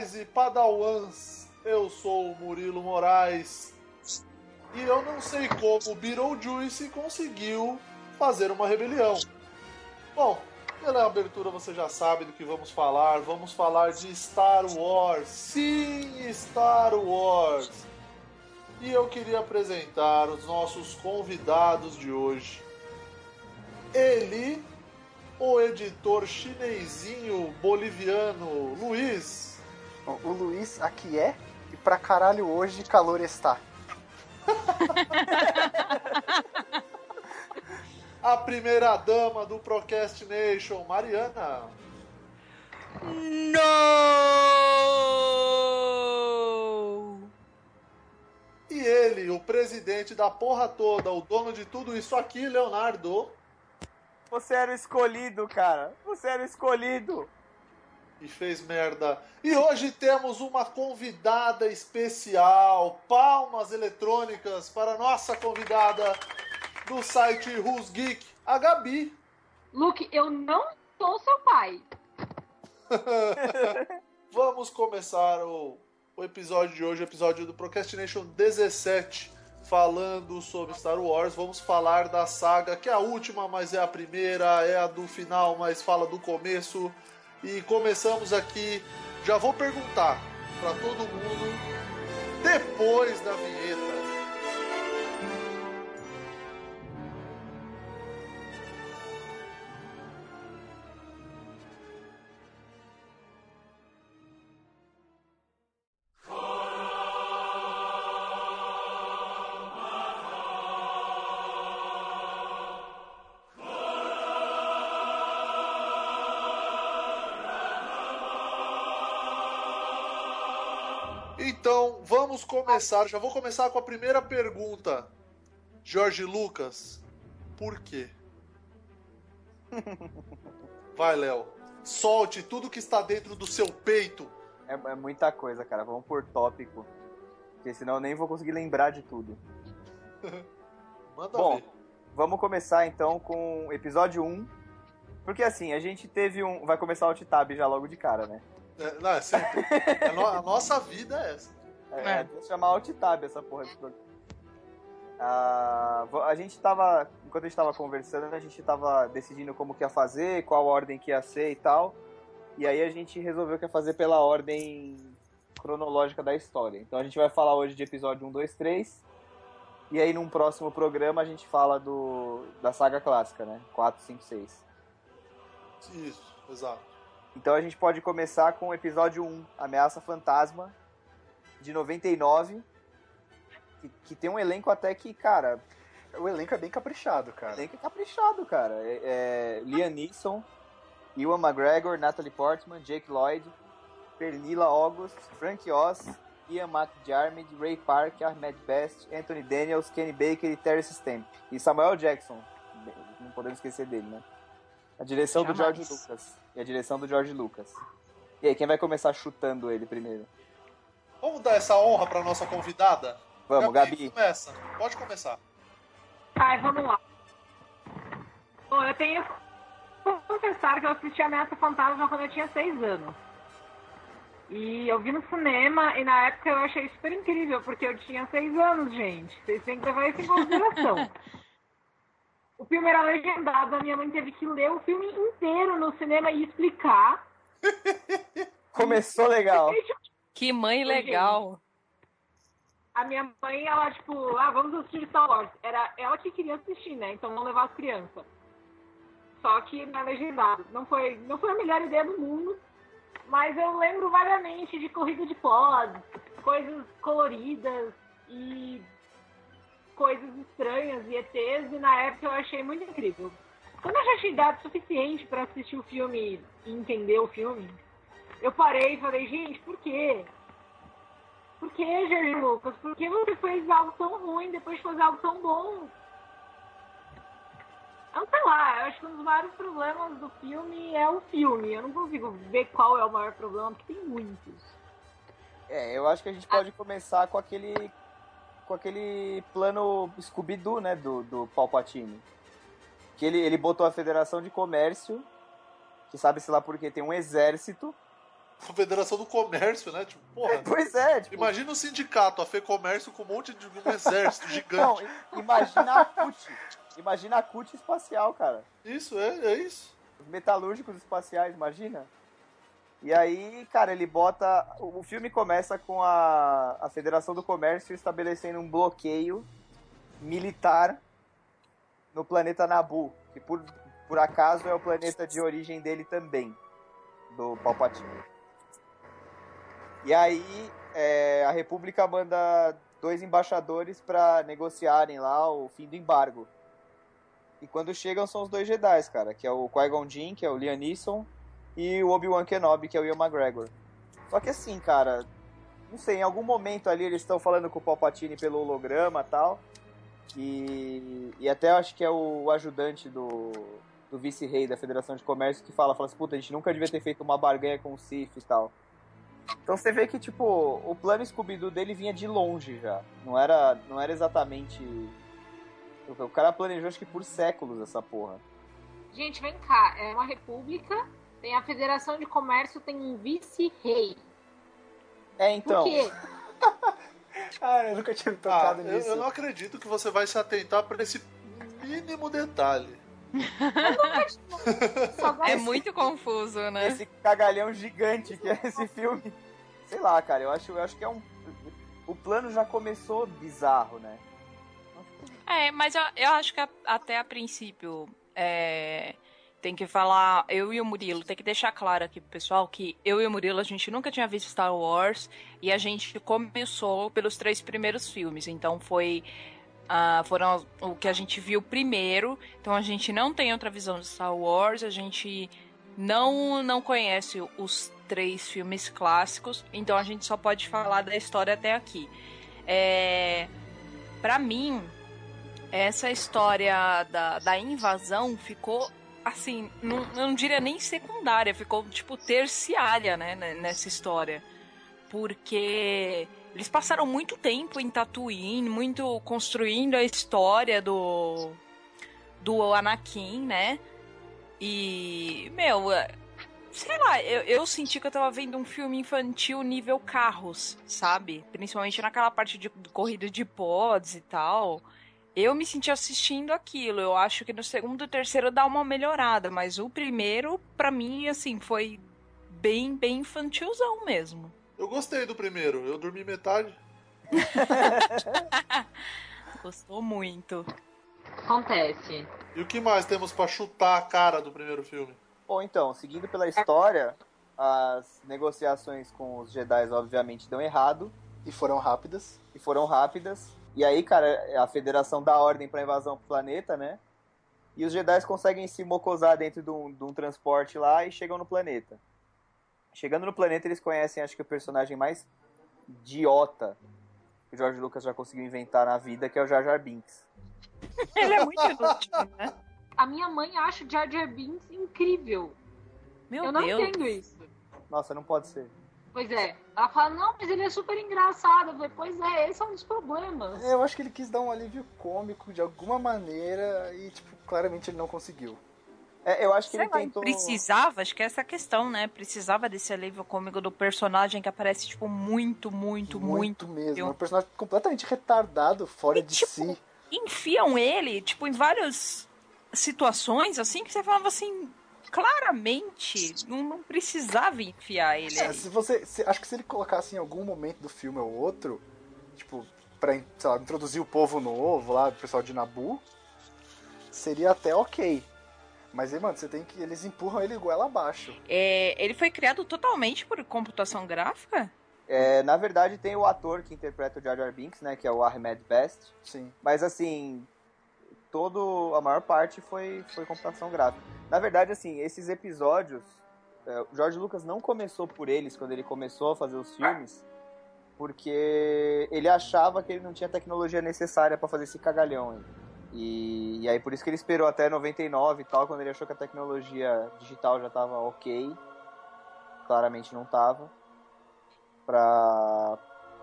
jedis e padawans, eu sou o Murilo Moraes e eu não sei como Beetlejuice conseguiu fazer uma rebelião. Bom, pela abertura você já sabe do que vamos falar. Vamos falar de Star Wars. Sim, Star Wars. E eu queria apresentar os nossos convidados de hoje. Ele, o editor chinesinho boliviano Luiz. O Luiz aqui é e pra caralho hoje calor está. a primeira dama do Procrastination, Mariana. Não! E ele, o presidente da porra toda, o dono de tudo isso aqui, Leonardo. Você era o escolhido, cara. Você era o escolhido. E fez merda. E hoje temos uma convidada especial. Palmas eletrônicas para nossa convidada do site Who's Geek, a Gabi. Luke, eu não sou seu pai. Vamos começar o, o episódio de hoje, o episódio do Procrastination 17, falando sobre Star Wars. Vamos falar da saga, que é a última, mas é a primeira, é a do final, mas fala do começo. E começamos aqui. Já vou perguntar para todo mundo depois da vinheta. Vamos começar. Já vou começar com a primeira pergunta. Jorge Lucas, por quê? Vai, Léo. Solte tudo que está dentro do seu peito. É, é, muita coisa, cara. Vamos por tópico. Porque senão eu nem vou conseguir lembrar de tudo. Manda Bom, ver. vamos começar então com episódio 1. Porque assim, a gente teve um. Vai começar o T-Tab já logo de cara, né? É, não, é sempre. a, no- a nossa vida é essa. É, É. Vou chamar Alt-Tab essa porra de programa. Ah, a gente tava. Enquanto a gente tava conversando, a gente tava decidindo como que ia fazer, qual ordem que ia ser e tal. E aí a gente resolveu que ia fazer pela ordem cronológica da história. Então a gente vai falar hoje de episódio 1, 2, 3. E aí num próximo programa a gente fala do da saga clássica, né? 4, 5, 6. Isso, exato. Então a gente pode começar com o episódio 1, Ameaça Fantasma, de 99. Que, que tem um elenco até que, cara, O elenco é bem caprichado, cara. elenco é caprichado, cara. É, é Liam Neeson, Ewan McGregor, Natalie Portman, Jake Lloyd, Pernilla August, Frank Oz, Ian McDiarmid, Ray Park, Ahmed Best, Anthony Daniels, Kenny Baker e Terence Stamp. E Samuel Jackson. Não podemos esquecer dele, né? A direção do Jamais. George Lucas. E a direção do George Lucas. E aí, quem vai começar chutando ele primeiro? Vamos dar essa honra para nossa convidada? Vamos, Gabi. Começa. Pode começar. Ai, vamos lá. Bom, eu tenho que confessar que eu assisti Ameaça Fantasma quando eu tinha seis anos. E eu vi no cinema e na época eu achei super incrível, porque eu tinha seis anos, gente. Vocês têm que levar isso em consideração. o filme era legendado, a minha mãe teve que ler o filme inteiro no cinema e explicar. Começou legal. Que mãe legal. A minha mãe, ela, tipo, ah, vamos assistir Star Wars. Era ela que queria assistir, né? Então vamos levar as crianças. Só que na legendado. Não foi, não foi a melhor ideia do mundo. Mas eu lembro vagamente de corrida de pods, coisas coloridas e coisas estranhas e ETs. E na época eu achei muito incrível. Quando eu já tinha idade suficiente para assistir o filme e entender o filme, eu parei e falei, gente, por quê? Por que, Jorge Lucas? Por que você fez algo tão ruim depois de fazer algo tão bom? Eu não sei lá, eu acho que um dos maiores problemas do filme é o filme. Eu não consigo ver qual é o maior problema, porque tem muitos. É, eu acho que a gente pode começar com aquele com aquele plano Scooby-Doo, né, do, do Palpatine. Que ele, ele botou a Federação de Comércio que sabe-se lá porque tem um exército. A Federação do Comércio, né? Tipo, porra. Pois é, tipo, Imagina o sindicato, a FEComércio com um monte de um exército não, gigante. i- imagina a CUT. Imagina a CUT espacial, cara. Isso, é, é isso. Os metalúrgicos espaciais, imagina. E aí, cara, ele bota. O o filme começa com a, a Federação do Comércio estabelecendo um bloqueio militar no planeta Nabu, que por, por acaso é o planeta de origem dele também, do Palpatine. E aí, é, a República manda dois embaixadores para negociarem lá o fim do embargo. E quando chegam são os dois Jedi, cara, que é o Qui-Gon Jinn, que é o Liam Neeson, e o Obi-Wan Kenobi, que é o Ian McGregor. Só que assim, cara, não sei, em algum momento ali eles estão falando com o Palpatine pelo holograma tal. E, e até acho que é o ajudante do, do vice-rei da Federação de Comércio que fala, fala assim, puta, a gente nunca devia ter feito uma barganha com o Sith e tal. Então você vê que, tipo, o plano Scooby-Doo dele vinha de longe já. Não era, não era exatamente... O cara planejou, acho que por séculos, essa porra. Gente, vem cá. É uma república, tem a Federação de Comércio, tem um vice-rei. É, Por então... quê? Ah, eu nunca tinha me Ah, tocado eu, nisso. eu não acredito que você vai se atentar para esse mínimo detalhe. É muito confuso, né? esse cagalhão gigante que é esse filme. Sei lá, cara, eu acho, eu acho que é um. O plano já começou bizarro, né? É, mas eu, eu acho que a- até a princípio é, tem que falar, eu e o Murilo, tem que deixar claro aqui pro pessoal que eu e o Murilo a gente nunca tinha visto Star Wars e a gente começou pelos três primeiros filmes, então foi ah, foram o que a gente viu primeiro, então a gente não tem outra visão de Star Wars, a gente não não conhece os três filmes clássicos, então a gente só pode falar da história até aqui. É, para mim, essa história da, da invasão ficou assim, não, não diria nem secundária, ficou tipo terciária, né, nessa história. Porque eles passaram muito tempo em Tatooine, muito construindo a história do do Anakin, né? E, meu, é, sei lá, eu, eu senti que eu tava vendo um filme infantil nível carros, sabe? Principalmente naquela parte de corrida de pods e tal. Eu me senti assistindo aquilo. Eu acho que no segundo e terceiro dá uma melhorada, mas o primeiro, pra mim, assim, foi bem, bem infantilzão mesmo. Eu gostei do primeiro, eu dormi metade. Gostou muito. Acontece. E o que mais temos pra chutar a cara do primeiro filme? Bom, então, seguindo pela história, as negociações com os Jedi obviamente dão errado E foram rápidas. e foram rápidas. E aí, cara, a Federação dá ordem pra invasão pro planeta, né? E os Jedi conseguem se mocosar dentro de um, de um transporte lá e chegam no planeta. Chegando no planeta, eles conhecem, acho que o personagem mais idiota que o George Lucas já conseguiu inventar na vida, que é o Jar Jar Binks. Ele é muito inútil, né? A minha mãe acha o Jar Jar Binks incrível. Meu eu não Deus. entendo isso. Nossa, não pode ser. Pois é. Ela fala, não, mas ele é super engraçado. Eu falei, pois é, esse é um dos problemas. Eu acho que ele quis dar um alívio cômico de alguma maneira e, tipo, claramente ele não conseguiu. É, eu acho que Sei ele lá, tentou. Precisava, acho que é essa a questão, né? Precisava desse alívio cômico do personagem que aparece, tipo, muito, muito, muito. mesmo. Eu- É um personagem completamente retardado, fora E, de tipo, si. Enfiam ele, tipo, em várias situações, assim, que você falava assim, claramente, não, não precisava enfiar ele É, se você. se- acho que se ele colocasse em algum momento do filme ou outro, tipo, pra sei lá, introduzir o povo novo lá, o pessoal de Nabu, seria até ok. Mas aí, mano, você tem que. Eles empurram ele goela abaixo. É, ele foi criado totalmente por computação gráfica? É, na verdade, tem o ator que interpreta o Jar Jar Binks, né? Que é o Ahmed Best. Sim. Mas assim, todo a maior parte foi foi computação gráfica. Na verdade, assim, esses episódios, é, o George Lucas não começou por eles quando ele começou a fazer os filmes, porque ele achava que ele não tinha tecnologia necessária pra fazer esse cagalhão. aí. E, e aí por isso que ele esperou até 99 e tal, quando ele achou que a tecnologia digital já tava ok. Claramente não tava. Pra,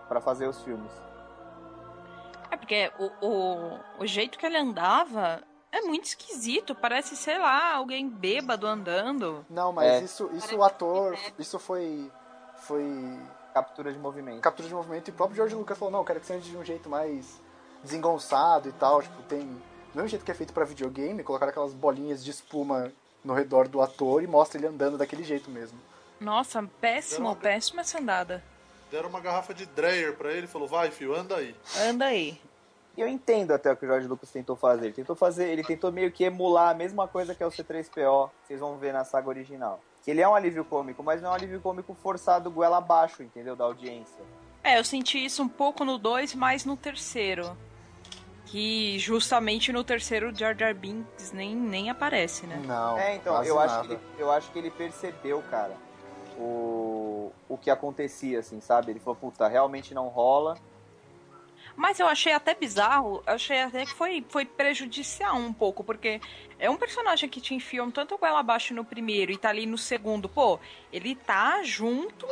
pra fazer os filmes. É porque o, o, o jeito que ele andava é muito esquisito. Parece, sei lá, alguém bêbado andando. Não, mas É. isso, isso o ator, isso foi. Foi Captura de movimento. captura de movimento e o próprio George Lucas falou, não, eu quero que seja de um jeito mais desengonçado e tal, tipo, tem. Do mesmo jeito que é feito pra videogame, colocar aquelas bolinhas de espuma no redor do ator e mostra ele andando daquele jeito mesmo. Nossa, péssimo, péssima essa andada. Deram uma garrafa de Dreyer pra ele e falou, vai, fio, anda aí. Anda aí. E eu entendo até o que o Jorge Lucas tentou fazer. Ele tentou fazer, ele tentou meio que emular a mesma coisa que é o C3PO, que vocês vão ver na saga original. Que ele é um alívio cômico, mas não é um alívio cômico forçado goela abaixo, entendeu? Da audiência. É, eu senti isso um pouco no 2, mas no terceiro. Que justamente no terceiro o Jar Jar Binks nem, nem aparece, né? Não, É, então, quase eu acho, nada. que ele, eu acho que ele percebeu, cara, o, o que acontecia, assim, sabe? Ele falou, puta, realmente não rola. Mas eu achei até bizarro, eu achei até que foi, foi prejudicial um pouco, porque é um personagem que te enfiam tanto goela abaixo no primeiro e tá ali no segundo. Pô, ele tá junto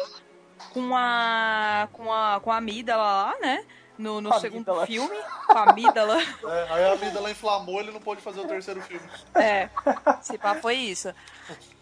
com a. com a. com a Amígdala lá, né? No, no segundo amígdala. filme, com a Amígdala. É, aí a lá inflamou, ele não pôde fazer o terceiro filme. É, se pá, foi isso.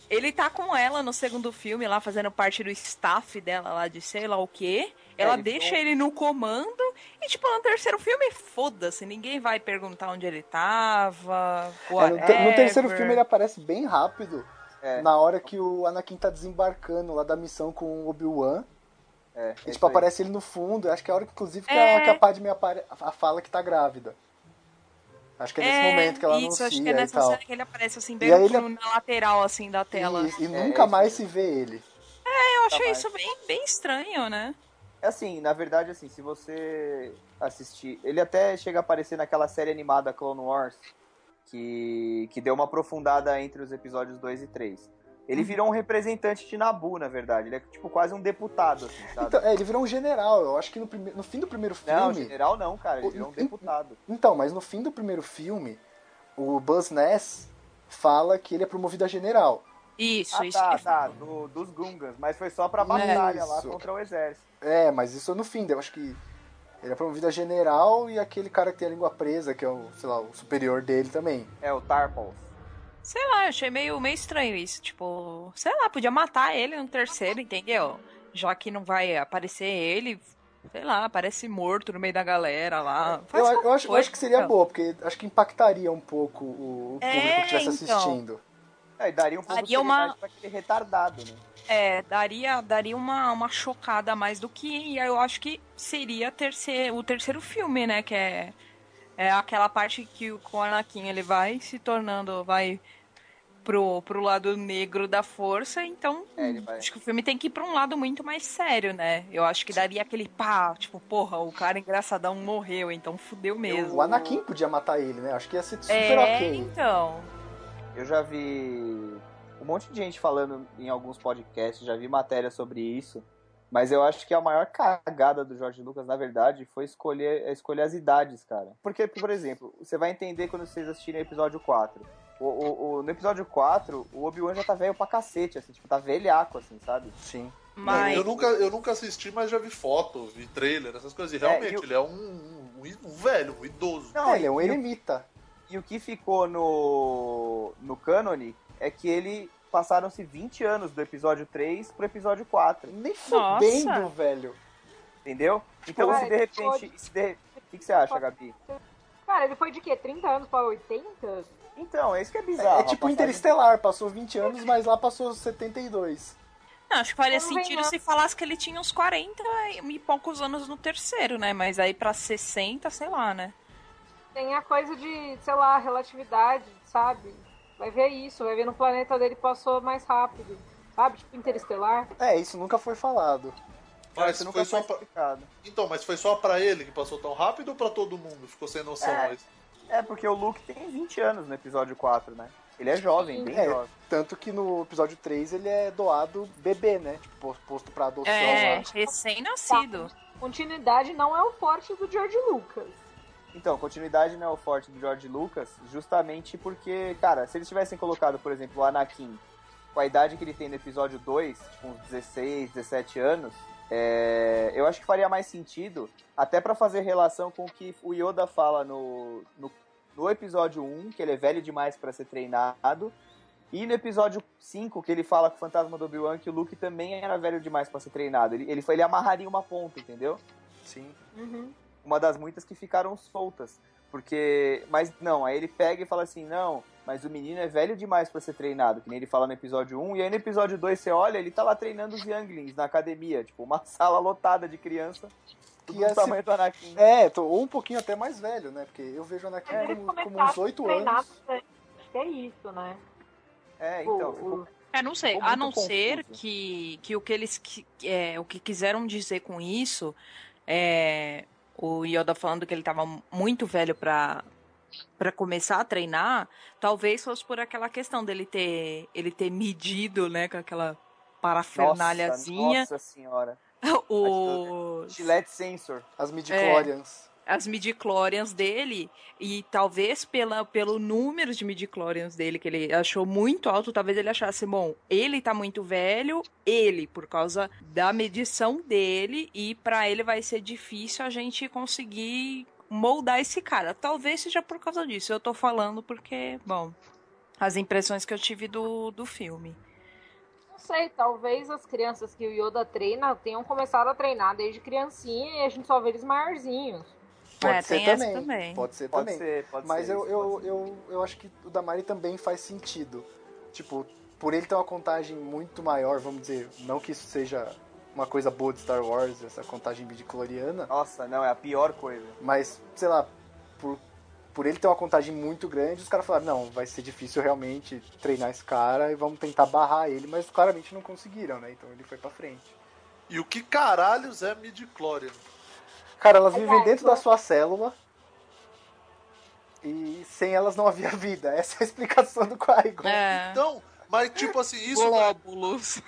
Ele tá com ela no segundo filme, lá fazendo parte do staff dela lá de sei lá o quê. Ela ele deixa foi- ele no comando e, tipo, no terceiro filme, foda-se. Ninguém vai perguntar onde ele tava. É, no, te- no terceiro filme ele aparece bem rápido. É. Na hora que o Anakin tá desembarcando lá da missão com o Obi-Wan. É, E, é tipo, aparece ele no fundo. Acho que é a hora, inclusive, que, É. a, que a Padme apare... a fala que tá grávida. Acho que é nesse momento que ela isso, anuncia acho que é e nessa tal. cena que ele aparece assim, bem ele- na lateral, assim, da tela. E, e É, nunca é mais se vê ele. Eu achei isso bem, bem estranho, né? Assim, na verdade, assim, se você assistir. Ele até chega a aparecer naquela série animada Clone Wars, que, que deu uma aprofundada entre os episódios 2 e 3. Ele Uhum. virou um representante de Nabu, na verdade. Ele é tipo quase um deputado, assim, sabe? Então, é, ele virou um general. Eu acho que no, prime... no fim do primeiro não, filme. general não, cara. Ele virou um deputado. Então, mas no fim do primeiro filme, o Buzz Ness fala que ele é promovido a general. Isso, Ah, isso. tá, tá. do- dos Gungans. Mas foi só pra batalha lá contra o exército. É, mas isso é no fim, eu acho que ele é promovido a general e aquele cara que tem a língua presa, que é o, sei lá, o superior dele também. É, o Tarpals. Sei lá, eu achei meio, meio estranho isso. Tipo, sei lá, podia matar ele no terceiro, entendeu? Já que não vai aparecer ele, sei lá, aparece morto no meio da galera lá. Eu, eu acho, eu acho que seria entendeu? boa, porque acho que impactaria um pouco o, o É, público que estivesse então. assistindo. É, e daria um pouco Daria de uma- pra aquele retardado, né? É, daria, daria uma, uma chocada a mais do que. E eu acho que seria terceiro, o terceiro filme, né? Que é, é aquela parte que o Anakin ele vai se tornando. vai pro, pro lado negro da força. Então, É, ele vai- acho que o filme tem que ir pra um lado muito mais sério, né? Eu acho que daria aquele pá, tipo, porra, o cara engraçadão morreu, então fudeu mesmo. O Anakin podia matar ele, né? Acho que ia ser super é, ok. então. Eu já vi um monte de gente falando em alguns podcasts, já vi matéria sobre isso. Mas eu acho que a maior cagada do George Lucas, na verdade, foi escolher, é escolher as idades, cara. Porque, por exemplo, você vai entender quando vocês assistirem o episódio 4. O, o- o- no episódio 4, o Obi-Wan já tá velho pra cacete, assim, tipo, tá velhaco, assim, sabe? Sim. Mas. Eu, nunca, eu nunca assisti, mas já vi foto, vi trailer, essas coisas. E realmente, e o- ele é um, um, um velho, um idoso. Não, É, ele é um e, eremita. e o que ficou no, no cânone é que ele passaram-se 20 anos do episódio 3 pro episódio 4. Nem Nossa. fudendo, velho. Entendeu? Então, Cara, se de repente. Se de- O que, que você acha, Gabi? Cara, ele foi de quê? 30 anos pra 80? Então, é isso que é É, bizarro. é tipo a passagem- Interestelar, passou 20 anos, mas lá passou 72. Não, acho que faria Não sentido não. se falasse que ele tinha uns 40 e poucos anos no terceiro, né? Mas aí pra 60, sei lá, né? Tem a coisa de, sei lá, relatividade, sabe? Vai ver isso, vai ver no planeta dele passou mais rápido. Sabe? Tipo Interestelar. É, isso nunca foi falado. Mas Isso nunca foi só foi pra... explicado. Então, mas foi só pra ele que passou tão rápido ou pra todo mundo? Ficou sem noção. É. mas- É, porque o Luke tem 20 anos no episódio 4, né? Ele é jovem, bem É. jovem. Tanto que no episódio 3 ele é doado bebê, né? Tipo, posto pra adoção É, recém-nascido. Continuidade não é o forte do George Lucas. Então, continuidade não é o forte do George Lucas, justamente porque, cara, se eles tivessem colocado, por exemplo, o Anakin com a idade que ele tem no episódio 2, tipo uns 16, 17 anos, é, eu acho que faria mais sentido, até pra fazer relação com o que o Yoda fala no, no, no episódio 1, que ele é velho demais para ser treinado, e no episódio 5, que ele fala com o fantasma do Obi-Wan que o Luke também era velho demais para ser treinado. Ele, ele, foi, ele amarraria uma ponta, entendeu? Sim. Uhum. Uma das muitas que ficaram soltas. Porque. Mas não, aí ele pega e fala assim: não, mas o menino é velho demais para ser treinado, que nem ele fala no episódio 1. E aí no episódio 2 você olha, ele tá lá treinando os Younglings na academia, tipo, uma sala lotada de criança. Tudo Que é tamanho do Anakin. É, tô- ou um pouquinho até mais velho, né? Porque eu vejo o Anakin Eles como, como uns 8 a treinar anos. que é isso, né? É, Tipo, então. o- ficou- É, não sei. A não ser confuso. que, que o que eles qui- é, o que quiseram dizer com isso é o Yoda falando que ele tava muito velho pra para começar a treinar, talvez fosse por aquela questão dele ter ele ter medido, né, com aquela parafernalhazinha, Nossa, nossa senhora. o Gillette Sensor. As midichlorians. As midichlorians dele e talvez pela, pelo número de midichlorians dele que ele achou muito alto, talvez ele achasse, bom, ele tá muito velho, ele por causa da medição dele e pra ele vai ser difícil a gente conseguir moldar esse cara. Talvez seja por causa disso. Eu tô falando porque, bom, as impressões que eu tive do, do filme. Não sei, talvez as crianças que o Yoda treina tenham começado a treinar desde criancinha e a gente só vê eles maiorzinhos. Pode É, ser tem essa também. também. Pode ser Pode também. ser, pode Mas ser. eu, eu, pode ser. eu, eu acho que o Damari também faz sentido. Tipo, por ele ter uma contagem muito maior, vamos dizer, não que isso seja uma coisa boa de Star Wars, essa contagem midichloriana, Nossa, não, é a pior coisa. mas, sei lá, por, por ele ter uma contagem muito grande, os caras falaram, não, vai ser difícil realmente treinar esse cara e vamos tentar barrar ele, mas claramente não conseguiram, né? Então ele foi pra frente. E o que caralhos é midichlorian? Cara, elas vivem Aliás, dentro eu- da sua célula e sem elas não havia vida. Essa é a explicação do Qui-Gon. É. Então, mas tipo assim, isso Glóbulos.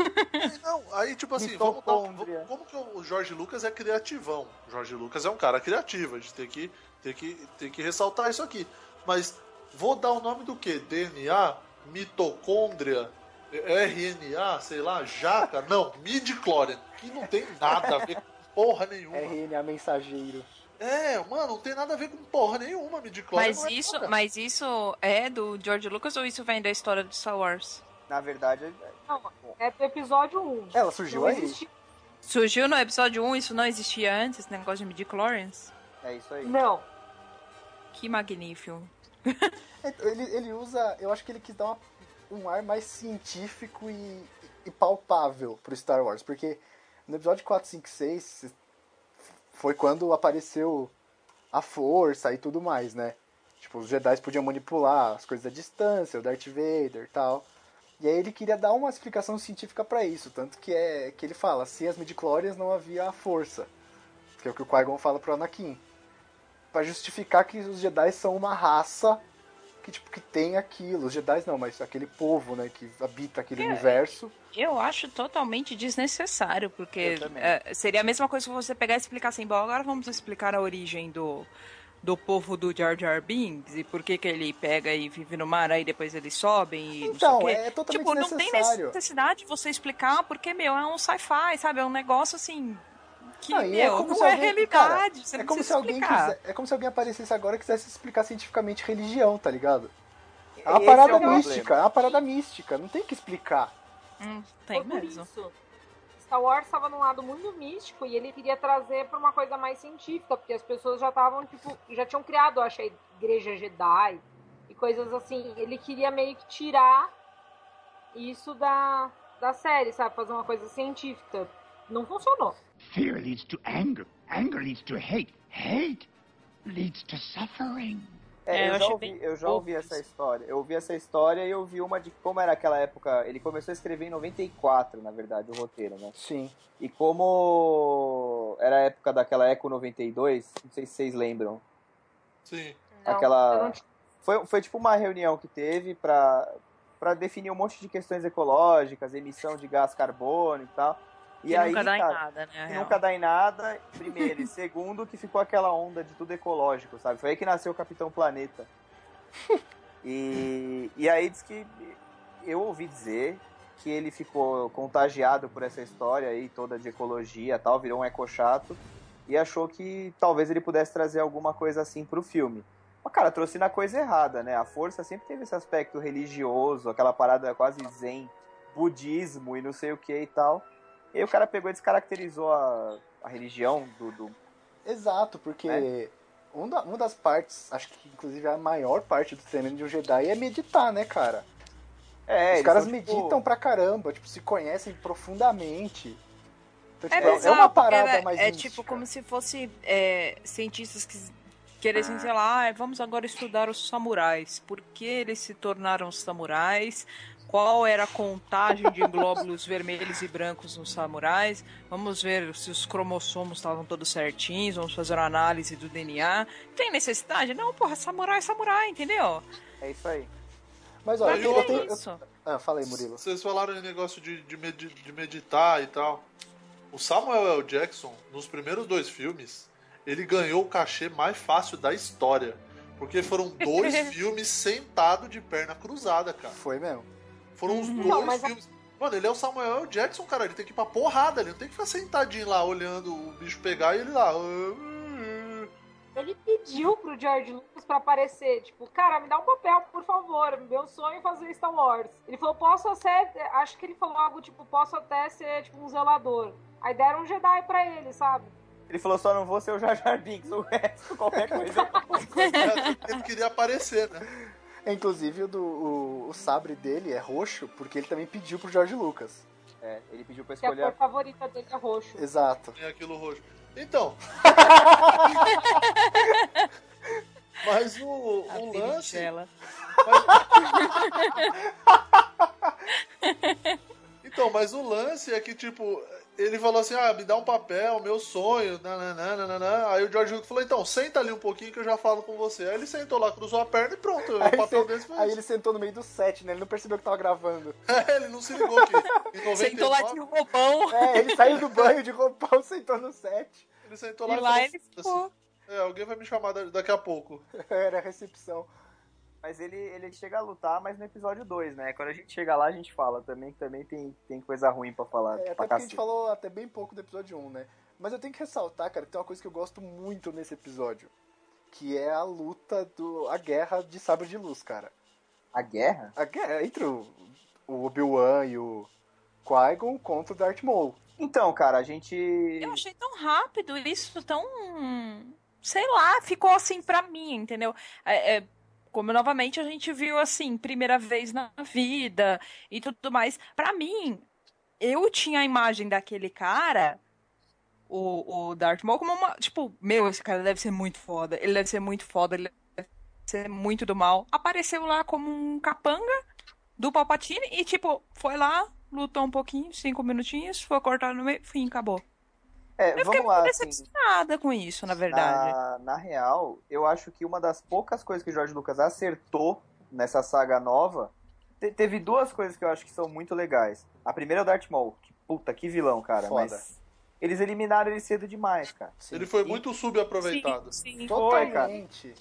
Não, aí tipo assim, vamos dar, vamos- como que o Jorge Lucas é criativão? O Jorge Lucas é um cara criativo, a gente tem que, tem que, tem que ressaltar isso aqui. Mas vou dar o nome do que? DNA? Mitocôndria? RNA? Sei lá, jaca? Não, midichlorian, que não tem nada a ver com porra nenhuma. RNA mensageiro. É, mano, não tem nada a ver com porra nenhuma, midichlorian. Mas é isso, nada. mas isso é do George Lucas ou isso vem da história de Star Wars? Na verdade, Não, é do episódio 1. Ela surgiu Não aí. existe. Surgiu no episódio 1, isso não existia antes, esse negócio de midichlorians? é isso aí. Não. Que magnífico. Ele, ele usa. Eu acho que ele quis dar uma- um ar mais científico e, e palpável pro Star Wars. Porque no episódio 4, 5, 6 foi quando apareceu a força e tudo mais, né? Tipo, os Jedi podiam manipular as coisas à distância, o Darth Vader e tal. E aí ele queria dar uma explicação científica pra isso, tanto que é que ele fala, sem as midichlorians não havia a força, que é o que o Qui-Gon fala pro Anakin. Pra justificar que os Jedi são uma raça que tipo que tem aquilo, os Jedi não, mas aquele povo, né, que habita aquele universo. Eu acho totalmente desnecessário, porque é, seria a mesma coisa que você pegar e explicar assim, bom, agora vamos explicar a origem do, do povo do Jar Jar Binks e por que que ele pega e vive no mar, aí depois eles sobem e Então, não é totalmente Tipo, não tem necessidade de você explicar, porque, meu, é um sci-fi, sabe? É um negócio assim. Que, Não, e é meu, como não se é alguém- realidade. cara, você É como, se alguém quiser, é como se alguém aparecesse agora e quisesse explicar cientificamente religião, tá ligado? É uma Esse parada é problema. mística, é uma parada mística, não tem que explicar. Hum, tem por mesmo. isso. Star Wars estava num lado muito místico e ele queria trazer para uma coisa mais científica, porque as pessoas já estavam, tipo, já tinham criado, eu acho, a igreja Jedi e coisas assim. Ele queria meio que tirar isso da, da série, sabe? Fazer uma coisa científica. Não funcionou. Fear leads to anger. Anger leads to hate. Hate leads to suffering. É, É, eu eu, já ouvi, eu já ouvi essa história. Eu ouvi essa história e eu vi uma de como era aquela época. Ele começou a escrever em 94, na verdade, o roteiro, né? Sim. E como era a época daquela Eco 92, não sei se vocês lembram. Sim. Aquela- Foi, foi tipo uma reunião que teve pra, pra definir um monte de questões ecológicas, emissão de gás carbono e tal. E Que aí, nunca dá em cara, nada, né? a que real. nunca dá em nada, primeiro. E segundo, que ficou aquela onda de tudo ecológico, sabe? Foi aí que nasceu o Capitão Planeta. E, e aí diz que eu ouvi dizer que ele ficou contagiado por essa história aí toda de ecologia e tal, virou um ecochato e achou que talvez ele pudesse trazer alguma coisa assim pro filme. Mas, cara, trouxe na coisa errada, né? A força sempre teve esse aspecto religioso, aquela parada quase zen, budismo e não sei o que e tal. E aí o cara pegou e descaracterizou a, a religião do, do- Exato, porque É. um da- uma das partes, acho que inclusive a maior parte do treinamento de um Jedi é meditar, né, cara? É, Os caras são, tipo, meditam pra caramba, tipo, se conhecem profundamente. Então, É tipo, é bizarro, uma porque parada é, mais é mística. tipo como se fosse é, cientistas que queressem, sei lá, "Ah, vamos agora estudar os samurais. Por que eles se tornaram samurais? Qual era a contagem de glóbulos vermelhos e brancos nos samurais? Vamos ver se os cromossomos estavam todos certinhos, vamos fazer uma análise do DNA. Tem necessidade? Não, porra, samurai é samurai, entendeu? É isso aí. Mas olha, eu, eu- eu tenho. eu- Isso. Ah, fala aí, Murilo. Vocês falaram em negócio de, de, medi- de meditar e tal. O Samuel L. Jackson, nos primeiros dois filmes, ele ganhou o cachê mais fácil da história. Porque foram dois filmes sentado de perna cruzada, cara. Foi mesmo. Foram os dois Não, mas a- filmes. Mano, ele é o Samuel. Jackson, cara. Ele tem que ir pra porrada, ele não tem que ficar sentadinho lá olhando o bicho pegar e ele lá. "Ah, Ele pediu pro George Lucas pra aparecer, tipo, cara, me dá um papel, por favor. Meu sonho é fazer Star Wars. Ele falou, posso até. Acho que ele falou algo tipo, posso até ser tipo um zelador. Aí deram um Jedi pra ele, sabe? Ele falou só não vou ser o Jar Jar Binks, o resto, qualquer coisa. Ele queria aparecer, né? É, Inclusive o, do, o, o sabre dele é roxo, porque ele também pediu pro George Lucas. é, ele pediu pra Que a escolher. cor favorita dele é roxo. Exato. Tem aquilo roxo. Então. Mas o, A o lance. berinjela. Então, mas o lance é que, tipo, ele falou assim: ah, me dá um papel, meu sonho, nananã. Aí o George Lucas falou: então, senta ali um pouquinho que eu já falo com você. Aí ele sentou lá, cruzou a perna e pronto. Aí, o papel ele desse se- foi aí isso. ele sentou no meio do set, né? Ele não percebeu que tava gravando. É, ele não se ligou que em 99, Sentou lá de roupão. É, ele saiu do banho de roupão, sentou no set. ele sentou lá E lá ele ficou. É, alguém vai me chamar da- daqui a pouco. Era a recepção. Mas ele, ele chega a lutar, mas no episódio 2, né? Quando a gente chega lá, a gente fala também que também tem, tem coisa ruim pra falar. É, até a gente falou até bem pouco do episódio 1, né? Mas eu tenho que ressaltar, cara, que tem uma coisa que eu gosto muito nesse episódio. Que é a luta do. a guerra de sabre de luz, cara. A guerra? A guerra entre o, o Obi-Wan e o Qui-Gon contra o Darth Maul. Então, cara, a gente. Eu achei tão rápido isso, tão. Sei lá, ficou assim pra mim, entendeu? É, é, como novamente a gente viu assim, primeira vez na vida e tudo mais. Pra mim, eu tinha a imagem daquele cara, o, o Darth Maul, como uma. Tipo, meu, esse cara deve ser muito foda. Ele deve ser muito foda, ele deve ser muito do mal. Apareceu lá como um capanga do Palpatine e, tipo, foi lá, lutou um pouquinho, cinco minutinhos, foi cortado no meio, fim, acabou. É, Eu vamos lá, muito assim. decepcionada com isso, na verdade. Na, na real, eu acho que uma das poucas coisas que o George Lucas acertou nessa saga nova. te- teve duas coisas que eu acho que são muito legais. A primeira é o Darth Maul. Que, puta, que vilão, cara. Foda. Mas eles eliminaram ele cedo demais, cara. Sim. Ele foi E- muito subaproveitado. Sim, sim. Foi, cara. Totalmente.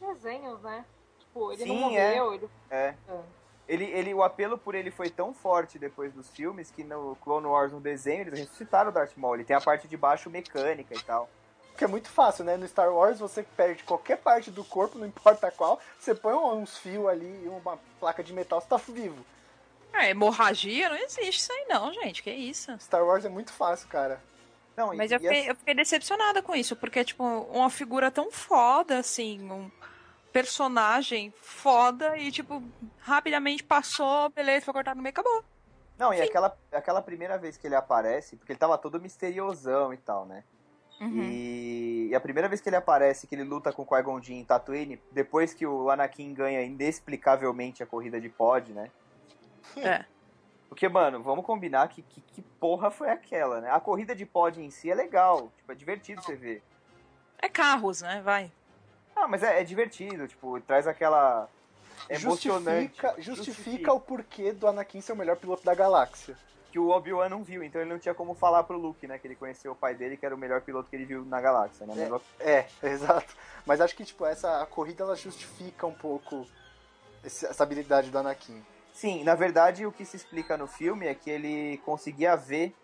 Desenhos, né? Tipo, ele Sim, não morreu, ele. É. É. Ele, ele, o apelo por ele foi tão forte depois dos filmes que no Clone Wars, no desenho, eles ressuscitaram o Darth Maul. Ele tem a parte de baixo mecânica e tal. Porque é muito fácil, né? No Star Wars você perde qualquer parte do corpo, não importa qual, você põe uns fios ali e uma placa de metal, você tá vivo. É, hemorragia não existe isso aí não, gente. Que isso? Star Wars é muito fácil, cara. Não, Mas e, eu fiquei, eu fiquei decepcionada com isso, porque, tipo, uma figura tão foda, assim, um personagem foda e, tipo, rapidamente passou, beleza, foi cortado no meio, acabou. Não, e Sim. aquela, aquela primeira vez que ele aparece, porque ele tava todo misteriosão e tal, né? Uhum. E, e a primeira vez que ele aparece, que ele luta com o Qui-Gon Jinn em Tatooine, depois que o Anakin ganha inexplicavelmente a corrida de pod, né? É. Porque, mano, vamos combinar que, que, que porra foi aquela, né? A corrida de pod em si é legal, tipo, é divertido você ver. É carros, né? Vai. Ah, mas é, é divertido, tipo, traz aquela... É emocionante. Justifica, justifica o porquê do Anakin ser o melhor piloto da galáxia. que o Obi-Wan não viu, então ele não tinha como falar pro Luke, né? Que ele conheceu o pai dele, que era o melhor piloto que ele viu na galáxia, né? Mas- É, exato. Mas acho que, tipo, essa corrida ela justifica um pouco essa habilidade do Anakin. Sim, na verdade o que se explica no filme é que ele conseguia ver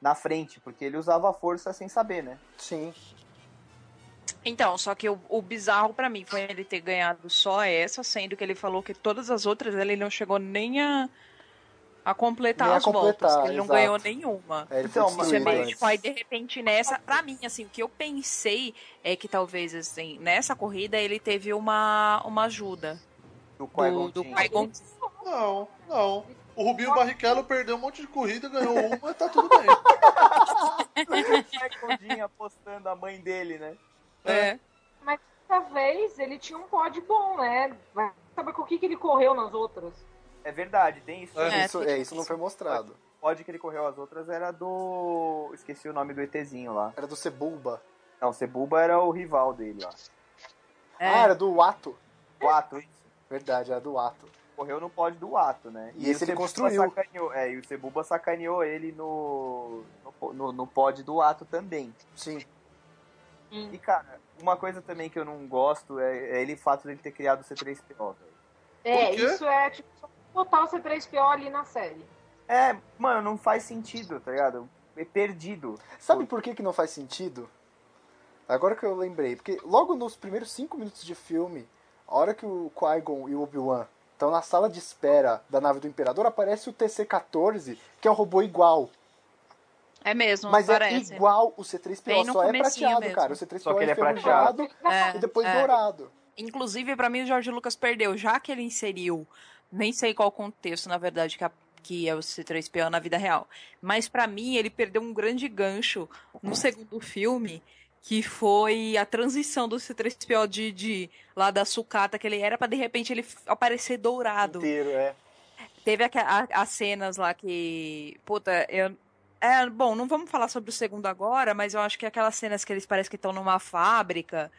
na frente, porque ele usava a força sem saber, né? Sim. Então, só que o, o bizarro pra mim foi ele ter ganhado só essa, sendo que ele falou que todas as outras ele não chegou nem a, a completar Nem a as completar, voltas. que Ele não exato. ganhou nenhuma. É, ele Então, mas- Isso é meio tipo, aí de repente nessa, pra mim, assim, o que eu pensei é que talvez, assim, nessa corrida ele teve uma, uma ajuda Do Qui-Gon do. Qui-Gon. Não, não. O Rubinho Barrichello perdeu um monte de corrida, ganhou uma e tá tudo bem. Qui-Gon Jinn apostando a mãe dele, né? É. Mas dessa vez ele tinha um pod bom, né? Vai saber com o que, que ele correu nas outras. É verdade, tem isso. É. também. Isso, é, isso não foi mostrado. O pod que ele correu as outras era do. Esqueci o nome do ETzinho lá. Era do Sebulba. Não, Cebuba era o rival dele lá. É. Ah, era do Ato. O Ato, isso. Verdade, era do Ato. Correu no pod do Ato, né? E esse o ele Cebuba construiu. Sacaneou, é, e o Cebuba sacaneou ele no, no, no, no pod do Ato também. Sim. E, cara, uma coisa também que eu não gosto é, é ele o fato dele ter criado o C3PO, velho. É, isso é tipo botar o C3PO ali na série. É, mano, não faz sentido, tá ligado? É perdido. Sabe por que, que não faz sentido? Agora que eu lembrei. Porque logo nos primeiros cinco minutos de filme, a hora que o Qui-Gon e o Obi-Wan estão na sala de espera da nave do Imperador, aparece o TC-14, que é um robô igual. É mesmo, Mas parece. é igual o C3PO, Bem no só é prateado, mesmo. cara. O C3PO Só que ele é enferrujado É, e depois é. dourado. Inclusive, pra mim, o Jorge Lucas perdeu, já que ele inseriu, nem sei qual contexto, na verdade, que, a- que é o C3PO na vida real. Mas pra mim, ele perdeu um grande gancho no segundo filme, que foi a transição do C3PO de, de lá da sucata que ele era, pra de repente ele aparecer dourado. Inteiro, é. Teve aque- a- as cenas lá que. Puta, eu. É, bom, não vamos falar sobre o segundo agora, mas eu acho que aquelas cenas que eles parecem que estão numa fábrica.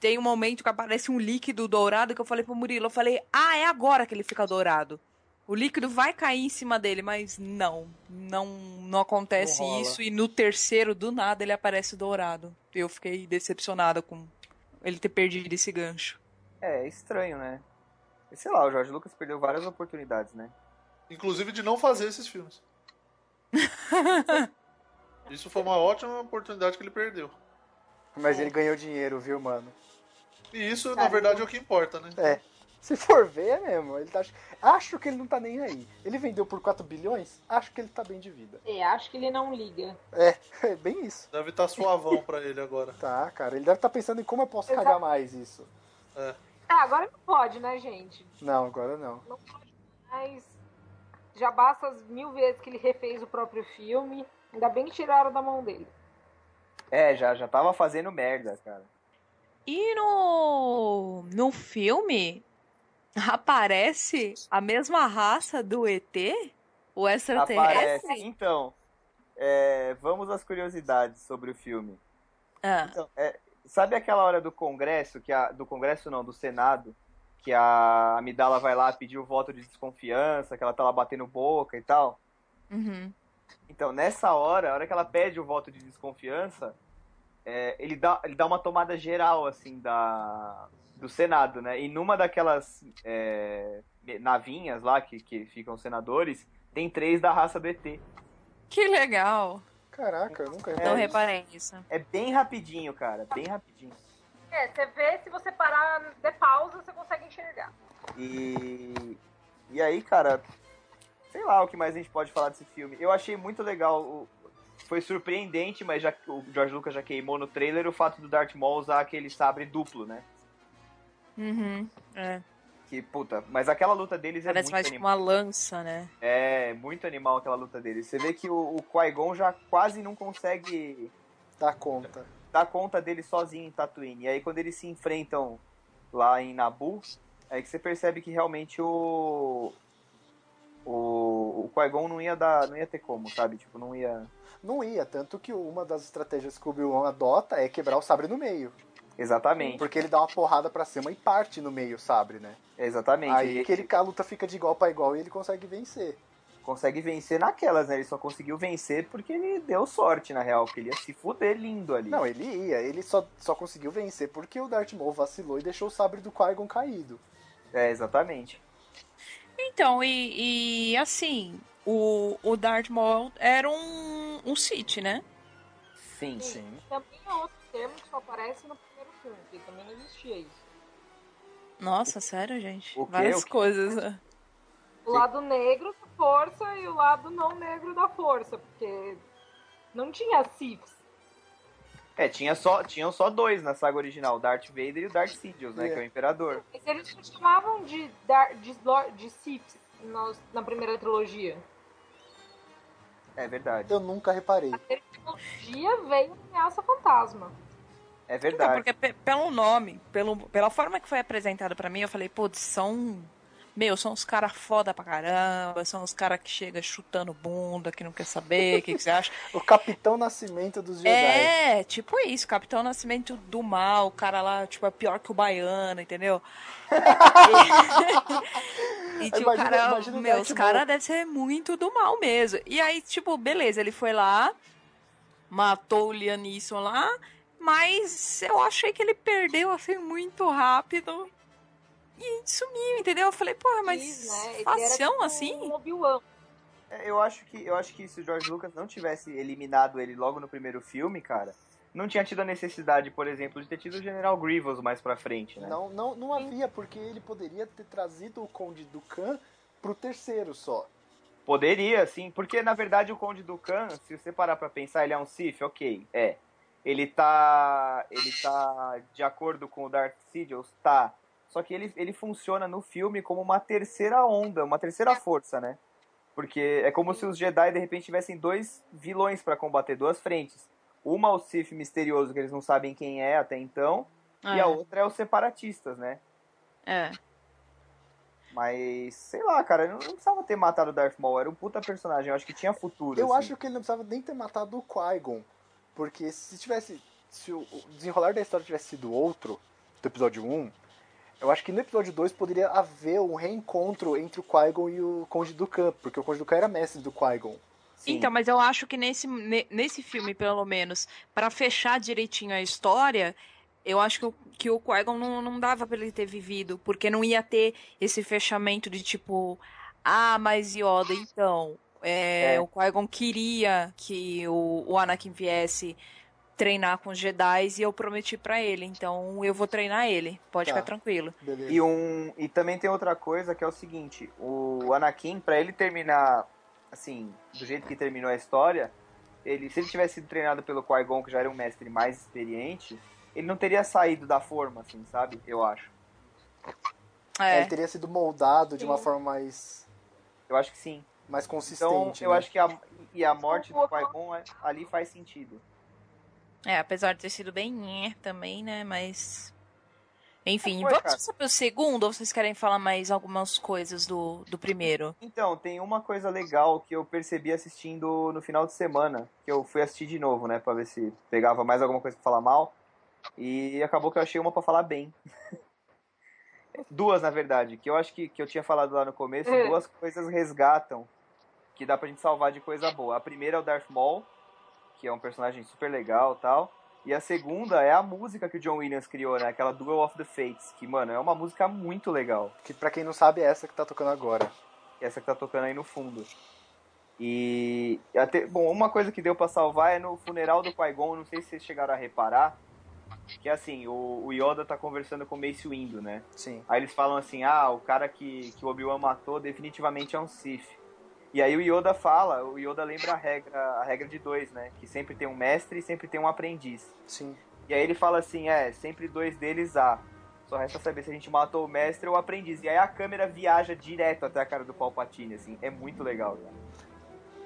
Tem um momento que aparece um líquido dourado que eu falei pro Murilo, eu falei, ah, é agora que ele fica dourado. O líquido vai cair em cima dele, mas não, não, não acontece Não isso. E no terceiro, do nada, ele aparece dourado. Eu fiquei decepcionada com ele ter perdido esse gancho. É, é estranho, né? E sei lá, o Jorge Lucas perdeu várias oportunidades, né? Inclusive de não fazer esses filmes. Isso foi uma ótima oportunidade que ele perdeu. Mas ele ganhou dinheiro, viu, mano? E isso, na verdade, é o que importa, né? É. Se for ver, é mesmo. Ele tá... Acho que ele não tá nem aí. Ele vendeu por 4 bilhões? Acho que ele tá bem de vida. É, acho que ele não liga. É, é bem isso. Deve estar suavão pra ele agora. Tá, cara. Ele deve estar pensando em como eu posso Exato. cagar mais isso. É. Ah, agora não pode, né, gente? Não, agora não. Não pode mais. Já basta as mil vezes que ele refez o próprio filme. Ainda bem que tiraram da mão dele. É, já, já tava fazendo merda, cara. E no, no filme aparece a mesma raça do ET? O extraterrestre? Aparece. Então, é, vamos às curiosidades sobre o filme. Ah, Então, é, sabe aquela hora do Congresso, que a, do Congresso não, do Senado, que a Amidala vai lá pedir o voto de desconfiança, que ela tá lá batendo boca e tal? uhum. Então, nessa hora, a hora que ela pede o voto de desconfiança, é, ele, dá, ele dá uma tomada geral, assim, da, do Senado, né? E numa daquelas é, navinhas lá, que, que ficam senadores, tem três da raça do ET. Que legal. Caraca, eu nunca Não É. reparei nisso. É bem rapidinho, cara, bem rapidinho. É, você vê, se você parar de pausa, você consegue enxergar. E, e aí, cara, sei lá o que mais a gente pode falar desse filme. Eu achei muito legal, o- foi surpreendente, mas já, o George Lucas já queimou no trailer o fato do Darth Maul usar aquele sabre duplo, né? Uhum. É. Que, puta, mas aquela luta deles é Parece muito mais animal. uma lança, né? É, muito animal aquela luta deles. Você vê que o, o Qui-Gon já quase não consegue dá conta. Dar conta dele sozinho em Tatooine. E aí quando eles se enfrentam lá em Naboo, é que você percebe que realmente o o, o Qui-Gon não ia dar, não ia ter como, sabe? Tipo, não ia Não ia, tanto que uma das estratégias que o Obi-Wan adota é quebrar o sabre no meio. exatamente, Porque ele dá uma porrada pra cima e parte no meio o sabre, né? exatamente. Aí que ele, a luta fica de igual pra igual e ele consegue vencer. Consegue vencer naquelas, né? Ele só conseguiu vencer porque ele deu sorte na real, porque ele ia se fuder lindo ali. Não, ele ia, ele só, só conseguiu vencer porque o Darth Maul vacilou e deixou o sabre do Qui-Gon caído. É, exatamente. Então, e, e assim, o, o Darth Maul era um, um Sith, né? Sim. Sim. Também é outro termo que só aparece no primeiro filme, porque também não existia isso. Nossa, sério, gente? O? Várias O coisas. O lado negro da força e o lado não negro da força, porque não tinha Siths. É, tinha só, tinham só dois na saga original, o Darth Vader e o Darth Sidious, né? É. Que é o Imperador. Mas eles não chamavam de, Dar- de, de Siths na primeira trilogia. É verdade. Eu nunca reparei. Na terceira trilogia veio a ameaça fantasma. É Então, verdade. porque pe- pelo nome, pelo, pela forma que foi apresentado pra mim, eu falei, putz, são. Meu, são os caras foda pra caramba, são os caras que chegam chutando bunda, que não quer saber, o que, que você acha? O Capitão Nascimento dos Jedi. É, tipo isso, Capitão Nascimento do Mal, o cara lá, tipo, é pior que o baiano, entendeu? E, tipo, Imagina- o cara, imagina meu, os caras devem ser muito do mal mesmo. E aí, tipo, beleza, ele foi lá, matou o Liam Neeson lá, mas eu achei que ele perdeu, assim, muito rápido. E sumiu, entendeu? Eu falei, porra, mas Quis, né? Facião tipo assim? Um Obi-Wan. É, Eu acho que eu acho que se o George Lucas não tivesse eliminado ele logo no primeiro filme, cara, não tinha tido a necessidade, por exemplo, de ter tido o General Grievous mais pra frente, né? Não, não, não havia, porque ele poderia ter trazido o Conde Dukan pro terceiro só. Poderia, sim, porque na verdade o Conde Dukan, se você parar pra pensar, ele é um Sith, ok, é. Ele tá. Ele tá de acordo com o Darth Sidious, tá. Só que ele, ele funciona no filme como uma terceira onda, uma terceira força, né? Porque é como se os Jedi de repente tivessem dois vilões pra combater, duas frentes. Uma o Sith misterioso, que eles não sabem quem é até então, e a outra é os separatistas, né? É. Mas, sei lá, cara, não, não precisava ter matado o Darth Maul, era um puta personagem, eu acho que tinha futuro. Eu assim. acho que ele não precisava nem ter matado o Qui-Gon. Porque se tivesse. Se o o desenrolar da história tivesse sido outro, do episódio 1, eu acho que no episódio 2 poderia haver um reencontro entre o Qui-Gon e o Conde Dukan, porque o Conde Dukan era mestre do Qui-Gon. Sim. Então, mas eu acho que nesse, ne- nesse filme, pelo menos, pra fechar direitinho a história, eu acho que o, que o Qui-Gon não, não dava pra ele ter vivido, porque não ia ter esse fechamento de tipo, ah, mas Yoda, então, é, É. o Qui-Gon queria que o, o Anakin viesse treinar com os Jedi e eu prometi pra ele, então eu vou treinar ele, pode Tá. ficar tranquilo. Beleza. E, um, e também tem outra coisa que é o seguinte: o Anakin, pra ele terminar, assim, do jeito que terminou a história, ele, se ele tivesse sido treinado pelo Qui-Gon, que já era um mestre mais experiente, ele não teria saído da forma, assim, sabe? Eu acho. É, Ele teria sido moldado de uma Sim. forma mais, Eu acho que sim. mais Então, consistente. eu né? acho que a, e a morte do Qui-Gon é- ali faz sentido. É, apesar de ter sido bem nhé também, né? Mas. Enfim, Foi, vamos passar pro segundo ou vocês querem falar mais algumas coisas do, do primeiro? Então, tem uma coisa legal que eu percebi assistindo no final de semana, que eu fui assistir de novo, né, pra ver se pegava mais alguma coisa pra falar mal, e acabou que eu achei uma pra falar bem. duas, na verdade, que eu acho que, que eu tinha falado lá no começo, É. duas coisas resgatam que dá pra gente salvar de coisa boa. A primeira é o Darth Maul, que é um personagem super legal e tal, e a segunda é a música que o John Williams criou, né, aquela Duel of the Fates, que, mano, é uma música muito legal. Que pra quem não sabe é essa que tá tocando agora. essa que tá tocando aí no fundo. E até, bom, uma coisa que deu pra salvar é no funeral do Qui-Gon, não sei se vocês chegaram a reparar, que assim, o, o Yoda tá conversando com o Mace Windu, né? Sim. Aí eles falam assim: "Ah, o cara que, que o Obi-Wan matou definitivamente é um Sith". E aí o Yoda fala, o Yoda lembra a regra, a regra de dois, né? Que sempre tem um mestre e sempre tem um aprendiz. Sim. E aí ele fala assim, é, sempre dois deles há. Só resta saber se a gente matou o mestre ou o aprendiz. E aí a câmera viaja direto até a cara do Palpatine, assim. É muito legal, cara.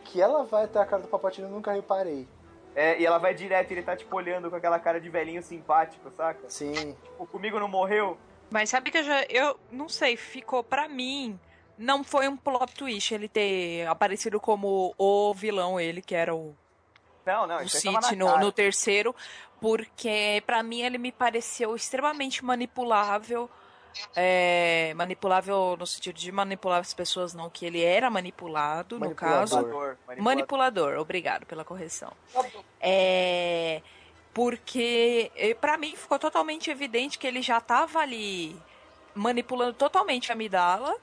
Que ela vai até a cara do Papatino eu nunca reparei. É, e ela vai direto e ele tá, tipo, olhando com aquela cara de velhinho simpático, saca? Sim. Tipo, comigo não morreu? Mas sabe que eu já. Eu não sei, ficou pra mim. Não foi um plot twist ele ter aparecido como o vilão, ele que era o, Não, não, o na no, no terceiro, porque pra mim ele me pareceu extremamente manipulável. É, manipulável no sentido de manipular as pessoas, não, que ele era manipulado, no caso. Manipulador, manipulador. Manipulador, obrigado pela correção. É, porque pra mim ficou totalmente evidente que ele já tava ali manipulando totalmente a Amidala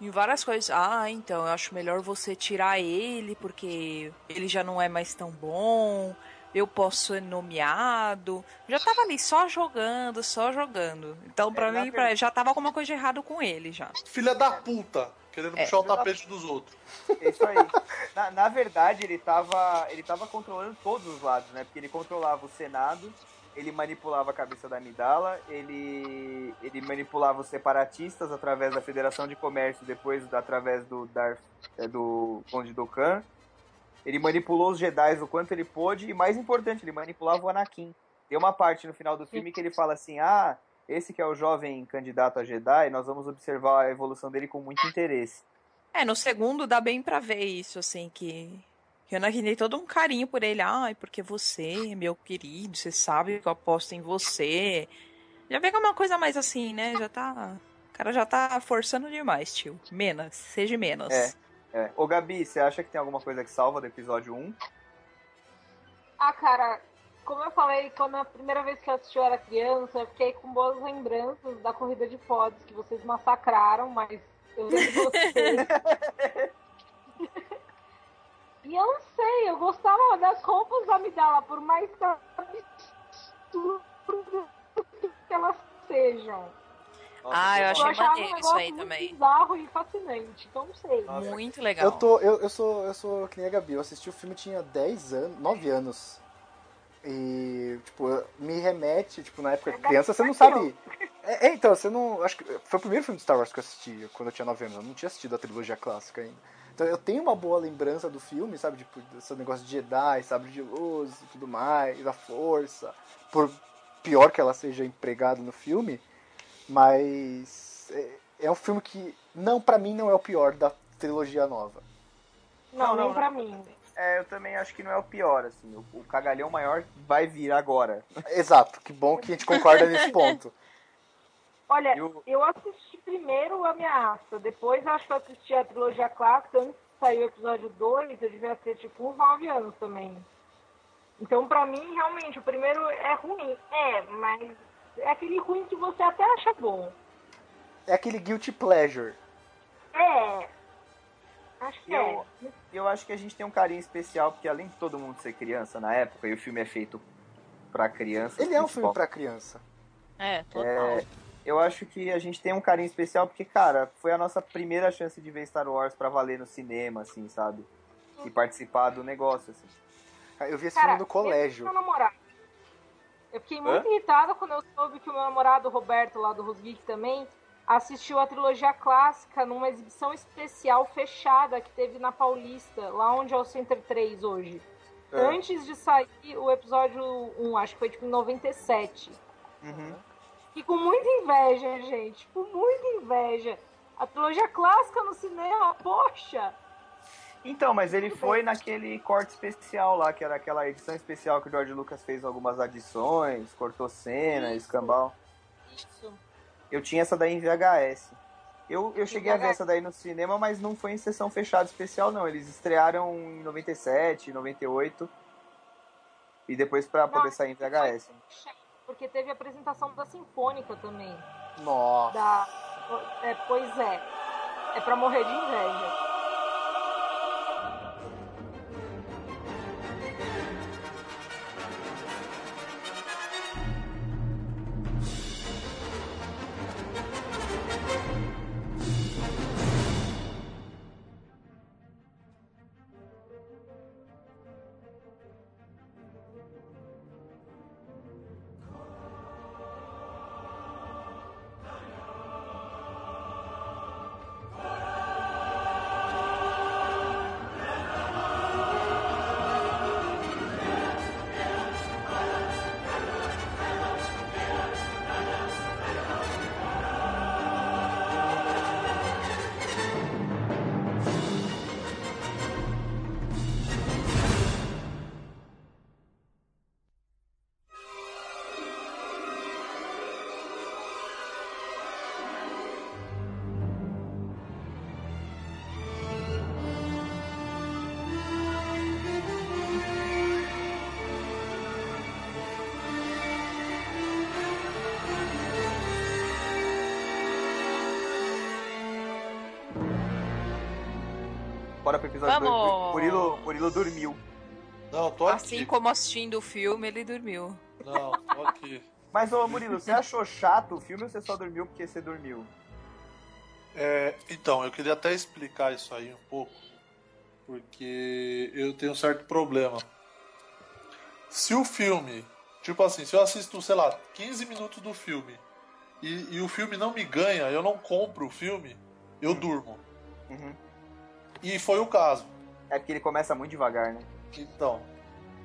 em várias coisas. Ah, então eu acho melhor você tirar ele porque ele já não é mais tão bom. eu posso ser nomeado. Já tava ali só jogando, só jogando. Então, pra É, mim, pra- já tava alguma coisa de errado com ele já. Filha da puta, querendo É. puxar o tapete dos outros. É isso aí. Na, na verdade, ele tava, ele tava controlando todos os lados, né? Porque ele controlava o Senado, ele manipulava a cabeça da Amidala, ele, ele manipulava os separatistas através da Federação de Comércio, depois através do, Darth, é, do Conde Dokkan. Ele manipulou os Jedi o quanto ele pôde, e mais importante, ele manipulava o Anakin. Tem uma parte no final do filme que ele fala assim: ah, esse que é o jovem candidato a Jedi, nós vamos observar a evolução dele com muito interesse. É, no segundo dá bem pra ver isso, assim, que. Eu naquele todo um carinho por ele. Ai, porque você, meu querido, você sabe que eu aposto em você. Já que é uma coisa mais assim, né? Já tá. O cara já tá forçando demais, tio. Menos, seja menos. É. É. Ô Gabi, você acha que tem alguma coisa que salva do episódio 1? Ah, cara, como eu falei, quando a primeira vez que eu assisti eu era criança, eu fiquei com boas lembranças da corrida de fotos que vocês massacraram, mas eu lembro de vocês. e eu não sei, eu gostava das roupas da Amidala, por mais que elas sejam. Ah, eu achei maneiro um isso aí também. bizarro e fascinante, então não sei. Nossa, Muito legal. Eu tô. Eu, eu sou. Eu sou que nem a Gabi. Eu assisti o filme tinha 10 anos. 9 anos. E, tipo, me remete, tipo, na época de criança, você não sabe. É, é, então, você não. Acho que foi o primeiro filme de Star Wars que eu assisti quando eu tinha 9 anos. Eu não tinha assistido a trilogia clássica ainda. Então eu tenho uma boa lembrança do filme, sabe? Tipo, desse negócio de Jedi, sabre de luz e tudo mais, da força. Por pior que ela seja empregada no filme. Mas é, é um filme que, não, pra mim, não é o pior da trilogia nova. Não, Não, nem não, pra mim. É, eu também acho que não é o pior, assim. O, o cagalhão maior vai vir agora. Exato, que bom que a gente concorda nesse ponto. Olha, E o- eu assisti primeiro a Ameaça, depois acho que eu assisti a trilogia clássica, antes de sair o episódio 2, eu devia ter tipo uns 9 anos também. Então, pra mim, realmente, o primeiro é ruim. É, mas é aquele ruim que você até acha bom. É aquele guilty pleasure. É. Acho que Eu, é. eu acho que a gente tem um carinho especial, porque além de todo mundo ser criança na época, e o filme é feito pra criança. Ele é um filme pra criança. É, total. É, eu acho que a gente tem um carinho especial porque, cara, foi a nossa primeira chance de ver Star Wars pra valer no cinema, assim, sabe? E participar do negócio, assim. Eu vi esse Cara, filme no colégio. meu namorado. Eu fiquei muito irritada quando eu soube que o meu namorado Roberto, lá do Rusgeek também, assistiu a trilogia clássica numa exibição especial fechada que teve na Paulista, lá onde é o Center 3 hoje. É. Antes de sair o episódio 1, acho que foi tipo em 97. Uhum. E com muita inveja, gente. Com muita inveja. A trilogia clássica no cinema, poxa! Então, mas ele foi naquele corte especial lá, que era aquela edição especial que o George Lucas fez algumas adições, cortou cena, Isso. escambau. Isso. Eu tinha essa daí em VHS. Eu, eu cheguei a ver VHS. essa daí no cinema, mas não foi em sessão fechada especial, não. Eles estrearam em 97, 98. E depois pra poder sair em VHS. Porque teve a apresentação da Sinfônica também. Nossa. Da... É, pois é. É pra morrer de inveja. Pro episódio Vamos! 2. Murilo, Murilo dormiu. Não, tô aqui. Assim como assistindo o filme, ele dormiu. Não, tô aqui. Mas, ô Murilo, você achou chato o filme ou você só dormiu porque você dormiu? É, então, eu queria até explicar isso aí um pouco, porque eu tenho um certo problema. Se o filme, tipo assim, se eu assisto, sei lá, 15 minutos do filme e, e o filme não me ganha, eu não compro o filme, eu durmo. Uhum. E foi o caso. É porque ele começa muito devagar, né? Então,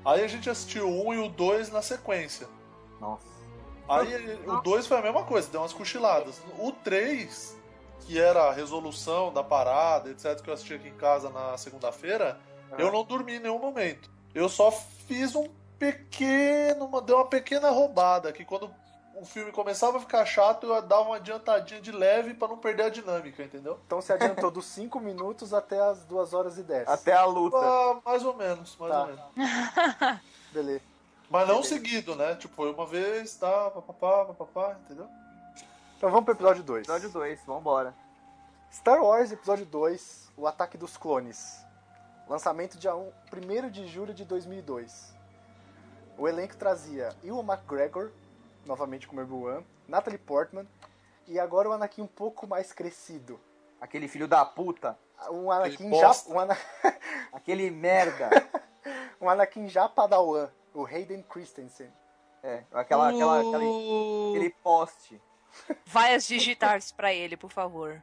aí a gente assistiu o 1 e o 2 na sequência. Nossa. Aí o 2 foi a mesma coisa, deu umas cochiladas. O 3, que era a resolução da parada, etc., que eu assisti aqui em casa na segunda-feira, eu não dormi em nenhum momento. Eu só fiz um pequeno, uma, deu uma pequena roubada, que quando o filme começava a ficar chato, eu dava uma adiantadinha de leve pra não perder a dinâmica, entendeu? Então você adiantou dos 5 minutos até as 2 horas e 10. Até a luta. Ah, mais ou menos, mais Tá. ou menos. Beleza. Mas não seguido, né? Tipo, foi uma vez, tá, papapá, papapá, entendeu? Então vamos pro episódio 2. Episódio 2, vambora. Star Wars Episódio 2, O Ataque dos Clones. Lançamento dia 1 1 de julho de 2002. O elenco trazia Ewan McGregor, novamente como Obi-Wan, Natalie Portman, e agora o Anakin um pouco mais crescido. Aquele filho da puta. Um Anakin Aquele já, um, Ana- Aquele merda. um Anakin já padawan, o Hayden Christensen. É, aquela, aquela, aquela- Uh, aquele poste. Vai as digitais pra ele, por favor.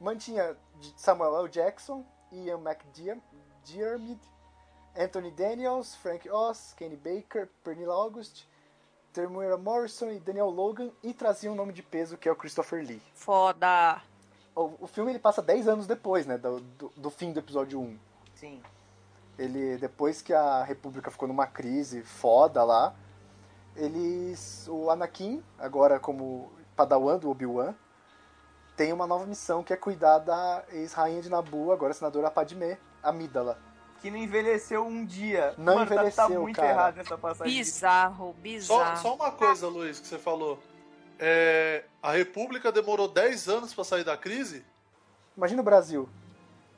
Mantinha Samuel L. Jackson, Ian McDiarmid, Anthony Daniels, Frank Oz, Kenny Baker, Pernilla August, Temuera Morrison e Daniel Logan e trazia um nome de peso que é o Christopher Lee. Foda. O, o filme ele passa 10 anos depois, né, do, do, do fim do episódio 1. Sim. Ele, depois que a República ficou numa crise foda lá, eles, o Anakin, agora como padawan do Obi-Wan, tem uma nova missão que é cuidar da ex-rainha de Nabu, agora senadora Padmé, Amidala. Que não envelheceu um dia. Não Mano, tá- tá, envelheceu, muito cara. errado essa passagem. Bizarro, Só, bizarro. só uma coisa, Luiz, que você falou. É, a República demorou 10 anos pra sair da crise? Imagina o Brasil.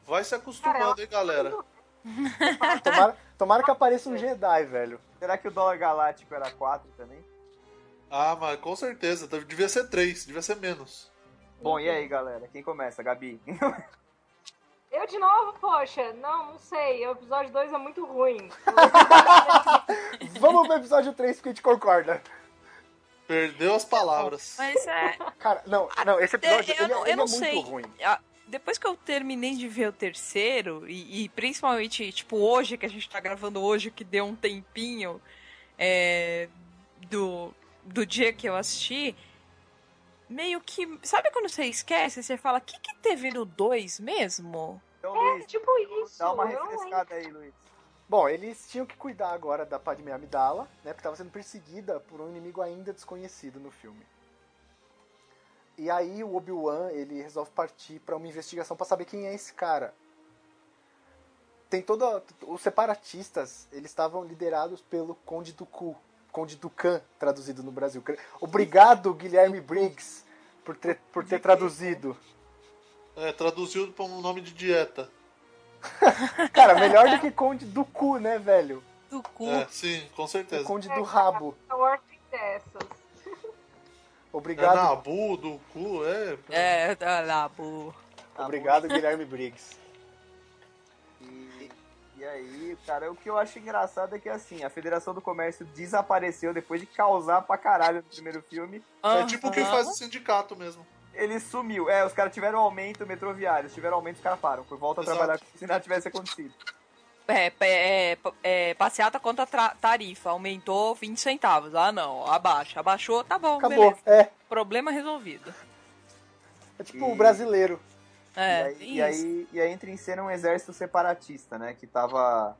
Vai se acostumando, hein, galera? Tomara, tomara que apareça um Jedi, velho. Será que o dólar galáctico era 4 também? Ah, mas com certeza. Devia ser 3, devia ser menos. Bom, e aí, galera? Quem começa? Gabi? Eu de novo, poxa, não, não sei. O episódio 2 é muito ruim. Vamos pro episódio 3 porque a gente concorda. Perdeu as palavras. Mas é. Cara, não, não, esse episódio eu ele, não, ele eu não é muito sei. ruim. Ah, Depois que eu terminei de ver o terceiro, e, e principalmente, tipo, hoje, que a gente tá gravando hoje, que deu um tempinho é, do, do dia que eu assisti, meio que. Sabe quando você esquece? Você fala, o que, que teve no 2 mesmo? Então, É, Luiz, tipo isso. dá uma lembro. refrescada aí, Luiz. Bom, eles tinham que cuidar agora da Padmé Amidala, né? Porque estava sendo perseguida por um inimigo ainda desconhecido no filme. E aí o Obi-Wan, ele resolve partir para uma investigação para saber quem é esse cara. Tem toda os separatistas, eles estavam liderados pelo Conde Dooku, Conde Dukan, traduzido no Brasil. Obrigado, Guilherme Briggs, por ter, por ter traduzido. É, traduziu para um nome de dieta. Cara, melhor do que Conde Dooku, né, velho? Do cu. É, sim, com O certeza. Conde do Rabo. Dessas. É Obrigado, Nabu, do cu, é. É, tá lá, bu. obrigado Guilherme Briggs. E, e aí, cara, o que eu acho engraçado é que assim, a Federação do Comércio desapareceu depois de causar pra caralho no primeiro filme. É tipo o que faz o sindicato mesmo. Ele sumiu. É, os caras tiveram aumento metroviário. Tiveram aumento, os caras param. Por volta a Exato. trabalhar como se nada tivesse acontecido. É, é, é, é, passeata contra tra- tarifa, aumentou 20 centavos. Ah, não, abaixa. Abaixou, tá bom, Acabou. beleza. É, Problema resolvido. é tipo o brasileiro. É, e, aí, e, aí, e aí entra em cena um exército separatista, né? Que tava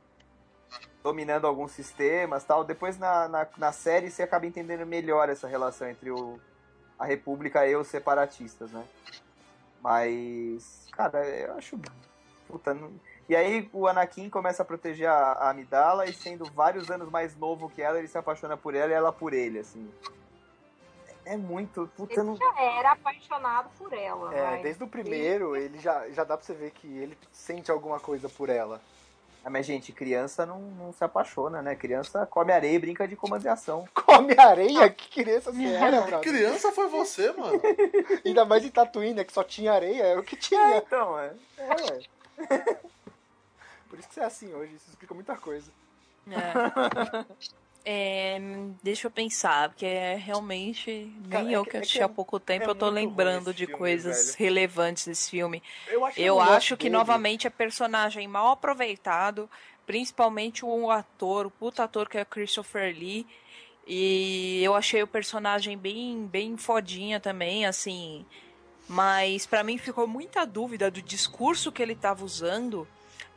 dominando alguns sistemas tal. Depois na, na, na série você acaba entendendo melhor essa relação entre o, a República e os separatistas, né? Mas, cara, eu acho. Puta, não... E aí o Anakin começa a proteger a, a Amidala e sendo vários anos mais novo que ela, ele se apaixona por ela e ela por ele, assim. É muito. Puta, Ele não... já era apaixonado por ela. É, mas- desde o primeiro, ele já, já dá pra você ver que ele sente alguma coisa por ela. Ah, mas, gente, criança não, não se apaixona, né? Criança come areia e brinca de comandos e ação. Come areia? Que criança você era, brother? Criança foi você, mano. Ainda mais em Tatooine, né, que só tinha areia, é o que tinha. Então, é. É. Por isso que você é assim hoje, isso explica muita coisa. É. É, deixa eu pensar, porque é realmente Cara, nem é eu que- que é assisti que é- há pouco tempo, eu tô lembrando de filme, coisas velho. relevantes desse filme. Eu acho, Eu acho que dele. novamente é personagem mal aproveitado, principalmente o ator, o puta ator que é Christopher Lee. E eu achei o personagem bem, bem fodinha também, assim. Mas pra mim ficou muita dúvida do discurso que ele tava usando.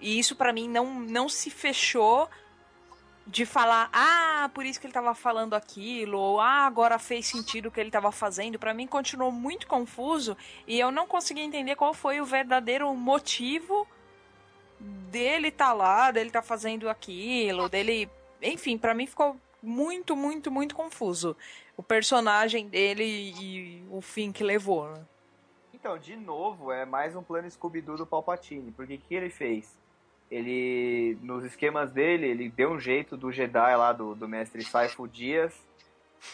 E isso pra mim não, não se fechou de falar, ah, por isso que ele tava falando aquilo, ou ah, agora fez sentido o que ele tava fazendo. Pra mim continuou muito confuso e eu não consegui entender qual foi o verdadeiro motivo dele tá lá, dele tá fazendo aquilo, dele, enfim, pra mim ficou muito, muito, muito confuso o personagem dele e o fim que levou. né? Então, de novo, é mais um plano Scooby-Doo do Palpatine. Porque o que ele fez? Ele, nos esquemas dele, ele deu um jeito do Jedi lá, do, do mestre Saifo Dias.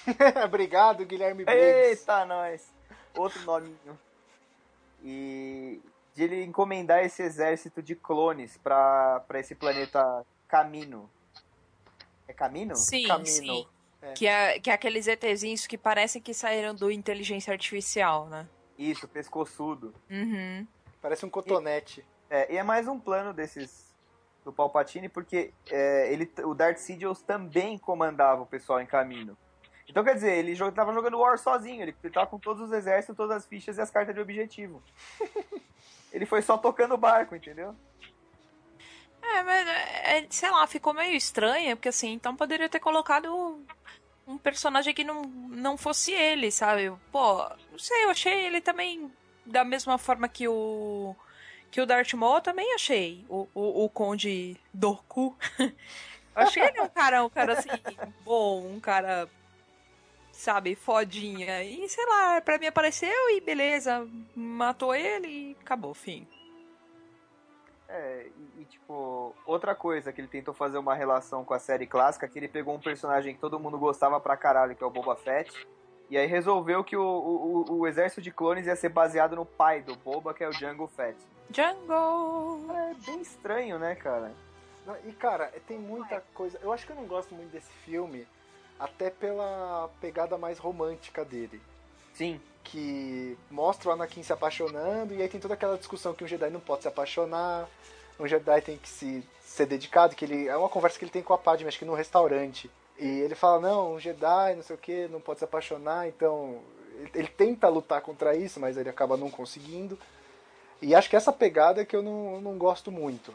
Obrigado, Guilherme Briggs. Eita, nós! Outro nominho. E de ele encomendar esse exército de clones pra, pra esse planeta Camino. É Camino? Sim, Camino. sim. É. Que é, que é aqueles ETzinhos que parecem que saíram do inteligência artificial, né? Isso, pescoçudo. Uhum. Parece um cotonete. É, e é mais um plano desses do Palpatine, porque é, ele, o Darth Sidious também comandava o pessoal em caminho. Então, quer dizer, ele jo- tava jogando War sozinho, ele tava com todos os exércitos, todas as fichas e as cartas de objetivo. ele foi só tocando o barco, entendeu? É, mas, é, é, sei lá, ficou meio estranho, porque assim, então poderia ter colocado um personagem que não, não fosse ele, sabe? Pô, não sei, eu achei ele também da mesma forma que o que o Darth Maul, eu também achei o, o, o Conde Doku. eu achei ele um cara, um cara assim, bom, um cara, sabe, fodinha. E sei lá, pra mim apareceu e beleza, matou ele e acabou, fim. É, e, e, tipo, outra coisa que ele tentou fazer uma relação com a série clássica, que ele pegou um personagem que todo mundo gostava pra caralho, que é o Boba Fett, e aí resolveu que o, o, o- exército de clones ia ser baseado no pai do Boba, que é o Jango Fett. Jungle! É bem estranho, né, cara? E cara, tem muita coisa. Eu acho que eu não gosto muito desse filme, até pela pegada mais romântica dele. Sim. Que mostra o Anakin se apaixonando, e aí tem toda aquela discussão que um Jedi não pode se apaixonar, um Jedi tem que se ser dedicado, que ele. É uma conversa que ele tem com a Padme, acho que num restaurante. E ele fala, não, um Jedi, não sei o que, não pode se apaixonar, então. Ele, ele tenta lutar contra isso, mas ele acaba não conseguindo. E acho que essa pegada é que eu não, não gosto muito.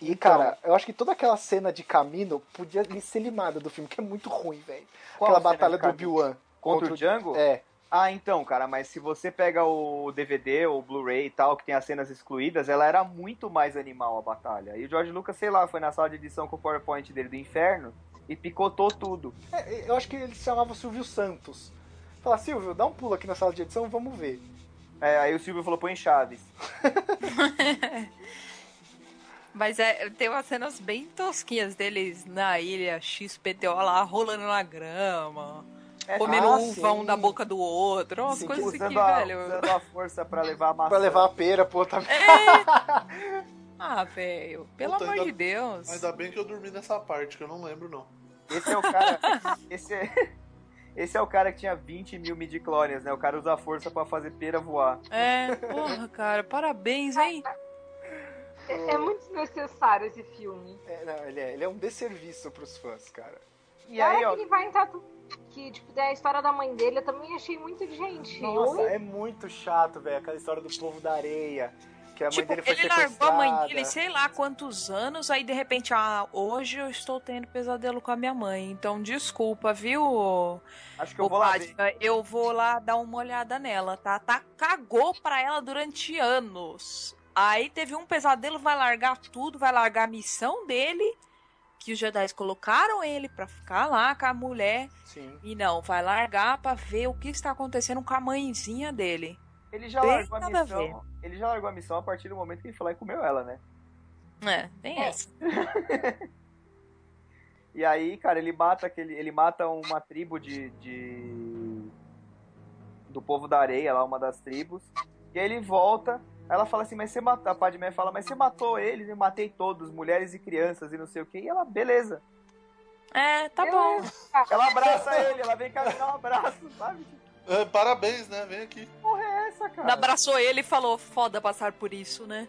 E, Então. cara, eu acho que toda aquela cena de caminho podia ser limada do filme, que é muito ruim, velho. Aquela batalha do? Obi-Wan. Contra o Django? É. Ah, então, cara, mas se você pega o DVD ou o Blu-ray e tal, que tem as cenas excluídas, ela era muito mais animal a batalha. E o George Lucas, sei lá, foi na sala de edição com o PowerPoint dele do inferno e picotou tudo. É, Eu acho que ele se chamava Silvio Santos. Fala, Silvio, dá um pulo aqui na sala de edição, vamos ver. É, aí o Silvio falou, põe Chaves. Mas é, tem umas cenas bem tosquinhas deles na ilha XPTO lá, rolando na grama, É, comendo ah, sim. da boca do outro, umas Sim, coisas assim que, a, velho. usando a força pra levar a maçã. Pra levar a pera pro outro Ah, velho, pelo Puta, amor ainda- de Deus. Ainda bem que eu dormi nessa parte, que eu não lembro, não. Esse é o cara. esse, é, esse é o cara que tinha 20 mil midichlorians, né? O cara usa a força pra fazer pera voar. É, porra, cara, parabéns, hein? É, é muito desnecessário esse filme. É, não, ele, é, ele é um desserviço pros fãs, cara. E aí, Cara, ó. que ele vai entrar tudo que, tipo, tem a história da mãe dele, eu também achei muito de gente. Nossa, Oi? é muito chato, velho. Aquela história do povo da areia. Que a mãe Tipo, dele foi ele largou a mãe dele sei lá quantos anos, aí de repente, ah, hoje eu estou tendo pesadelo com a minha mãe. Então, desculpa, viu? Acho que eu vou lá ver. Eu vou lá dar uma olhada nela, tá? Tá cagou pra ela durante anos. Aí teve um pesadelo, vai largar tudo, vai largar a missão dele. que os Jedi colocaram ele pra ficar lá com a mulher Sim. e não, vai largar pra ver o que está acontecendo com a mãezinha dele. Ele já Bem largou a nada a missão. Ele já largou a missão a partir do momento que ele foi lá e comeu ela, né? É, tem É. essa. E aí, cara, ele mata aquele. Ele mata uma tribo de. de- do povo da areia, lá, uma das tribos. E aí ele volta. Aí ela fala assim, mas você matou. A Padmé fala, mas você matou eles, eu matei todos, mulheres e crianças e não sei o que. E ela, beleza. É, tá bom. Ela abraça ele, ela vem cá me dar um abraço, sabe? É, parabéns, né? Vem aqui. porra é essa, cara? Abraçou ele e falou, foda passar por isso, né?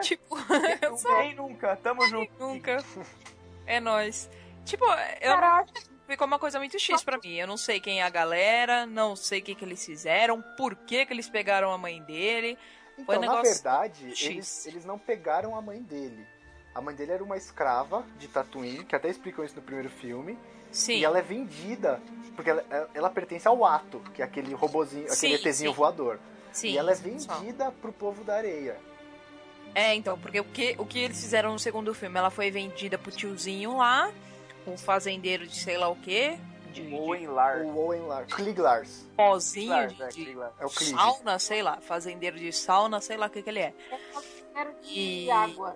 Tipo, Quem nunca? Tamo junto. nunca. É nóis. Tipo, eu Caraca, ficou uma coisa muito X pra mim. Eu não sei quem é a galera, não sei o que, que eles fizeram, por que, que eles pegaram a mãe dele. Foi Então, um na negócio verdade, X. eles, eles não pegaram a mãe dele. A mãe dele era uma escrava de Tatooine, que até explicam isso no primeiro filme. Sim. E ela é vendida, porque ela, ela pertence ao Ato, que é aquele robozinho, Sim, aquele ETzinho sim. voador. Sim. e ela é só. vendida pro povo da areia. É, então, porque o que, o que eles fizeram no segundo filme? Ela foi vendida pro tiozinho lá, um fazendeiro de sei lá o quê, de, de Owen Lar. O Owen Lars. Kliglars. pozinho, Lars, de, é, de Klieglar. É o Klieg. sauna, sei lá, fazendeiro de sauna, sei lá o que que ele é. era de E- água.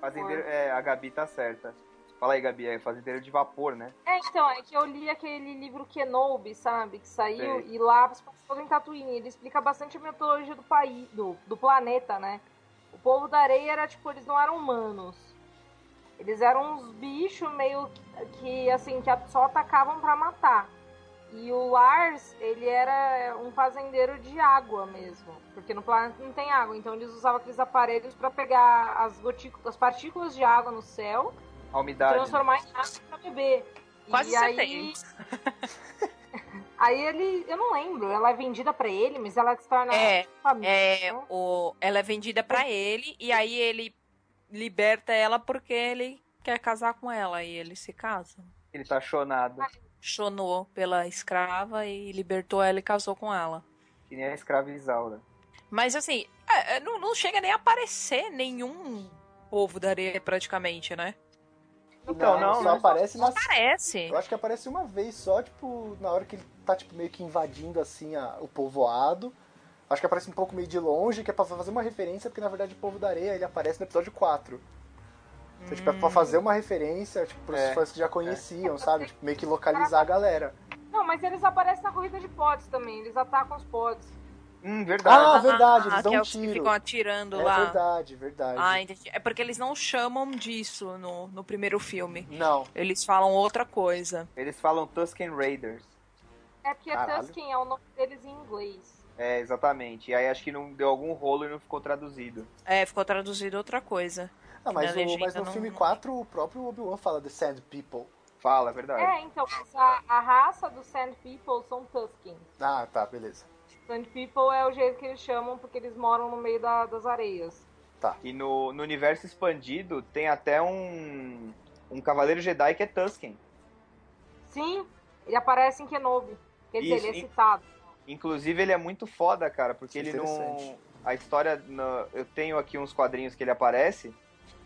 Fazendeiro, é, a Gabi tá certa. Fala aí, Gabi, é fazendeiro de vapor, né? É, então, é que eu li aquele livro Kenobi, sabe? Que saiu, Sei. e lá se passou em Tatooine. Ele explica bastante a mitologia do país, do, do planeta, né? O povo da areia era, tipo, eles não eram humanos. Eles eram uns bichos meio que, assim, que só atacavam pra matar. E o Lars, ele era um fazendeiro de água mesmo. Porque no planeta não tem água. Então eles usavam aqueles aparelhos pra pegar as, as partículas de água no céu A umidade. transformar em água pra beber. Quase e aí, 70. aí ele, eu não lembro, ela é vendida pra ele, mas ela se torna É, família. É, né? o, ela é vendida pra ele e aí ele liberta ela porque ele quer casar com ela e eles se casam. Ele tá chonado. Chonou pela escrava e libertou ela e casou com ela. Que nem a escrava Isaura. Mas assim, é, é, não, não chega nem a aparecer nenhum povo da areia praticamente, né? Então, não, só né? aparece nas. Parece. Eu acho que aparece uma vez só, tipo, na hora que ele tá tipo, meio que invadindo assim a- o povoado. Acho que aparece um pouco meio de longe, que é pra fazer uma referência, porque na verdade o povo da areia ele aparece no episódio 4. Então, tipo, é pra fazer uma referência, tipo, pros É, fãs que já conheciam, sabe? Tipo, meio que localizar a galera. Não, mas eles aparecem na corrida de pods também, eles atacam os pods. Hum, verdade. Ah, verdade, eles Ah, dão que é um os que tiro. ficam atirando É lá. verdade, verdade. Ah, entendi. É porque eles não chamam disso no, no primeiro filme. Não. Eles falam outra coisa. Eles falam Tusken Raiders. É porque Caralho. Tusken é o nome deles em inglês. É, exatamente. E aí acho que não deu algum rolo e não ficou traduzido. É, ficou traduzido outra coisa. Ah, mas, o- mas no não- filme 4 o próprio Obi-Wan fala The Sand People. Fala, é verdade. É, então, mas a, a raça dos Sand People são Tusken. Ah, tá, beleza. Sand People é o jeito que eles chamam porque eles moram no meio da- das areias. E no, no universo expandido tem até um, um Cavaleiro Jedi que é Tusken. Sim, ele aparece em Kenobi. Quer dizer, Isso, ele é e- citado. Inclusive ele é muito foda, cara, porque ele Interessante. não. A história. no- Eu tenho aqui uns quadrinhos que ele aparece.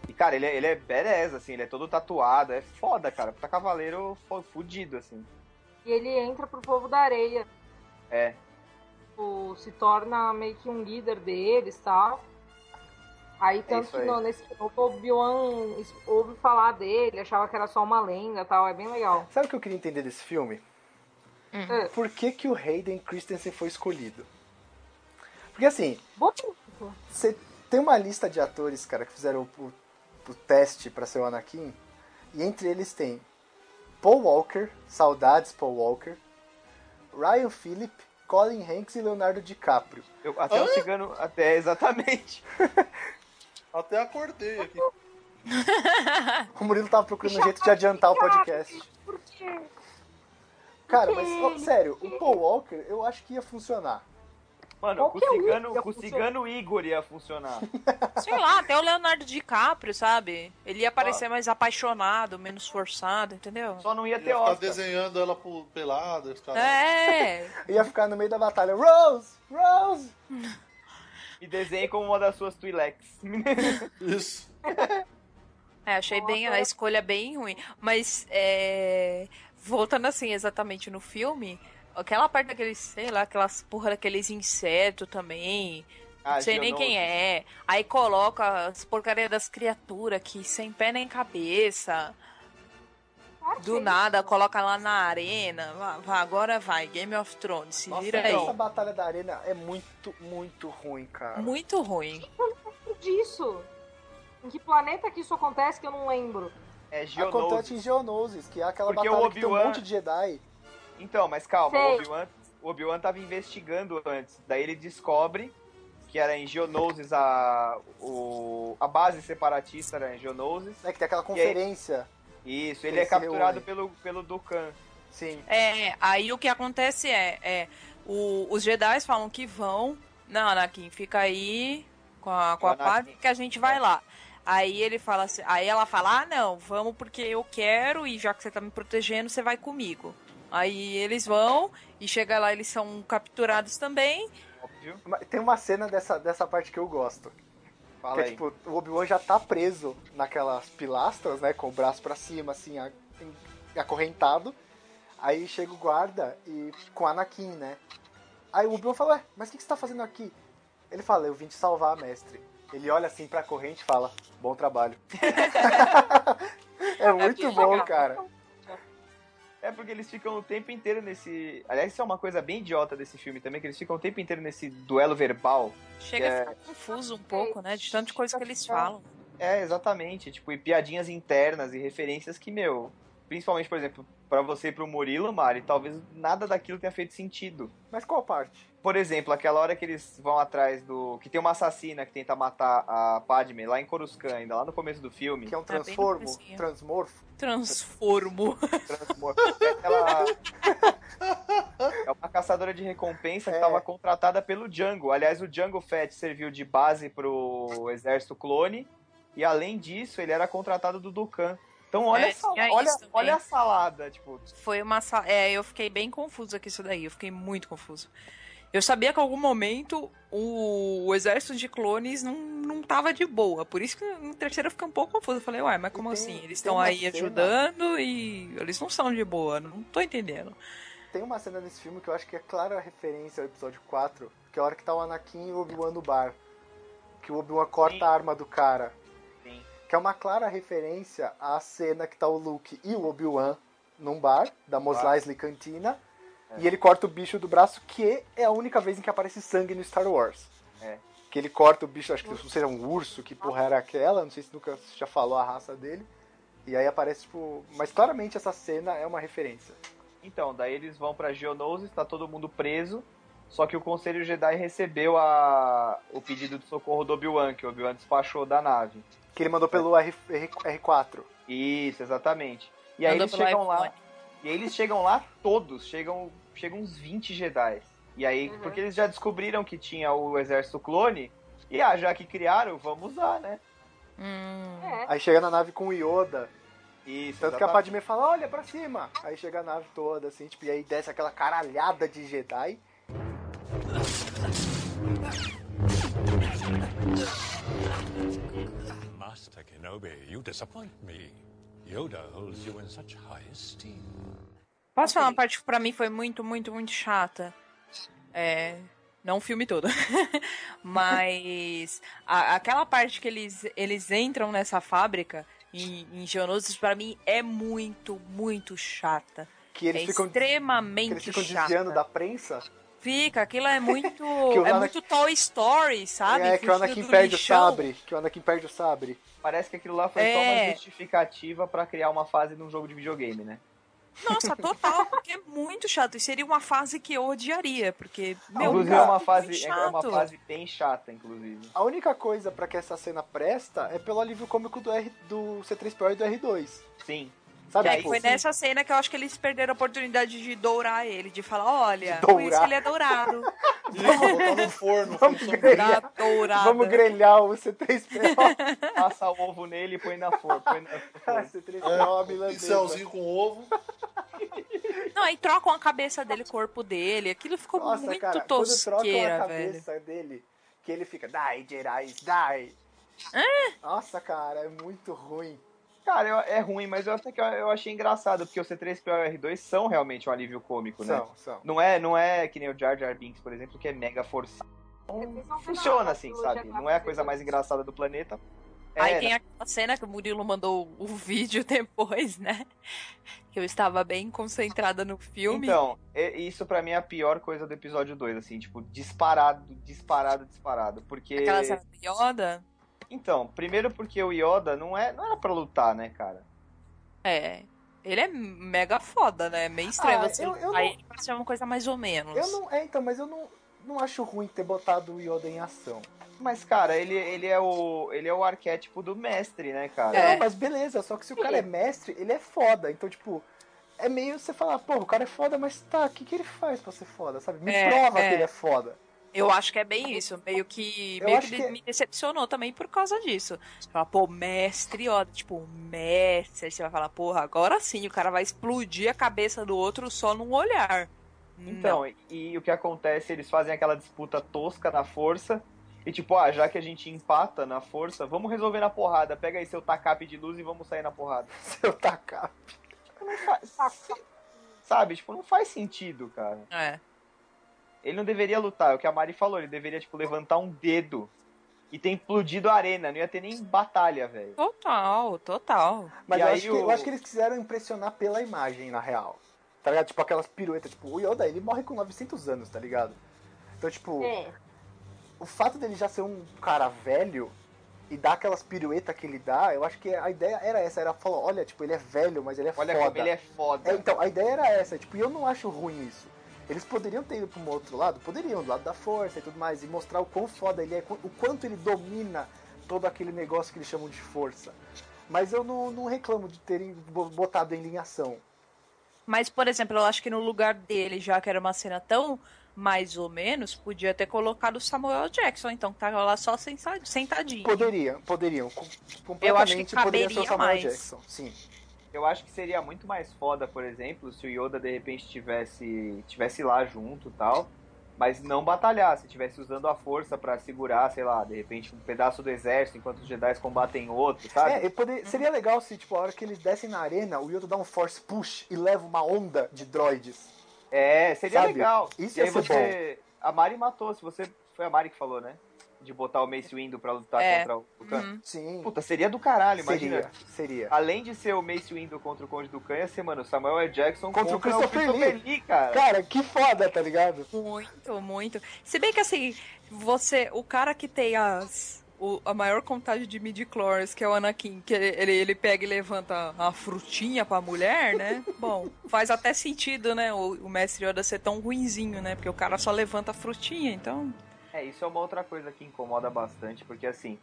E, cara, ele é, ele é badass, assim, ele é todo tatuado. É foda, cara. Puta cavaleiro fudido, assim. E ele entra pro povo da areia. É. Tipo, se torna meio que um líder deles e tal. Aí, tanto isso que aí. no, nesse o Obi-Wan es- ouve falar dele, achava que era só uma lenda e tal. É bem legal. Sabe o que eu queria entender desse filme? Hum. Por que, que o Hayden Christensen foi escolhido? Porque assim, você tem uma lista de atores, cara, que fizeram o, o- o teste pra ser o Anakin. E entre eles tem Paul Walker, saudades Paul Walker, Ryan Phillip, Colin Hanks e Leonardo DiCaprio. Eu- até o cigano. Até, exatamente. Até acordei aqui. O Murilo tava procurando um jeito de adiantar o podcast. Por quê? Cara, mas ó, sério, o Paul Walker eu acho que ia funcionar. Mano, com o Qualquer um cigano, ia com o cigano Igor ia funcionar. Sei lá, até o Leonardo DiCaprio, sabe? Ele ia parecer mais apaixonado, menos forçado, entendeu? Só não ia Ia ter ficar Oscar. desenhando ela pro- pelada. Caras... É, Ia ficar no meio da batalha, Rose! Rose! E desenhe como uma das suas Twi'leks. Isso. É, achei bem a escolha bem ruim. Mas, é... voltando assim, exatamente no filme, aquela parte daqueles, sei lá, aquelas porra daqueles insetos também. Ah, Não sei nem quem é. Aí coloca as porcaria das criaturas aqui, sem pé nem cabeça. Do nada, coloca lá na arena. Vá, vá, agora vai, Game of Thrones, se Nossa, vira aí. essa batalha da arena é muito, muito ruim, cara. Muito ruim. disso. Em que planeta que isso acontece que eu não lembro? É Acontece Geonosis. em Geonosis, que é aquela Porque batalha o que tem um monte de Jedi. Então, mas calma, Sei. o Obi-Wan o Obi-Wan tava investigando antes. Daí ele descobre que era em Geonosis a, o, a base separatista era em Geonosis. Né, que tem aquela conferência. Isso, ele é capturado pelo, pelo Dukan. Sim. É, aí o que acontece é, é o- os Jedi falam que vão. Não, Anakin, fica aí com a, com a paz que a gente vai lá. Aí ele fala assim, aí ela fala, ah não, vamos porque eu quero e já que você tá me protegendo, você vai comigo. Aí eles vão e chega lá, eles são capturados também. Óbvio. Tem uma cena dessa, dessa parte que eu gosto. Fala que é aí. tipo, o Obi-Wan já tá preso naquelas pilastras, né? Com o braço pra cima, assim, acorrentado. Aí chega o guarda e com o Anakin, né? Aí o Obi-Wan fala, ué, mas o que, que você tá fazendo aqui? Ele fala, eu vim te salvar, mestre. Ele olha assim pra corrente e fala, bom trabalho. é muito bom, legal. cara. É porque eles ficam o tempo inteiro nesse. Aliás, isso é uma coisa bem idiota desse filme também, que eles ficam o tempo inteiro nesse duelo verbal. Chega É. a ficar confuso um pouco, né? De tanta coisa que eles falam. É, exatamente. Tipo, e piadinhas internas e referências que, meu. Principalmente, por exemplo, pra você e pro Murilo, Mari, talvez nada daquilo tenha feito sentido. Mas qual parte? Por exemplo, aquela hora que eles vão atrás do. Que tem uma assassina que tenta matar a Padme lá em Coruscant, ainda lá no começo do filme. Que é um no transformo, comecinho. transmorfo. Transformo. Transmor- É aquela. É uma caçadora de recompensa que É. estava contratada pelo Django. Aliás, o Django Fett serviu de base pro exército clone. E além disso, ele era contratado do Dukan. Então olha, É, essa- tinha olha, olha a salada, tipo. Foi uma. sa- É, eu fiquei bem confusa com isso daí. Eu fiquei muito confusa. Eu sabia que em algum momento o, o exército de clones não, não tava de boa. Por isso que no terceiro eu fiquei um pouco confusa. Eu falei, uai, mas como tem- assim? Eles estão aí cena- ajudando e eles não são de boa. Não tô entendendo. Tem uma cena nesse filme que eu acho que é clara referência ao episódio 4, que é a hora que tá o Anakin e o Obi-Wan no bar. Que o Obi-Wan corta Sim. a arma do cara. Que é uma clara referência à cena que tá o Luke e o Obi-Wan num bar, da Mos. Eisley Cantina. É. E ele corta o bicho do braço, que é a única vez em que aparece sangue no Star Wars. É. Que ele corta o bicho, acho que não sei se era um urso, que porra era aquela, não sei se nunca já falou a raça dele. E aí aparece, tipo. Mas claramente essa cena é uma referência. Então, daí eles vão pra Geonosis, tá todo mundo preso. Só que o Conselho Jedi recebeu a... o pedido de socorro do Obi-Wan, que o Obi-Wan despachou da nave. Que ele mandou pelo R, R, R4. Isso, exatamente. E aí Mandou eles chegam lá. E aí eles chegam lá todos, chegam, chegam uns 20 Jedi. E aí, Uhum. porque eles já descobriram que tinha o exército clone, e ah, já que criaram, vamos usar, né? Hum. É. Aí chega na nave com o Yoda. Isso, Tanto que a exatamente. Padme fala, olha pra cima. Aí chega a nave toda, assim, tipo, e aí desce aquela caralhada de Jedi. Master Kenobi, you disappoint me. Yoda holds you in such high esteem. Posso falar uma parte que pra mim foi muito, muito, muito chata? É. Não o filme todo. Mas a- aquela parte que eles, eles entram nessa fábrica em, em Geonosis, pra mim, é muito, muito chata. Que eles é ficam, que extremamente eles ficam chata. desviando da prensa. Fica, aquilo é muito. é Anakin- muito Toy Story, sabe? é, que o Anakin do perde lixão. o sabre. Que o Anakin perde o sabre. Parece que aquilo lá foi só uma É. justificativa pra criar uma fase num jogo de videogame, né? Nossa, total, porque é muito chato. E seria uma fase que eu odiaria, porque, meu, inclusive é uma fase, é uma fase bem chata, inclusive. A única coisa pra que essa cena presta é pelo alívio cômico do, R, do C3PO e do R2. Sim. Sabe? Aí tipo, foi nessa cena que eu acho que eles perderam a oportunidade de dourar ele, de falar, olha, De por isso dourar. ele é dourado. Vamos botar no forno. Vamos grelhar. Dá dourada. Vamos grelhar o C3PO. Passa o ovo nele e põe na forma. Põe na forma. C3PO é pincelzinho com ovo. Não, aí trocam a cabeça dele, o corpo dele. Aquilo ficou Nossa, muito cara, quando trocam a tosqueira, velho. cabeça dele, que ele fica, die, Jedi, die. Nossa, cara, é muito ruim. Cara, eu- é ruim, mas eu até que eu, eu achei engraçado, porque o C3PO e o R2 são realmente um alívio cômico, né? São, são. Não é, não é que nem o Jar Jar Binks, por exemplo, que é mega forçado. Ver Funciona na assim, sabe? da Não é a coisa mais engraçada do planeta. Aí É, tem aquela cena que o Murilo mandou o vídeo depois, né? Que eu estava bem concentrada no filme. Então, é- isso pra mim é a pior coisa do episódio 2, assim, tipo, disparado, disparado, disparado. Porque. Aquela cena do Yoda. Então, primeiro porque o Yoda não, é, não era pra lutar, né, cara? É. Ele é mega foda, né? Meio estranho. Ah, você eu- eu aí não- parece uma coisa mais ou menos. Eu não. É, então, mas eu não, não acho ruim ter botado o Yoda em ação. Mas, cara, ele, ele, é o, ele é o arquétipo do mestre, né, cara? É. Não, mas beleza, só que se o cara é mestre, ele é foda. Então, tipo, é meio você falar, pô, o cara é foda, mas tá, o que, que ele faz pra ser foda, sabe? Me É, prova é. que ele é foda. Eu acho que é bem isso. Meio que. Meio que, que- me decepcionou também por causa disso. Você fala, pô, mestre, ó, tipo, mestre. Aí você vai falar, porra, agora sim o cara vai explodir a cabeça do outro só num olhar. Então, e, e o que acontece, eles fazem aquela disputa tosca na força. E tipo, ah, já que a gente empata na força, vamos resolver na porrada. Pega aí seu tacape de luz e vamos sair na porrada. Seu tacar. Não faz, sabe? Tipo, não faz sentido, cara. É. Ele não deveria lutar, é o que a Mari falou, ele deveria, tipo, levantar um dedo e ter implodido a arena, não ia ter nem batalha, velho. Total, total. Mas eu aí acho, que, o- eu acho que eles quiseram impressionar pela imagem, na real. Tá ligado? Tipo, aquelas piruetas. Tipo, o Yoda, ele morre com 900 anos, tá ligado? Então, tipo, É. o fato dele já ser um cara velho e dar aquelas piruetas que ele dá, eu acho que a ideia era essa. Era falar, olha, tipo, ele é velho, mas ele é Olha foda. como ele é foda. É, então, a ideia era essa, tipo, e eu não acho ruim isso. Eles poderiam ter ido pra um outro lado, poderiam, do lado da força e tudo mais, e mostrar o quão foda ele é, o quanto ele domina todo aquele negócio que eles chamam de força. Mas eu não, não reclamo de terem bo- botado em ação. Mas, por exemplo, eu acho que no lugar dele, já que era uma cena tão mais ou menos, podia ter colocado o Samuel Jackson, então, que tava lá só sentadinho. Poderiam, poderiam. com- Eu acho que Completamente poderia ser o Samuel mais. Jackson, sim. Eu acho que seria muito mais foda, por exemplo, se o Yoda de repente tivesse, tivesse lá junto e tal, mas não batalhasse, tivesse usando a força pra segurar, sei lá, de repente um pedaço do exército enquanto os Jedi combatem outro, sabe? É, e poder- seria legal se, tipo, a hora que eles descem na arena, o Yoda dá um force push e leva uma onda de droids. É, seria Sabe? legal. Isso e ia aí ser você. A Mari matou, se você. Foi a Mari que falou, né? De botar o Mace Windu pra lutar É. contra o Khan. Uhum. Sim, Puta, seria do caralho, imagina. seria, seria. Além de ser o Mace Windu contra o Conde do Khan, ia ser, mano, o Samuel L. Jackson Contra o Christopher Lee, cara. Cara, que foda, tá ligado? Muito, muito. Se bem que assim, você, o cara que tem as o- a maior contagem de midi-chlorians, que é o Anakin, que ele, ele, ele pega e levanta a frutinha pra mulher, né? Bom, faz até sentido, né? O, o mestre Yoda ser tão ruinzinho, né? Porque o cara só levanta a frutinha, então. É, isso é uma outra coisa que incomoda bastante, porque assim.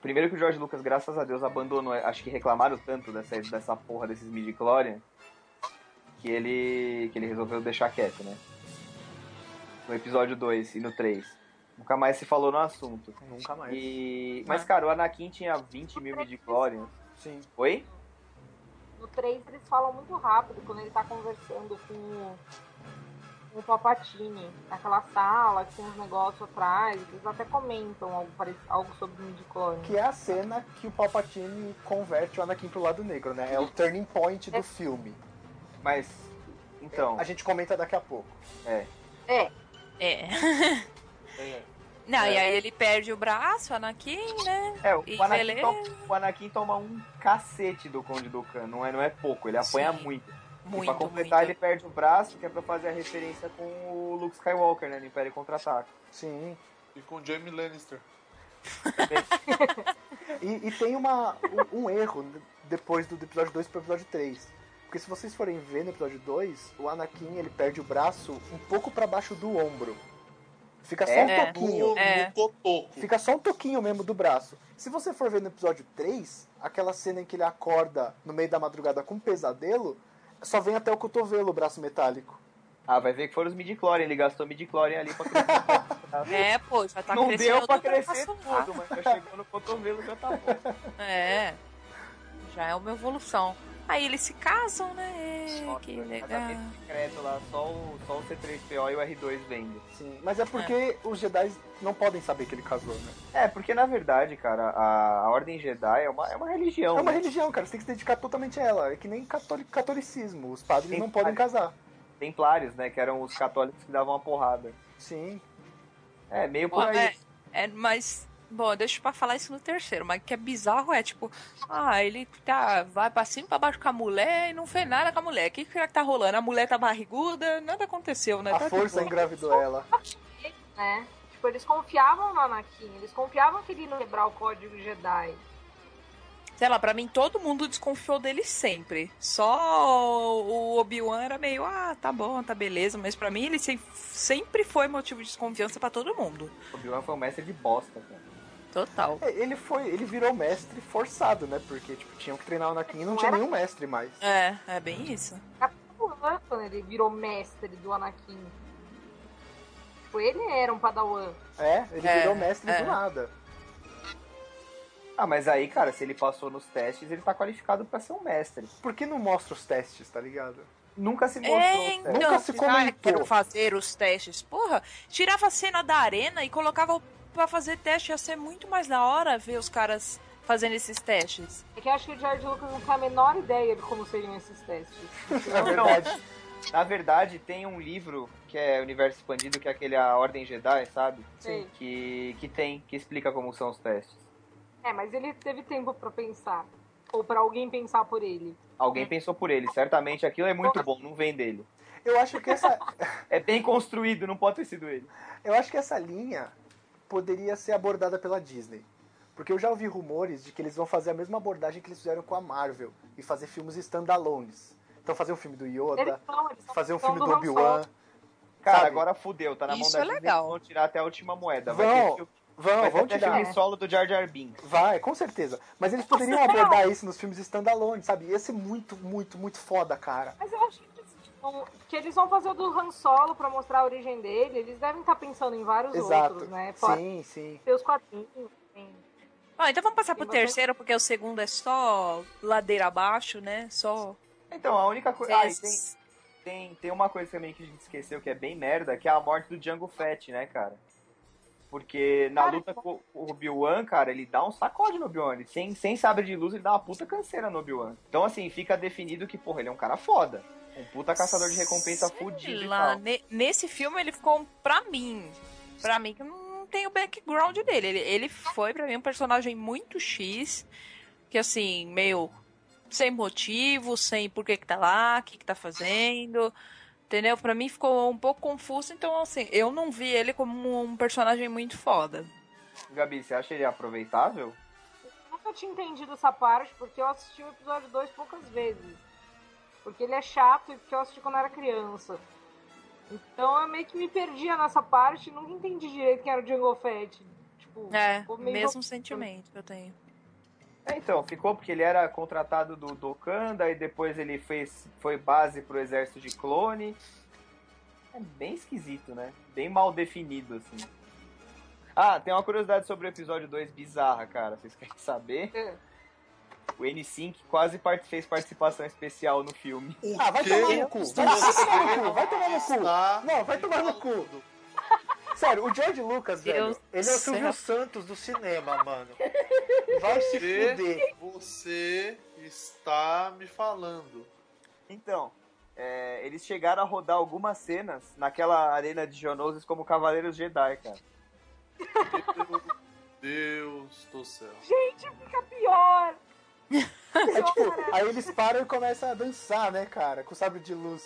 Primeiro que o George Lucas, graças a Deus, abandonou. Acho que reclamaram tanto dessa, dessa porra desses midi-chlorians que ele, que ele resolveu deixar quieto, né? No episódio 2 e no 3. Nunca mais se falou no assunto. Nunca mais. E... Mas, cara, o Anakin tinha 20 mil midi-chlorians. Sim. Oi? No 3 eles falam muito rápido quando ele tá conversando com o, com o Papatini naquela sala que tem uns negócios atrás. Eles até comentam algo, algo sobre o midi-clone. Que é a cena que o Palpatine converte o Anakin pro lado negro, né? É o turning point do filme. Mas. Então. A gente comenta daqui a pouco. É. É, É. É, Não, É. e aí ele perde o braço, o Anakin, né? É, o E Anakin, toma, o Anakin toma um cacete do Conde do Khan. Não é, não é pouco, ele apanha Sim. muito. E Muito, pra completar, muito. ele perde o braço, que é pra fazer a referência com o Luke Skywalker, né? No Império Contra-Ataque. Sim. E com Jamie Lannister. E, e tem uma, um, um erro depois do episódio 2 pro episódio 3. Porque se vocês forem ver no episódio 2, o Anakin ele perde o braço um pouco pra baixo do ombro. Fica só É? um toquinho. É. Fica só um toquinho mesmo do braço. Se você for ver no episódio 3, aquela cena em que ele acorda no meio da madrugada com um pesadelo, só vem até o cotovelo o braço metálico. Ah, vai ver que foram os midi-chlorian, ele gastou midi-chlorian ali pra crescer. É, pô, já tá não crescendo deu pra crescer lá. tudo, mas já chegou no cotovelo já tá bom. É. Já é uma evolução. Aí eles se casam, né? É, Nossa, que casamento legal. secreto lá, só o, só o C3PO e o R2 vendo. Sim, mas é porque os Jedi não podem saber que ele casou, né? É, porque na verdade, cara, a, a Ordem Jedi é uma, é uma religião. É uma né? religião, cara. Você tem que se dedicar totalmente a ela. É que nem catoli- catolicismo. Os padres Tem não podem casar. Templários, né? Que eram os católicos que davam uma porrada. Sim. É, meio por aí. é, é, mas, bom, deixa pra falar isso no terceiro, mas o que é bizarro é, tipo, ah, ele tá, vai pra cima e pra baixo com a mulher e não fez nada com a mulher. O que será que tá rolando? A mulher tá barriguda, nada aconteceu, né? A Tá força boa. engravidou ela. né? Tipo, eles confiavam no Anakin, eles confiavam que ele ia quebrar o código Jedi. Sei lá, pra mim todo mundo desconfiou dele sempre. Só o Obi-Wan era meio, ah, tá bom, tá beleza, mas pra mim ele se- sempre foi motivo de desconfiança pra todo mundo. O Obi-Wan foi um mestre de bosta, cara. Total. É, Ele foi, ele virou mestre forçado, né? Porque, tipo, tinham que treinar o Anakin e não tinha nenhum mestre mais. É, é bem isso. Padawan, quando ele virou mestre do Anakin. Tipo, ele era um Padawan. É, ele É, virou mestre é. do nada. Ah, mas aí, cara, se ele passou nos testes, ele tá qualificado pra ser um mestre. Por que não mostra os testes, tá ligado? Nunca se mostrou. É, os testes. então, Nunca se ah, comentou. quero fazer os testes. Porra, tirava a cena da arena e colocava pra fazer teste. Ia ser muito mais da hora ver os caras fazendo esses testes. É que eu acho que o George Lucas não tem a menor ideia de como seriam esses testes. É verdade. Na verdade, tem um livro que é Universo Expandido, que é aquele A Ordem Jedi, sabe? Sim. Que, que tem, que explica como são os testes. É, mas ele teve tempo pra pensar. Ou pra alguém pensar por ele. Alguém pensou por ele. Certamente aquilo é muito bom, não vem dele. Eu acho que essa, É bem construído, não pode ter sido ele. eu acho que essa linha poderia ser abordada pela Disney. Porque eu já ouvi rumores de que eles vão fazer a mesma abordagem que eles fizeram com a Marvel e fazer filmes standalones. Então fazer um filme do Eles Yoda, eles são fazer um filme do Obi-Wan. Cara, Sabe? agora fudeu, tá na mão Isso da é Disney, legal. eles vão tirar até a última moeda. Vai Vão, ter, filme, vão, vai ter vão até tirar. filme solo do Jar Jar Binks. Vai, com certeza. Mas eles poderiam abordar isso nos filmes standalone, sabe? Ia ser muito, muito, muito foda, cara. Mas eu acho que eles, vão, que eles vão fazer o do Han Solo pra mostrar a origem dele. Eles devem estar pensando em vários Exato. outros, né? Fora Sim, sim. os quadrinhos. Ah, então vamos passar pro bastante- terceiro, porque o segundo é só ladeira abaixo, né? Só. Então, a única coisa. Ah, tem, tem, tem uma coisa também que a gente esqueceu que é bem merda, que é a morte do Django Fett, né, cara? Porque na Cara, luta com o Obi-Wan, cara, ele dá um sacode no Obi-Wan. Ele, Sem, sem sabre de luz, ele dá uma puta canseira no Obi-Wan. Então, assim, fica definido que, porra, ele é um cara foda. Um puta caçador de recompensa Sei fudido e lá, tal. ne- nesse filme ele ficou, pra mim, pra mim que não tem o background dele. Ele, ele foi, pra mim, um personagem muito X, que assim, meio sem motivo, sem por que que tá lá, o que que tá fazendo, entendeu? Pra mim ficou um pouco confuso, então assim, eu não vi ele como um personagem muito foda. Gabi, você acha ele aproveitável? Eu nunca tinha entendido essa parte porque eu assisti o episódio 2 poucas vezes. Porque ele é chato e porque eu assisti quando eu era criança. Então eu meio que me perdia nessa parte e nunca entendi direito quem era o Django Fett. Tipo, É, mesmo sentimento que eu tenho. É, então, ficou porque ele era contratado do Dokanda e depois ele fez, foi base pro exército de clone. É bem esquisito, né? Bem mal definido, assim. Ah, tem uma curiosidade sobre o episódio 2 bizarra, cara. Vocês querem saber? É. O N5 quase part- fez participação especial no filme. O Ah, vai tomar no cu. Vai tomar no cu. Vai tomar no cu. Não, vai tomar no cu. Sério, o George Lucas, Deus velho, ele é o Silvio. Santos do cinema, mano. Vai se Você- fuder. Você está me falando. Então, é, eles chegaram a rodar algumas cenas naquela arena de Geonosis como Cavaleiros Jedi, cara. Meu Deus do céu. Gente, fica pior! É tipo, aí eles param e começam a dançar, né, cara? Com sabre de luz.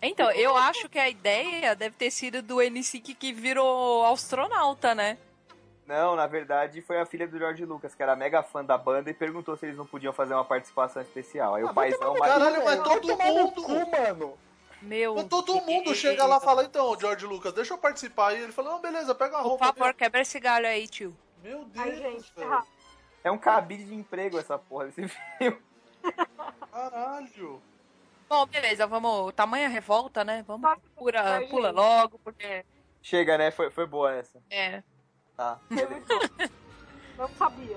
Então, eu acho que a ideia deve ter sido do N5 que virou astronauta, né? Não, na verdade foi a filha do George Lucas, que era mega fã da banda, e perguntou se eles não podiam fazer uma participação especial. Aí Ah, o paizão... mas- Caralho, mas todo mundo- cu, mano. Meu. Mas todo mundo chega lá e fala, então, George Lucas, deixa eu participar aí. Ele fala, não, beleza, pega a Por roupa. favor, quebra esse galho aí, tio. Meu Deus, Ai, gente, velho. É um cabide de emprego essa porra desse filme. Caralho. Bom, beleza, vamos. Tamanha revolta, né? Vamos. Pura, pula logo, porque. Chega, né? Foi, foi boa essa. É. Tá. Não sabia.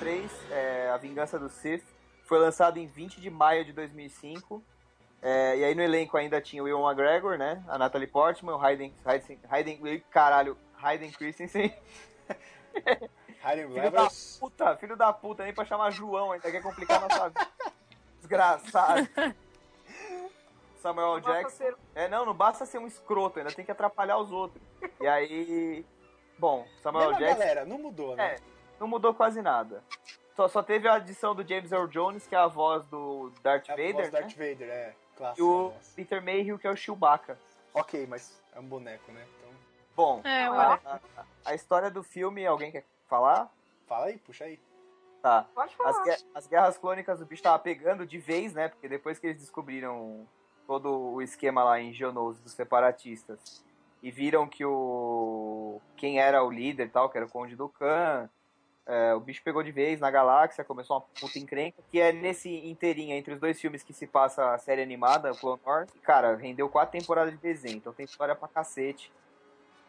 3, é, A Vingança do Sith, foi lançado em 20 de maio de 2005. É, e aí no elenco ainda tinha o Will McGregor, né? A Natalie Portman, o Hayden... Hayden, Hayden caralho, Hayden Christensen. Harry Filho da puta, filho da puta, nem pra chamar João ainda quer complicar a nossa vida. Desgraçado. Samuel Basta Jackson. ser- É, não, não basta ser um escroto, ainda tem que atrapalhar os outros. E aí. Bom, Samuel Mesma Jackson. galera, não mudou, né? É, não mudou quase nada. Só, só teve a adição do James Earl Jones, que é a voz do Darth É a Vader, voz né? Darth Vader, é. E Clássico. o nossa. Peter Mayhew, que é o Chewbacca. Ok, mas é um boneco, né? Então, Bom, É, a, a- a história do filme, alguém quer falar? fala aí, puxa aí. Tá. Pode As, falar. gue- as guerras clônicas o bicho tava pegando de vez, né? Porque depois que eles descobriram todo o esquema lá em Geonosis dos separatistas e viram que o. quem era o líder e tal, que era o Conde do Khan, é, o bicho pegou de vez na galáxia, começou uma puta encrenca, que é nesse inteirinho entre os dois filmes que se passa a série animada, o Clone Wars. Cara, rendeu quatro temporadas de desenho, então tem história pra cacete.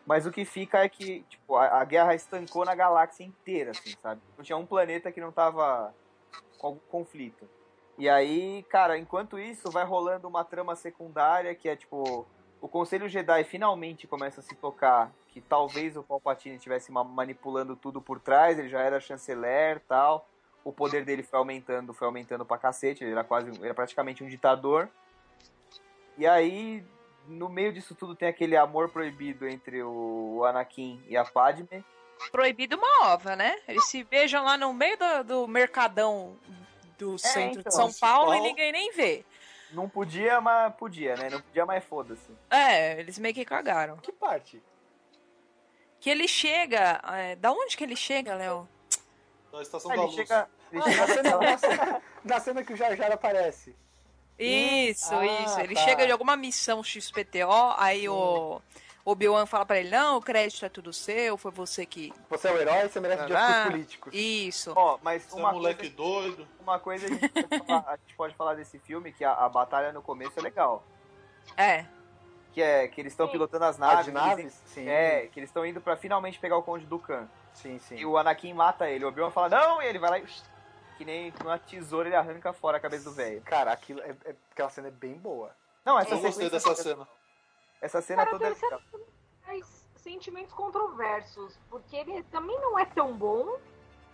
Mas o que fica é que, tipo, a, a guerra estancou na galáxia inteira, assim, sabe? Não tinha um planeta que não tava com algum conflito. E aí, cara, enquanto isso, vai rolando uma trama secundária que é, tipo, o Conselho Jedi finalmente começa a se tocar que talvez o Palpatine estivesse ma- manipulando tudo por trás, ele já era chanceler tal. O poder dele foi aumentando, foi aumentando pra cacete, ele era quase, ele era praticamente um ditador. E aí, no meio disso tudo tem aquele amor proibido entre o Anakin e a Padme. Proibido uma ova, né? Eles se beijam lá no meio do, do mercadão do centro então, de São Paulo e ninguém nem vê. Não podia, mas podia, né? Não podia, mas foda-se. É, eles meio que cagaram. Que parte? Que ele chega. é, da onde que ele chega, Léo? Na Estação Ah, da ele Luz. chega, ele Ah, chega na, cena, cena- na cena que o Jar Jar aparece. Isso, Ah, isso. Ele tá. chega de alguma missão XPTO, aí o Obi-Wan fala pra ele: Não, o crédito é tudo seu, foi você que. Você é o herói, você merece dias Ah, políticos. Isso. Ó, mas Você é uma um moleque coisa, doido. uma coisa a, gente pode falar, a gente pode falar desse filme, que a, a batalha no começo é legal. É. Que é que eles estão pilotando as Ah, naves. de eles- naves? Sim. É, que eles estão indo pra finalmente pegar o Conde do Khan. Sim, sim. E o Anakin mata ele. O Obi-Wan fala, não! E ele vai lá e... Que nem com uma tesoura ele arranca fora a cabeça do velho. Cara, aquilo é, é- aquela cena é bem boa. Não, essa Eu gostei sequência- dessa cena. Essa cena Cara, toda é legal. Sentimentos controversos, porque ele também não é tão bom,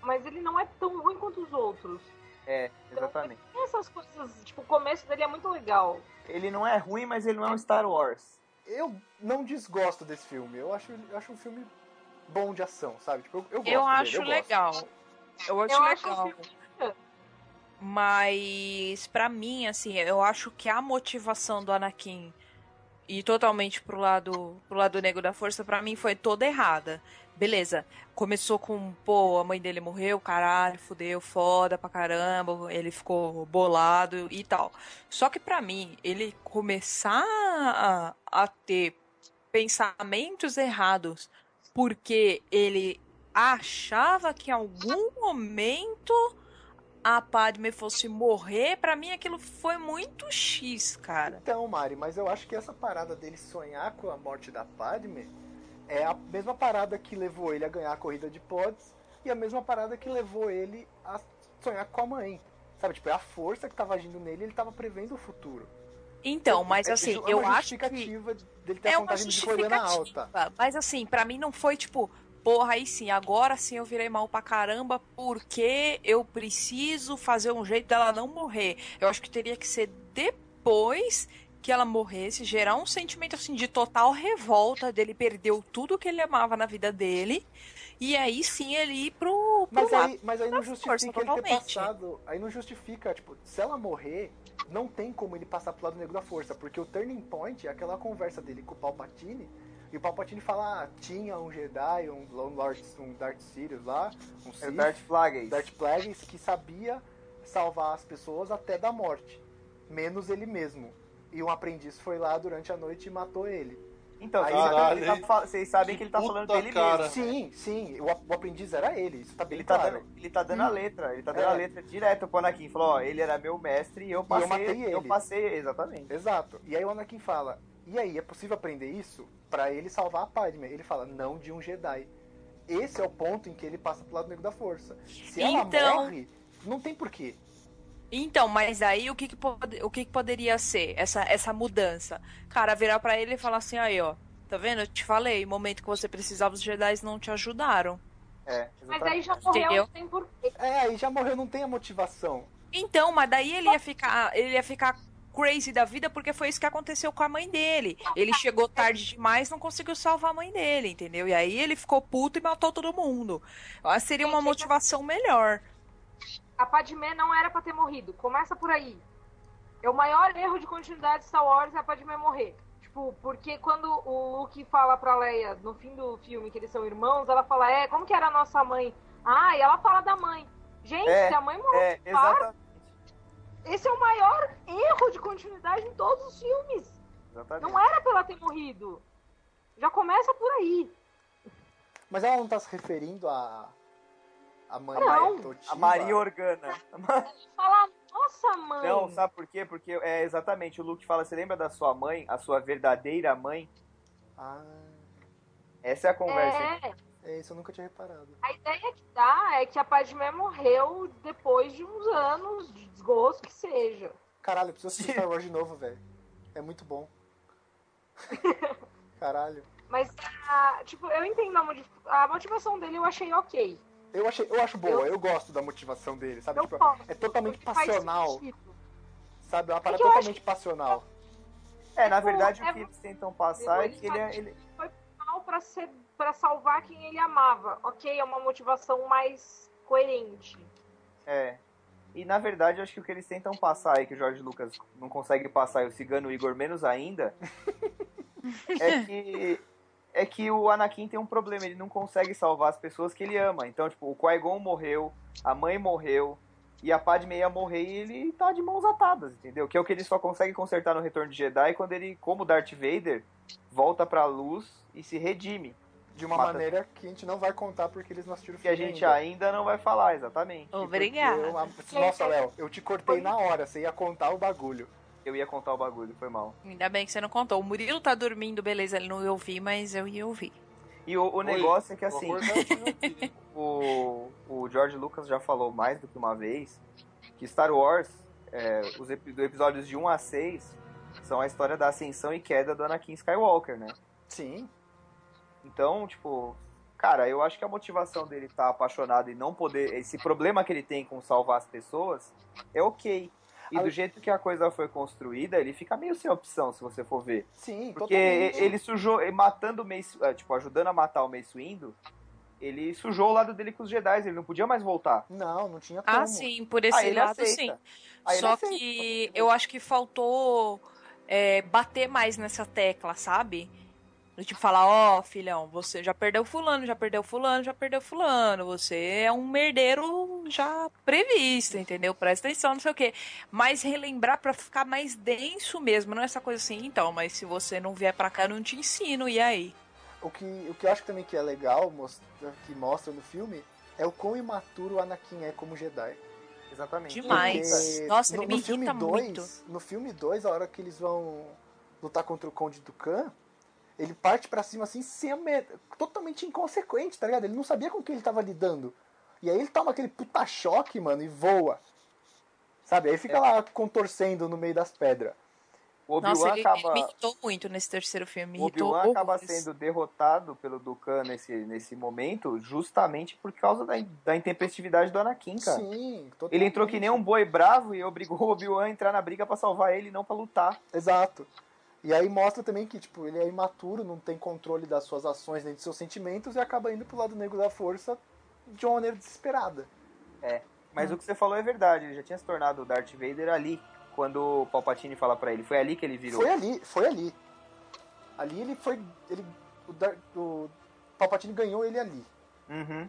mas ele não é tão ruim quanto os outros. É, exatamente. Tem essas coisas, tipo, o começo dele é muito legal. Ele não é ruim, mas ele não é um Star Wars. Eu não desgosto desse filme. Eu acho, eu acho um filme bom de ação, sabe? Tipo, eu, eu gosto Eu dele, acho eu gosto. legal. Eu acho Eu acho legal. filme Mas, pra mim, assim, eu acho que a motivação do Anakin e totalmente pro lado, pro lado negro da força, pra mim foi toda errada. Beleza, começou com, pô, a mãe dele morreu, caralho, fudeu, foda pra caramba, ele ficou bolado e tal. Só que pra mim, ele começar a, a ter pensamentos errados porque ele achava que em algum momento a Padme fosse morrer, pra mim aquilo foi muito X, cara. Então, Mari, mas eu acho que essa parada dele sonhar com a morte da Padme é a mesma parada que levou ele a ganhar a corrida de pods e a mesma parada que levou ele a sonhar com a mãe. Sabe, tipo, é a força que tava agindo nele, ele tava prevendo o futuro. Então, mas É- assim, é uma eu acho que justificativa dele ter é a uma vantagem de alta. mas assim, pra mim não foi tipo, porra, aí sim, agora sim eu virei mal pra caramba porque eu preciso fazer um jeito dela não morrer. Eu acho que teria que ser depois que ela morresse, gerar um sentimento assim de total revolta dele perdeu tudo que ele amava na vida dele. E aí sim ele ir pro, pro Mas lado aí, mas aí não da força, justifica ele ter totalmente. passado. Aí não justifica, tipo, se ela morrer, não tem como ele passar pro lado negro da força, porque o turning point é aquela conversa dele com o Palpatine. E o Palpatine fala, ah, tinha um Jedi, um, um Lord, um Darth Sirius lá, um É Sith, Darth Plagueis. Darth Plagueis, que sabia salvar as pessoas até da morte, menos ele mesmo. E um aprendiz foi lá durante a noite e matou ele. Então, Aí, vocês sabem que ele caralho, tá vocês sabem que que ele tá falando dele cara. mesmo. Sim, sim, o, o aprendiz era ele, isso tá bem Ele tá, claro. dando, ele tá dando a letra, ele tá dando É. a letra direto pro Anakin. Falou, ó, ele era meu mestre e eu passei. matei Eu ele. passei, exatamente. Exato. E aí o Anakin fala: "E aí, é possível aprender isso pra ele salvar a Padme?" Ele fala: "Não de um Jedi." Esse é o ponto em que ele passa pro lado negro da força. Se ela Então- morre, não tem porquê. Então, mas aí o que que, pode- o que que poderia ser essa, essa mudança? Cara, virar pra ele e falar assim, aí ó, tá vendo? Eu te falei, o momento que você precisava os Jedi não te ajudaram. É, Mas aí já morreu, Entendeu? não tem porquê. É, aí já morreu, não tem a motivação. Então, mas daí ele ia ficar, ele ia ficar crazy da vida porque foi isso que aconteceu com a mãe dele. Ele chegou tarde demais, não conseguiu salvar a mãe dele, entendeu? E aí ele ficou puto e matou todo mundo. Seria uma motivação melhor. A Padmé não era pra ter morrido. Começa por aí. É o maior erro de continuidade de Star Wars é a Padmé morrer. Tipo, porque quando o Luke fala pra Leia, no fim do filme, que eles são irmãos, ela fala, é, como que era a nossa mãe? Ah, e ela fala da mãe. Gente, É, se a mãe morreu, É, exatamente. esse é o maior erro de continuidade em todos os filmes. exatamente. Não era pra ela ter morrido. Já começa por aí. Mas ela não tá se referindo a a mãe Não. adotiva? A Maria Organa. Fala, nossa mãe. Não, sabe por quê? Porque é exatamente o Luke fala, você lembra da sua mãe, a sua verdadeira mãe? Ah, Essa é a conversa. É, é isso eu nunca tinha reparado. a ideia que dá é que a Padmé morreu depois de uns anos de desgosto que seja. Caralho, eu preciso assistir Star Wars de novo, velho. É muito bom. Caralho. Mas, a, tipo, eu entendo a, motiv- a motivação dele, eu achei ok. Eu, achei, eu acho boa, eu, gosto da motivação dele, sabe? Eu Tipo, gosto. é totalmente passional, sabe? É uma parada eu totalmente passional. É, na Tipo, verdade, é- o que eles tentam passar é que ele é. Ele... Mal pra, ser, pra salvar quem ele amava. Ok, é uma motivação mais coerente. É. E na verdade, eu acho que o que eles tentam passar aí, que o Jorge Lucas não consegue passar e o Cigano Igor menos ainda, é que. É que o Anakin tem um problema, ele não consegue salvar as pessoas que ele ama. Então, tipo, o Qui-Gon morreu, a mãe morreu, e a Padme ia morrer e ele tá de mãos atadas, entendeu? Que é o que ele só consegue consertar no Retorno de Jedi quando ele, como Darth Vader, volta pra luz e se redime. De uma Mata- maneira que a gente não vai contar porque eles não assistiram o Que a filme gente ainda. ainda não vai falar, exatamente. Obrigada. eu- Nossa, Léo, eu te cortei na hora, você ia contar o bagulho. Eu ia contar o bagulho, foi mal. Ainda bem que você não contou. O Murilo tá dormindo, beleza, ele não ia ouvir, mas eu ia ouvir. E o, o negócio é que assim, o, o George Lucas já falou mais do que uma vez que Star Wars, é, os do episódios de 1 a 6, são a história da ascensão e queda do Anakin Skywalker, né? Sim. Então, tipo, cara, eu acho que a motivação dele estar apaixonado e não poder. Esse problema que ele tem com salvar as pessoas é ok. E Ah, do jeito que a coisa foi construída, ele fica meio sem opção, se você for ver. Sim, Porque totalmente. ele sujou, e matando o Mace, é, tipo, ajudando a matar o Mace Windu, ele sujou o lado dele com os Jedi, ele não podia mais voltar. Não, não tinha como. Ah, sim, por esse Aí ele lado, sim. Aí ele Só que eu acho que faltou é, bater mais nessa tecla, sabe? Do Tipo, falar, ó, filhão, você já perdeu fulano, já perdeu fulano, já perdeu fulano. Você é um merdeiro já previsto, entendeu? Presta atenção, não sei o quê. Mas relembrar pra ficar mais denso mesmo, não é essa coisa assim, então, mas se você não vier pra cá, eu não te ensino, e aí? O que, o que eu acho também que é legal, mostra- que mostra no filme, é o quão imaturo o Anakin é como Jedi. Exatamente. Demais. Porque Nossa, no, ele me no filme irrita dois, muito. No filme 2, a hora que eles vão lutar contra o Conde Dukan, ele parte pra cima assim, sem totalmente inconsequente, tá ligado? Ele não sabia com o que ele tava lidando. E aí ele toma aquele puta choque, mano, e voa. Sabe? Aí É. fica lá contorcendo no meio das pedras. O Nossa, Obi-Wan ele, acaba, ele me irritou muito nesse terceiro filme. Me o Obi-Wan acaba sendo derrotado pelo Dukan nesse, nesse momento justamente por causa da, da intempestividade do Anakin, cara. Sim, Ele entrou que nem um boi bravo e obrigou o Obi-Wan a entrar na briga pra salvar ele, não pra lutar. Exato. E aí mostra também que, tipo, ele é imaturo, não tem controle das suas ações nem dos seus sentimentos e acaba indo pro lado negro da força de uma maneira desesperada. Mas o que você falou é verdade, ele já tinha se tornado o Darth Vader ali, quando o Palpatine fala pra ele. Foi ali que ele virou. Foi ali, foi ali. Ali ele foi. Ele, o, o Palpatine ganhou ele ali. Uhum.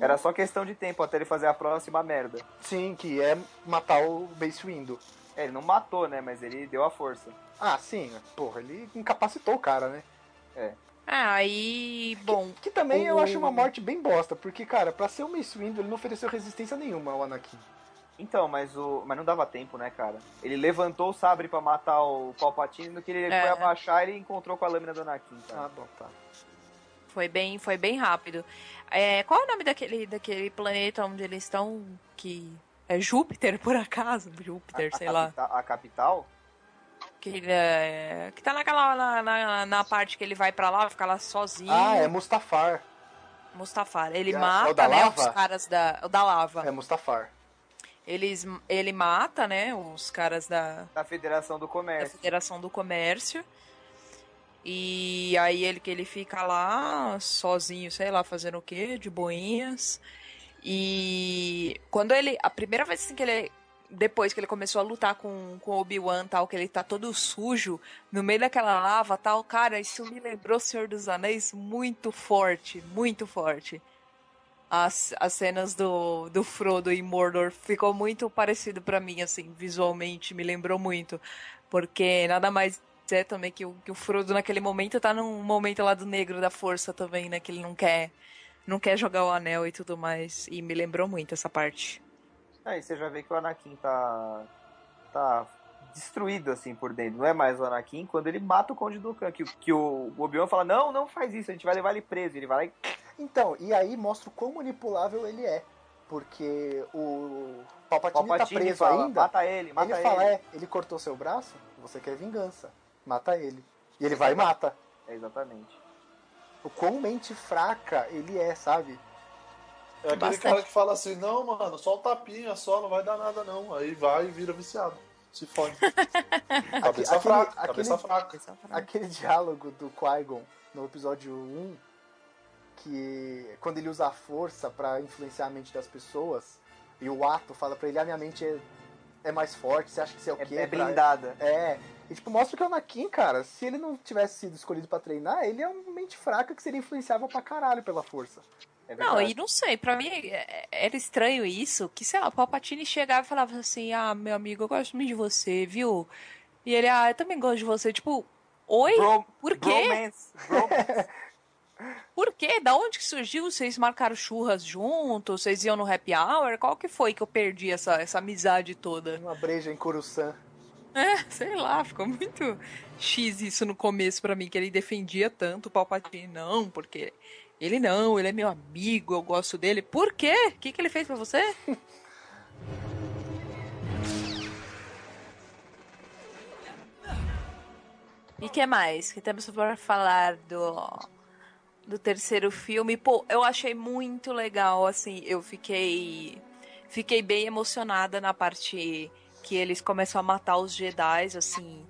Era só questão de tempo até ele fazer a próxima merda. Sim, que é matar o Mace Windu. É, ele não matou, né? Mas ele deu a força. Ah, sim, porra, ele incapacitou o cara, né? Ah, aí, bom, Que também eu O- acho uma morte bem bosta, porque, cara, pra ser o Mace Windu, ele não ofereceu resistência nenhuma ao Anakin. Então, mas o. Mas não dava tempo, né, cara? Ele levantou o sabre pra matar o Palpatine, no que ele É. foi abaixar, ele encontrou com a lâmina do Anakin, cara. Ah, bom, tá. foi bem, foi bem rápido. É, qual é o nome daquele, daquele planeta onde eles estão? Que é Júpiter, por acaso? Júpiter, a, sei lá. a capital? Que, ele é, que tá naquela, na, na, na parte que ele vai pra lá, fica lá sozinho. Ah, é Mustafar. Mustafar. Ele É, é mata, da né, lava? os caras da, o da lava. É Mustafar. Eles, ele mata, né, os caras da, Da Federação do da Comércio. Federação do Comércio. E aí ele que ele fica lá sozinho, sei lá, fazendo o quê? De boinhas. E quando ele. A primeira vez assim, que ele. Depois que ele começou a lutar com, com Obi-Wan tal, que ele tá todo sujo, no meio daquela lava tal, cara, isso me lembrou Senhor dos Anéis muito forte, muito forte. As, as cenas do, do Frodo em Mordor ficou muito parecido pra mim, assim, visualmente, me lembrou muito. Porque nada mais é também que o, que o Frodo naquele momento tá num momento lá do negro da força também, né? Que ele não quer, não quer jogar o anel e tudo mais. E me lembrou muito essa parte. Aí você já vê que o Anakin tá. tá destruído assim por dentro. Não é mais o Anakin quando ele mata o Conde Dukan. Que, que o Obi-Wan fala: Não, não faz isso, a gente vai levar ele preso. Ele vai lá e. Então, e aí mostra o quão manipulável ele é. Porque o Palpatine, Palpatine tá preso fala: ainda. Mata ele, mata ele ele. fala, é, ele cortou seu braço, você quer vingança. Mata ele. E ele vai e mata. É, exatamente. O quão mente fraca ele é, sabe? É aquele Bastante. cara que fala assim, não, mano, só um tapinha só, não vai dar nada não. Aí vai e vira viciado. Se fode. cabeça aquele- fraca, aquele- cabeça fraca. Aquele diálogo do Qui-Gon no episódio 1, que quando ele usa a força pra influenciar a mente das pessoas, e o ato fala pra ele, a minha mente é, é mais forte, você acha que você é o É, quê? é pra- blindada. É. E tipo, mostra que o Anakin, cara, se ele não tivesse sido escolhido pra treinar, ele é uma mente fraca que seria influenciável pra caralho pela força. É Não, e não sei, pra mim é- era estranho isso, que sei lá, o Palpatine chegava e falava assim, ah, meu amigo, eu gosto muito de você, viu? E ele, ah, eu também gosto de você. Tipo, oi? Bro- Por quê? bromance, bromance. Por quê? Da onde que surgiu? Vocês marcaram churras juntos? Vocês iam no happy hour? Qual que foi que eu perdi essa, essa amizade toda? Uma breja em Coruscant. É, sei lá, ficou muito X isso no começo pra mim, que ele defendia tanto o Palpatine. Não, porque ele não, ele é meu amigo, eu gosto dele. Por quê? O que, que ele fez pra você? E que mais? Que temos para falar do do terceiro filme? Pô, eu achei muito legal, assim, eu fiquei fiquei bem emocionada na parte que eles começam a matar os Jedi, assim.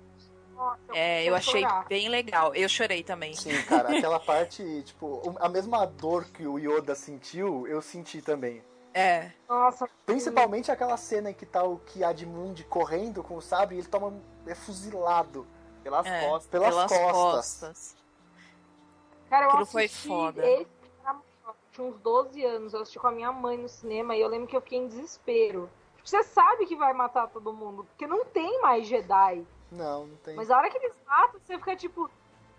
Nossa, É, eu achei chorar. bem legal. Eu chorei também. Sim, cara, aquela parte, tipo, a mesma dor que o Yoda sentiu, eu senti também. É. Nossa, Principalmente aquela cena em que tá o Kiad correndo com o sabre e ele toma é fuzilado. Pelas É. costas. Pelas pelas costas. costas. Cara, eu Aquilo foi assisti foda. esse tinha uns 12 anos, eu assisti com a minha mãe no cinema e eu lembro que eu fiquei em desespero. Tipo, Você sabe que vai matar todo mundo, porque não tem mais Jedi. Não, não tem. Mas a hora que eles matam, você fica tipo,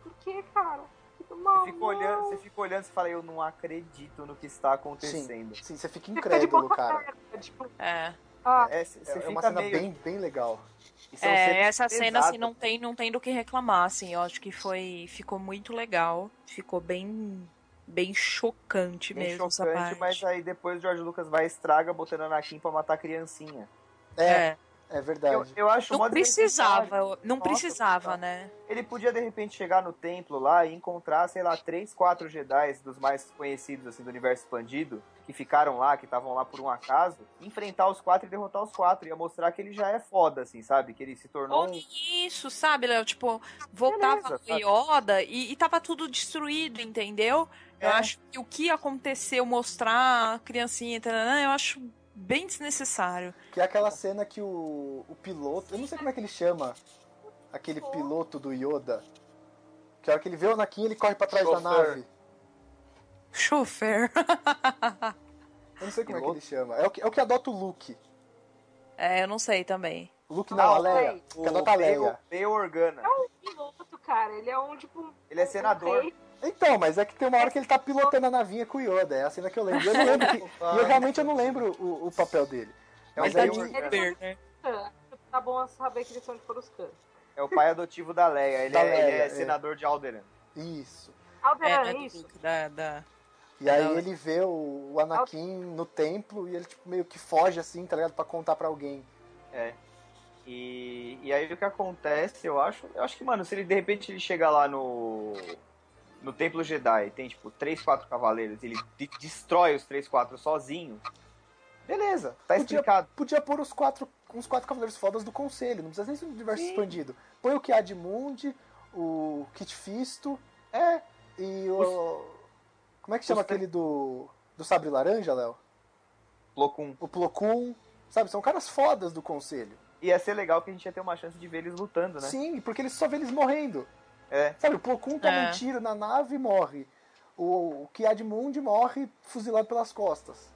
por que, cara? Fica mal. Você fica olhando, você fica olhando e fala, eu não acredito no que está acontecendo. Sim, você fica Você fica incrédulo, boca cara. aberta, Tipo, É. ah, É, você É, é uma cena meio... bem, bem legal. É, cenas essa cena, pesadas. assim, não tem, não tem do que reclamar, assim. Eu acho que foi. Ficou muito legal. Ficou bem. Bem chocante Bem mesmo essa chocante, parte. mas aí depois o George Lucas vai e estraga botando Anakin pra matar a criancinha. É, É. É verdade. Eu, eu acho Não precisava, não Nossa, precisava, né? Ele podia de repente chegar no templo lá e encontrar, sei lá, três, quatro Jedi dos mais conhecidos assim do universo expandido, que ficaram lá, que estavam lá por um acaso, enfrentar os quatro e derrotar os quatro, ia mostrar que ele já é foda, assim, sabe? Que ele se tornou Ou um. isso, sabe, Léo? Tipo, voltava Beleza, Yoda e, e tava tudo destruído, entendeu? Eu É. acho que o que aconteceu, mostrar a criancinha, eu acho bem desnecessário. Que é aquela cena que o, o piloto. Eu não sei como é que ele chama. Aquele piloto do Yoda. Que a hora que ele vê o Anakin, ele corre pra trás da nave. Chofer. Eu não sei como é que Piloto? ele chama. É o que, é o que adota o Luke. é, eu não sei também. O Luke não, a Leia. o Que adota a Leia. Bail Organa. piloto, cara. Ele é um, tipo... Ele é senador. rei. Então, mas é que tem uma hora que ele tá pilotando a navinha com o Yoda. É a cena que eu lembro. Eu não lembro que, e eu realmente eu não lembro o, o papel dele. É o Mas Organa. Khan. Tá bom saber que eles são de Coruscant. É o pai adotivo da Leia. Ele, Da é, ele Leia, é é. senador de Alderaan. isso. Alderan, é, é, isso? Da, da... E aí Não. ele vê o, o Anakin no templo e ele tipo, meio que foge assim, tá ligado? Pra contar pra alguém. É. E, e aí o que acontece, eu acho, eu acho que, mano, se ele de repente ele chegar lá no no Templo Jedi, tem tipo três, quatro cavaleiros, ele de- destrói os três, quatro sozinho. Beleza, tá Podia- explicado. Podia pôr os quatro, uns quatro cavaleiros fodas do conselho, não precisa nem ser um universo Sim. expandido. Põe o Kiad Mundi, o Kit Fisto, é, e o. Como é que chama os aquele do. do Sabre Laranja, Léo? Plocum. O Plo Koon, sabe? São caras fodas do conselho. Ia ser legal que a gente ia ter uma chance de ver eles lutando, né? Sim, porque eles só vê eles morrendo. É. Sabe, o Plo Koon toma É. um tiro na nave e morre. O, o Kiad Mundi morre fuzilado pelas costas.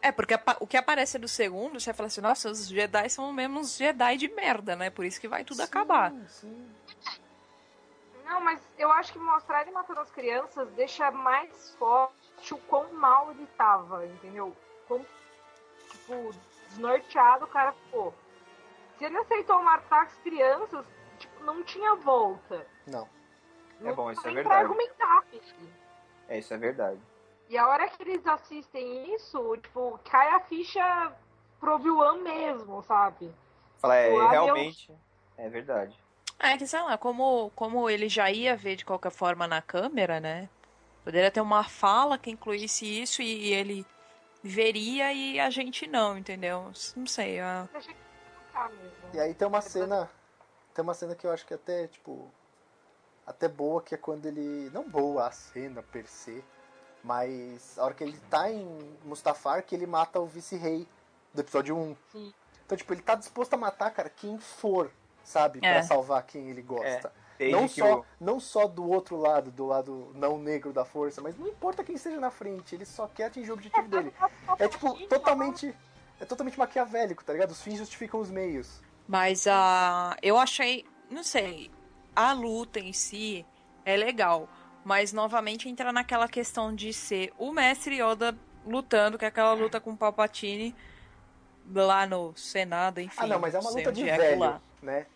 É, porque apa- o que aparece do segundo, você fala assim, nossa, os Jedi são mesmo uns Jedi de merda, né? Por isso que vai tudo acabar. Sim, sim. Não, mas eu acho que mostrar ele matando as crianças deixa mais forte o quão mal ele tava, entendeu? Quão, tipo, desnorteado o cara ficou. Se ele aceitou matar as crianças, tipo, não tinha volta. Não. Não É bom, isso é verdade. Pra argumentar, filho. É, isso é verdade. E a hora que eles assistem isso, tipo, cai a ficha pro Obi-Wan mesmo, sabe? Fala, é, deu- realmente. É verdade. É que, sei lá, como, como ele já ia ver de qualquer forma na câmera, né? Poderia ter uma fala que incluísse isso e ele veria e a gente não, entendeu? Não sei. ah, mesmo. E aí tem uma cena. Tem uma cena que eu acho que até, tipo. Até boa, que é quando ele. Não boa a cena per se, mas a hora que ele tá em Mustafar, que ele mata o vice-rei do episódio 1. Sim. Então, tipo, ele tá disposto a matar, cara, quem for, sabe? Pra É. salvar quem ele gosta. Desde Não só, não só do outro lado, do lado não negro da força, mas não importa quem esteja na frente, ele só quer atingir o objetivo dele. É tipo, totalmente. É totalmente maquiavélico, tá ligado? Os fins justificam os meios. Mas a. eu achei. Não sei. A luta em si é legal. Mas novamente entra naquela questão de ser o mestre Yoda lutando, que é aquela luta com o Palpatine lá no Senado, enfim. ah, não, mas é uma luta de é velho, né?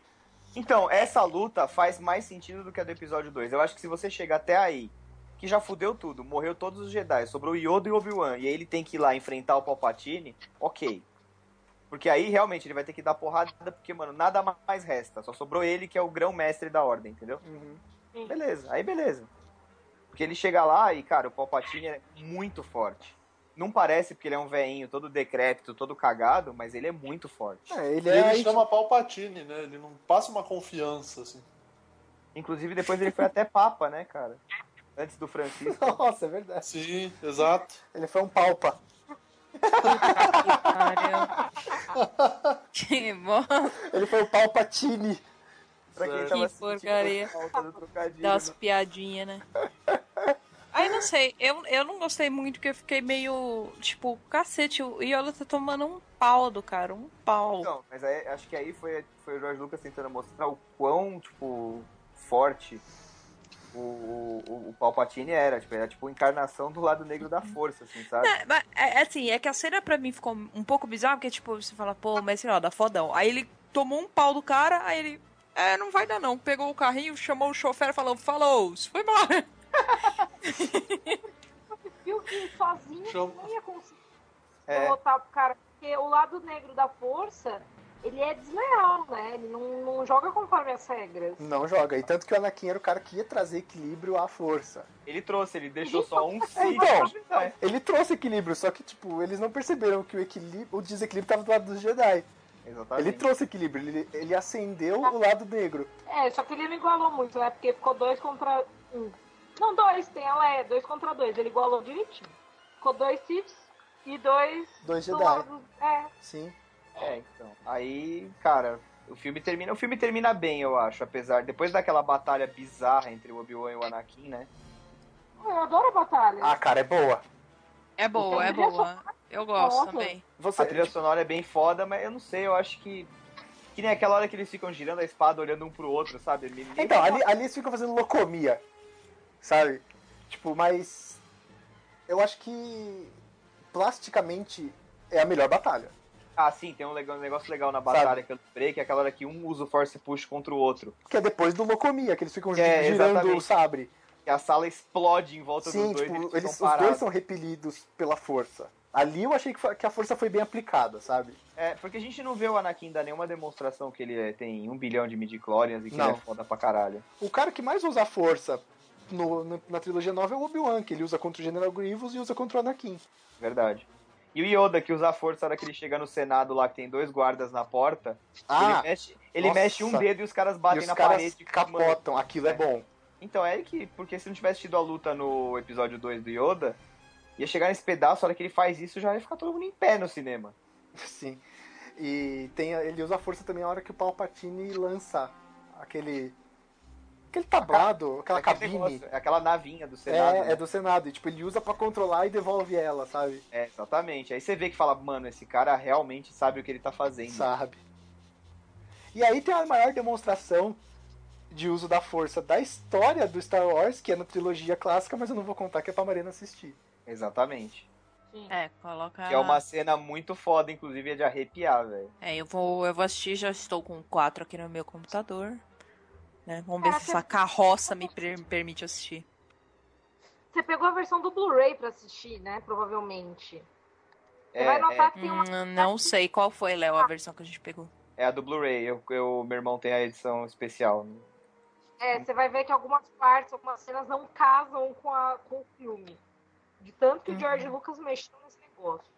Então, essa luta faz mais sentido do que a do episódio 2. Eu acho que se você chegar até aí, que já fudeu tudo, morreu todos os Jedi, sobrou Yoda e Obi-Wan, e aí ele tem que ir lá enfrentar o Palpatine, ok. Porque aí realmente ele vai ter que dar porrada, porque, mano, nada mais resta. Só sobrou ele que é o grão-mestre da ordem, entendeu? Uhum. Beleza, aí beleza. Porque ele chega lá e, cara, o Palpatine é muito forte. Não parece porque ele é um veinho todo decrépito, todo cagado, mas ele é muito forte. É, ele E é. ele chama Palpatine, né? Ele não passa uma confiança, assim. Inclusive, depois ele foi até papa, né, cara? Antes do Francisco. Nossa, é verdade. Sim, exato. Ele foi um palpa. Pariu. que bom. Ele foi o Palpatine. Pra quem tava Que porcaria. Dá umas né? piadinhas, né? Aí não sei, eu, eu não gostei muito porque eu fiquei meio. Tipo, cacete, o Yoda tá tomando um pau do cara, um pau. Não, mas aí, acho que aí foi, foi o George Lucas tentando mostrar o quão, tipo, forte o, o, o Palpatine era. Tipo, era tipo a encarnação do lado negro da força, assim, sabe? É, mas, é, é assim, é que a cena pra mim ficou um pouco bizarra, porque, tipo, você fala, pô, mas assim, ó, dá fodão. Aí ele tomou um pau do cara, aí ele, é, não vai dar não. Pegou o carrinho, chamou o chofer e falou, falou, foi embora. Viu que sozinho Chama- não ia conseguir É. derrotar o cara, porque o lado negro da força ele é desleal, né? Ele não, não joga conforme as regras. Não joga. E tanto que o Anakin era o cara que ia trazer equilíbrio à força. Ele trouxe, ele deixou só um Sith. então. É. Ele trouxe equilíbrio, só que, tipo, eles não perceberam que o equilíbrio, o desequilíbrio tava do lado dos Jedi. Exatamente. Ele trouxe equilíbrio, ele, ele acendeu o lado negro. É, só que ele não igualou muito, né? Porque ficou dois contra um. Não, dois, tem ela é dois contra dois. Ele igualou direitinho. Ficou dois Siths e dois Dois do Jedi. lado. É, Sim. É, então. Aí, cara, o filme termina. O filme termina bem, eu acho, apesar. Depois daquela batalha bizarra entre o Obi-Wan e o Anakin, né? eu adoro a batalha. Ah, cara, é boa. É boa, é boa. Eu gosto Nossa. também. Você, A trilha sonora é bem foda, mas eu não sei, eu acho que. Que nem aquela hora que eles ficam girando a espada, olhando um pro outro, sabe? Então, ali, ali eles ficam fazendo locomia, sabe? Tipo, mas. Eu acho que. Plasticamente é a melhor batalha. Ah, sim, tem um, legal- um negócio legal na batalha que eu lembrei, que é aquela hora que um usa o Force Push contra o outro. Que é depois do locomia, que eles ficam É, girando exatamente. o sabre. E a sala explode em volta Sim, dos dois tipo, eles, eles, os dois são repelidos pela força. Ali eu achei que, a força foi bem aplicada, sabe? É, porque a gente não vê o Anakin dar nenhuma demonstração que ele é- tem um bilhão de midi-chlorians e que Não. ele é foda pra caralho. O cara que mais usa a força no- no- na trilogia nova é o Obi-Wan, que ele usa contra o General Grievous e usa contra o Anakin. Verdade. E o Yoda, que usa a força na hora que ele chega no Senado lá, que tem dois guardas na porta, Ah, ele, mexe, ele mexe um dedo e os caras e batem os na caras parede. capotam, aquilo é É. bom. Então, é que, porque se não tivesse tido a luta no episódio 2 do Yoda, ia chegar nesse pedaço, a hora que ele faz isso, já ia ficar todo mundo em pé no cinema. Sim. E tem, ele usa a força também na hora que o Palpatine lança aquele. Aquele tablado, aquela É cabine. negócio, é aquela navinha do Senado. É, né? é do Senado. E tipo, ele usa pra controlar e devolve ela, sabe? É, exatamente. Aí você vê que fala, mano, esse cara realmente sabe o que ele tá fazendo. Sabe. E aí tem a maior demonstração de uso da força da história do Star Wars, que é na trilogia clássica, mas eu não vou contar que é pra Marina assistir. Exatamente. Sim. É, coloca. Que é uma cena muito foda, inclusive, é de arrepiar, velho. É, eu vou, eu vou assistir, já estou com quatro aqui no meu computador. Né? Vamos ver Ah, se você- essa carroça me per- permite assistir. Você pegou a versão do Blu-ray pra assistir, né? Provavelmente. Você É, vai notar é, que tem uma. Hum, não sei qual foi, Léo, a versão que a gente pegou. é a do Blu-ray. Eu, eu- meu irmão tem a edição especial. É, você vai ver que algumas partes, algumas cenas não casam com, a, com o filme. De tanto que o George Lucas mexeu nesse negócio.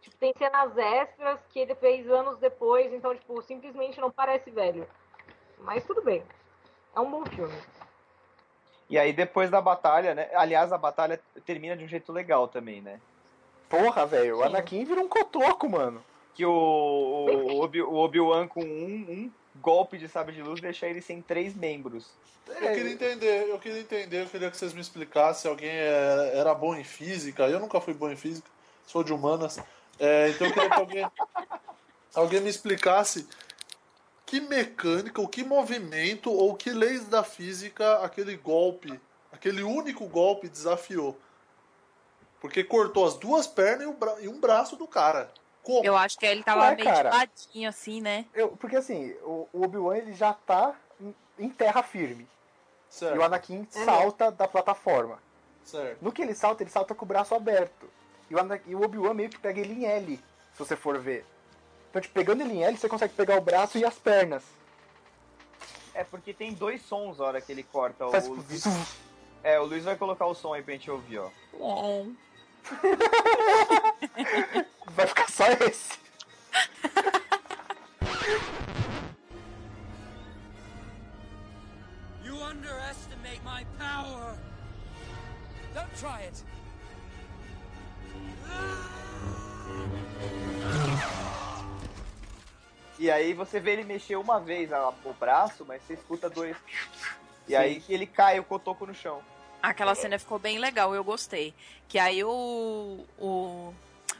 Tipo, tem cenas extras que ele fez anos depois, então, tipo, simplesmente não parece velho. Mas tudo bem. É um bom filme. E aí, depois da batalha, né? Aliás, a batalha termina de um jeito legal também, né? Porra, velho, o. Anakin vira um cotoco, mano. Que o, o, Obi- o Obi-Wan com um, um golpe de sabre de luz deixa ele sem três membros. Eu queria entender, eu queria entender, eu queria que vocês me explicassem se alguém era, era bom em física. Eu nunca fui bom em física, sou de humanas. É, então eu queria que alguém, alguém me explicasse que mecânica, ou que movimento, ou que leis da física aquele golpe, aquele único golpe desafiou. Porque cortou as duas pernas e, o bra- e um braço do cara. Como? Eu acho que ele tava Ué, meio cara. de ladinho, assim, né? Eu, porque assim, o, o Obi-Wan ele já tá em, em terra firme. E Certo, o Anakin salta da plataforma. certo. No que ele salta, ele salta com o braço aberto. E o, e o Obi-Wan meio que pega ele em L, se você for ver. Então, tipo, pegando ele em L, você consegue pegar o braço e as pernas. É porque tem dois sons na hora que ele corta. O, Faz Luiz- tipo, é, o Luiz vai colocar o som aí pra gente ouvir, ó. vai ficar só esse. You underestimate my power. Don't try it. E aí você vê ele mexer uma vez a- o braço, mas você escuta dois. E aí ele cai o cotoco no chão. Aquela cena ficou bem legal, eu gostei. Que aí o. O,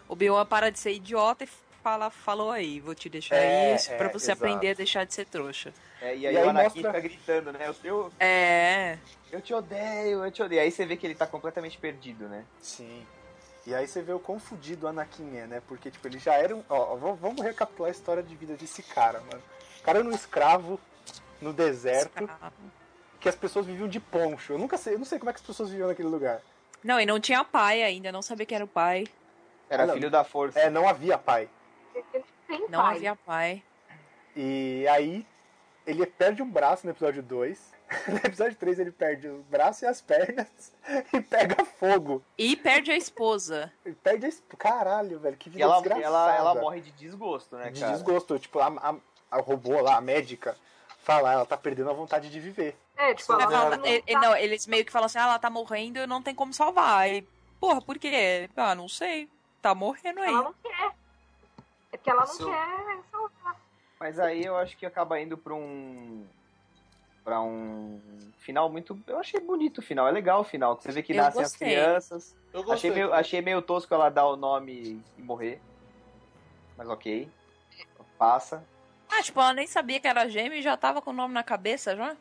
o Bill para de ser idiota e fala, falou aí, vou te deixar É, isso pra é, você exato. aprender a deixar de ser trouxa. É, e aí, E aí o Anakin mostra- fica gritando, né? Eu, eu, É. eu te odeio, eu te odeio. Aí você vê que ele tá completamente perdido, né? Sim. E aí você vê o quão fudido o Anakin é, né? Porque, tipo, ele já era um... Ó, vamos- recapitular a história de vida desse cara, mano. O cara era um escravo no deserto, que as pessoas viviam de poncho. Eu nunca sei, eu não sei como é que as pessoas viviam naquele lugar. Não, e não tinha pai ainda, não sabia que era o pai. Era Ah, não. filho da força. É, não havia pai. Não pai. havia pai. E aí ele perde um braço no episódio 2. No episódio 3 ele perde o braço e as pernas e pega fogo. E perde a esposa. Ele perde a esp... Caralho, velho, que vida E ela, desgraçada. ela, ela morre de desgosto, né, de cara? desgosto. Tipo, a, a, a robô lá, a médica, fala, ela tá perdendo a vontade de viver. É, tipo, Ela ela fala- não ele- tá- não, eles meio que falam assim, ah, ela tá morrendo e não tem como salvar. Aí, porra, por quê? Ah, não sei. Tá morrendo aí. ela não quer. É porque ela não quer salvar. Mas aí eu acho que acaba indo pra um. Pra um final muito. Eu achei bonito o final, é legal o final. que Você vê que Eu nascem as gostei. crianças. Eu gostei. Achei meio, achei meio tosco ela dar o nome e morrer. Mas ok. Passa. Ah, tipo, ela nem sabia que era gêmeo e já tava com o nome na cabeça já?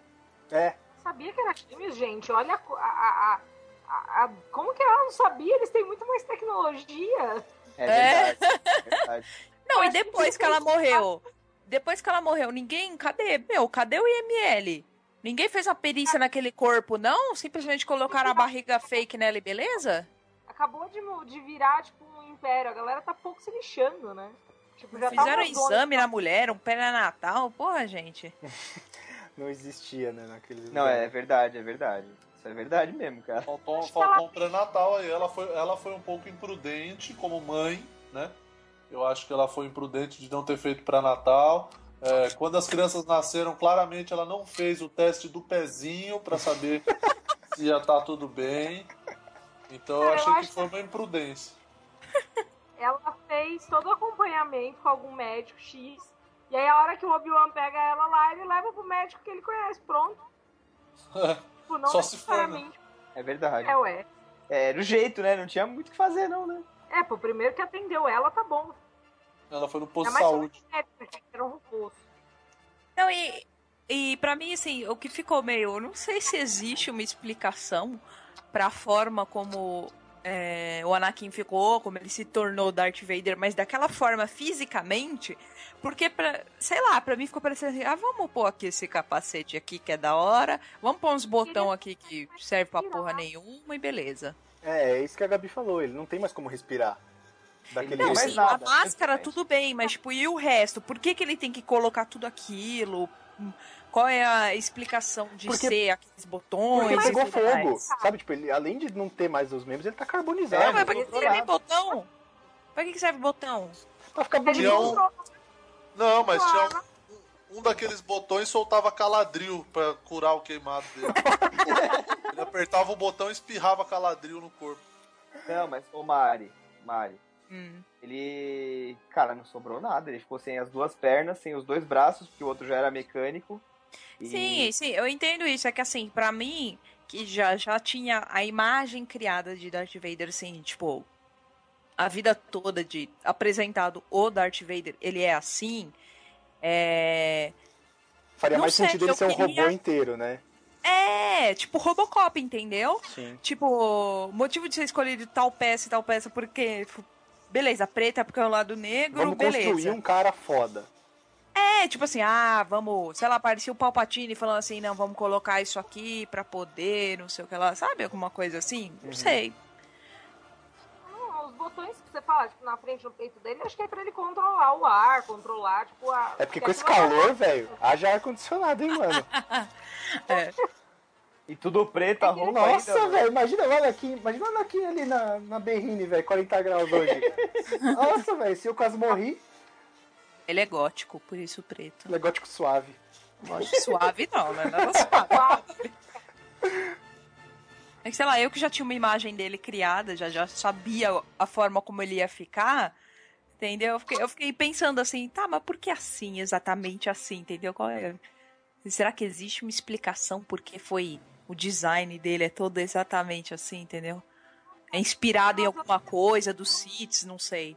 É, Sabia que era gêmeos, gente. Olha a, co- a- a- a- como que ela não sabia? Eles têm muito mais tecnologia. É É. verdade. é verdade. Não, e depois que ela morreu? Depois que ela morreu, ninguém. Cadê? Meu, cadê o IML? Ninguém fez uma perícia naquele corpo, não? Simplesmente colocaram a barriga fake nela e beleza? Acabou de, de virar, tipo, um império. A galera tá pouco se lixando, né? Tipo, já Fizeram zona- exame na mulher, um pré-natal. Porra, gente. não existia, né, naquele Não, é verdade, é verdade. Isso é verdade mesmo, cara. Faltou, faltou ela- um pré-natal aí. Ela foi, ela foi um pouco imprudente como mãe, né? Eu acho que ela foi imprudente de não ter feito pré-natal. É, quando as crianças nasceram, claramente ela não fez o teste do pezinho pra saber se ia estar tudo bem. Então eu Cara, eu achei que acho foi uma imprudência. Ela fez todo o acompanhamento com algum médico X. E aí, a hora que o Obi-Wan pega ela lá, ele leva pro médico que ele conhece. Pronto. Tipo, não Só se for, né? necessariamente. É verdade. É, ué. É, era o jeito, né? Não tinha muito o que fazer, não, né? É, pô, primeiro que atendeu ela, tá bom. Ela foi no posto É de saúde. era um. Não, e, e pra mim, assim, o que ficou meio. eu Não sei se existe uma explicação pra forma como é, o Anakin ficou, como ele se tornou Darth Vader, mas daquela forma fisicamente. Porque, pra, sei lá, pra mim ficou parecendo assim: ah, vamos pôr aqui esse capacete aqui que é da hora, vamos pôr uns botão aqui que serve pra porra nenhuma e beleza. É, é isso que a Gabi falou, ele não tem mais como respirar. Daquele Não, Não, jeito. mas sim, nada, a máscara tudo bem, mas tipo, e o resto? Por que, que ele tem que colocar tudo aquilo? Qual é a explicação de Porque- ser aqueles botões? Porque pegou tudo mais? fogo, sabe? Tipo, ele, além de não ter mais os membros, ele tá carbonizado. Não, mas pra que que serve botão? Pra que que serve botão? Pra ficar bonito. Um-. Não, mas tinha um, um daqueles botões soltava caladril pra curar o queimado dele. Ele apertava o botão e espirrava caladril no corpo. Não, mas o Mari, Mari, Hum. ele. Cara, não sobrou nada. Ele ficou sem as duas pernas, sem os dois braços, porque o outro já era mecânico. E- Sim, sim, eu entendo isso. É que assim, pra mim, que já, já tinha a imagem criada de Darth Vader, assim, tipo, a vida toda de apresentado o Darth Vader, ele é assim. É. Faria Não mais sei, sentido ele ser um queria- robô inteiro, né? É, tipo Robocop, entendeu? Sim. Tipo, motivo de ser escolhido tal peça e tal peça, porque. Beleza, preta é porque é o lado negro, Vamos beleza. construir um cara foda. É, tipo assim, ah, vamos, sei lá, parecia o Palpatine falando assim, não, vamos colocar isso aqui pra poder, não sei o que lá, sabe? Alguma coisa assim? Não sei. Não, os botões que você fala, tipo, na frente, no peito dele, acho que é pra ele controlar o ar, controlar, tipo, a... É porque com esse é- calor, velho, haja ar-condicionado, hein, mano? E tudo preto, a roupa Nossa, velho, imagina o Anakin, imagina o Anakin ali na, na Berrine, velho, 40 graus hoje. Nossa, velho, se eu quase morri, Ele é gótico, por isso preto. ele é gótico suave. Gótico suave não, né? Nada suave. É que, sei lá, eu que já tinha uma imagem dele criada, já, já sabia a forma como ele ia ficar, entendeu? Eu fiquei, eu fiquei pensando assim, tá, mas por que assim, exatamente assim, entendeu? Qual é? Será que existe uma explicação por que foi o design dele é todo exatamente assim, entendeu? É inspirado em alguma coisa dos Siths, não sei.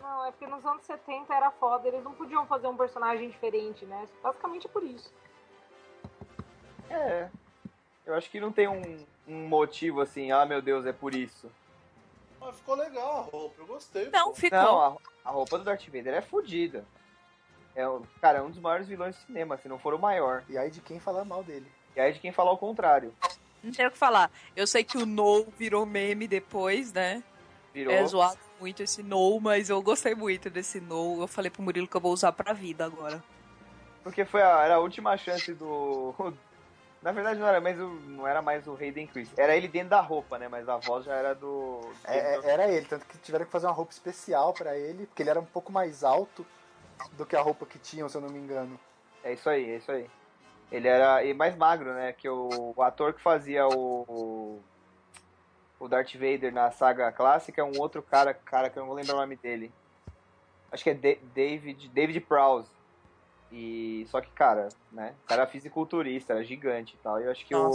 Não, é porque nos anos 70 era foda, eles não podiam fazer um personagem diferente, né? Basicamente é por isso. É. Eu acho que não tem um, um motivo assim, ah meu Deus, é por isso. Mas ficou legal a roupa, eu gostei. Não, pô. ficou. Não, a, a roupa do Darth Vader é fodida. É, o- cara, é um dos maiores vilões do cinema, se não for o maior. E aí de quem falar mal dele. E aí de quem falar o contrário. Não tem o que falar. Eu sei que o No virou meme depois, né? Virou. É zoado muito esse no, mas eu gostei muito desse no. Eu falei pro Murilo que eu vou usar pra vida agora. Porque foi a, era a última chance do. Na verdade não era, mais o, não era mais o Hayden Chris. Era ele dentro da roupa, né? Mas a voz já era do. É, é- era ele, tanto que tiveram que fazer uma roupa especial pra ele, porque ele era um pouco mais alto do que a roupa que tinham, se eu não me engano. É isso aí, é isso aí. Ele era e mais magro, né? Que o, o ator que fazia o, o Darth Vader na saga clássica é um outro cara, cara que eu não vou lembrar o nome dele. Acho que é Da- David, David Prowse. E só que, cara, né? O cara era fisiculturista, era gigante e tal. E eu acho que o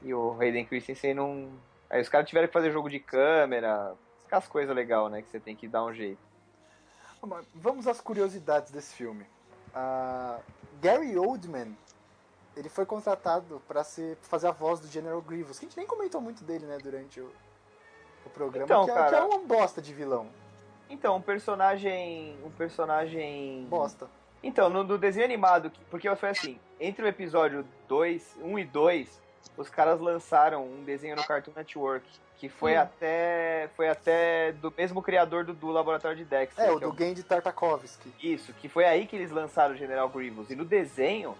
e o Hayden Christensen não. Aí os caras tiveram que fazer jogo de câmera, aquelas coisas legais, né? Que você tem que dar um jeito. Vamos às curiosidades desse filme. Ah, Gary Oldman, ele foi contratado pra ser, fazer a voz do General Grievous, que a gente nem comentou muito dele, né, durante o, o programa, Então, que, é, cara- que é um bosta de vilão. Então, um personagem. Um personagem. Bosta. Então, no, no desenho animado, que- porque foi assim, entre o episódio 2, 1 e 2, os caras lançaram um desenho no Cartoon Network, que foi Hum. até foi até do mesmo criador do, do Laboratório de Dexter. É, o que do Gendy Tartakovsky. Isso, que foi aí que eles lançaram o General Grievous. E no desenho,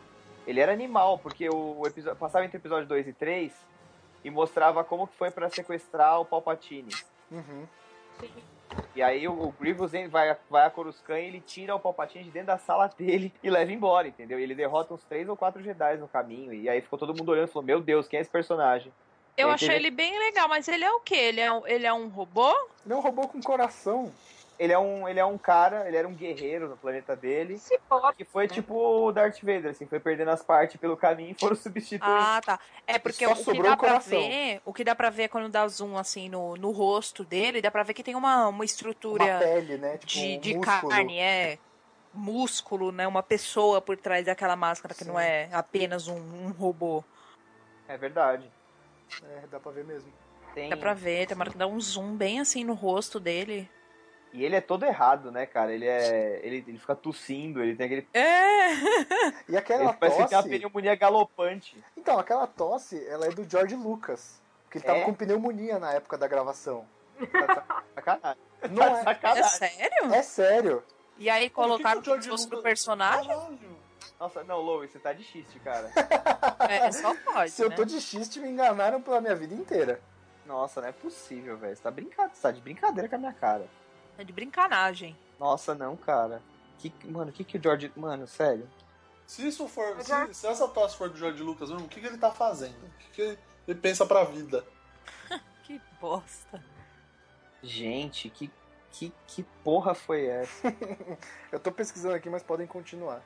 ele era animal, porque o episódio passava entre o episódio 2 e 3 e mostrava como que foi pra sequestrar o Palpatine. Uhum. E aí o, o Grievous vai, vai a Coruscant e ele tira o Palpatine de dentro da sala dele e leva embora, entendeu? E ele derrota uns três ou quatro Jedi no caminho. E aí ficou todo mundo olhando e falou, meu Deus, quem é esse personagem? Eu achei teve- ele bem legal, mas ele é o quê? Ele é um, ele é um robô? Ele é um robô com coração. Ele é um, ele é um cara, ele era um guerreiro no planeta dele. Se pode. Que foi tipo o Darth Vader, assim, foi perdendo as partes pelo caminho e foram substituindo. Ah, tá. É porque Só o que sobrou dá coração. ver, o que dá pra ver é quando dá zoom assim no, no rosto dele, dá pra ver que tem uma, uma Uma estrutura pele, né? Tipo, de, um de carne, é músculo, né? Uma pessoa por trás daquela máscara que Sim. não é apenas um, um robô. É verdade. É, dá pra ver mesmo. Tem... Dá pra ver, tem uma hora que dá um zoom bem assim no rosto dele. E ele é todo errado, né, cara? Ele é. Ele, ele fica tossindo, ele tem aquele. É! E aquela Ele parece que tem uma tosse... pneumonia galopante. Então, aquela tosse, ela é do George Lucas. Porque ele tava É? com pneumonia na época da gravação. Sacanagem. Não Tá é, É sério? é sério. E aí que colocaram que o como George se fosse do Lucas- personagem? Caralho. Nossa, não, Louis, você tá de xiste, cara. É, só pode, Se eu né? tô de xiste, me enganaram pela minha vida inteira. Nossa, não é possível, velho. Você tá brincando, você tá de brincadeira com a minha cara. É de brincanagem. Nossa, não, cara. Que, mano, o que que o George. Mano, sério. Se isso for. Se, é- se essa tosse for do George Lucas mesmo, o que, que ele tá fazendo? O que, que ele, ele pensa pra vida? Que bosta. Gente, que, que, que porra foi essa? Eu tô pesquisando aqui, mas podem continuar.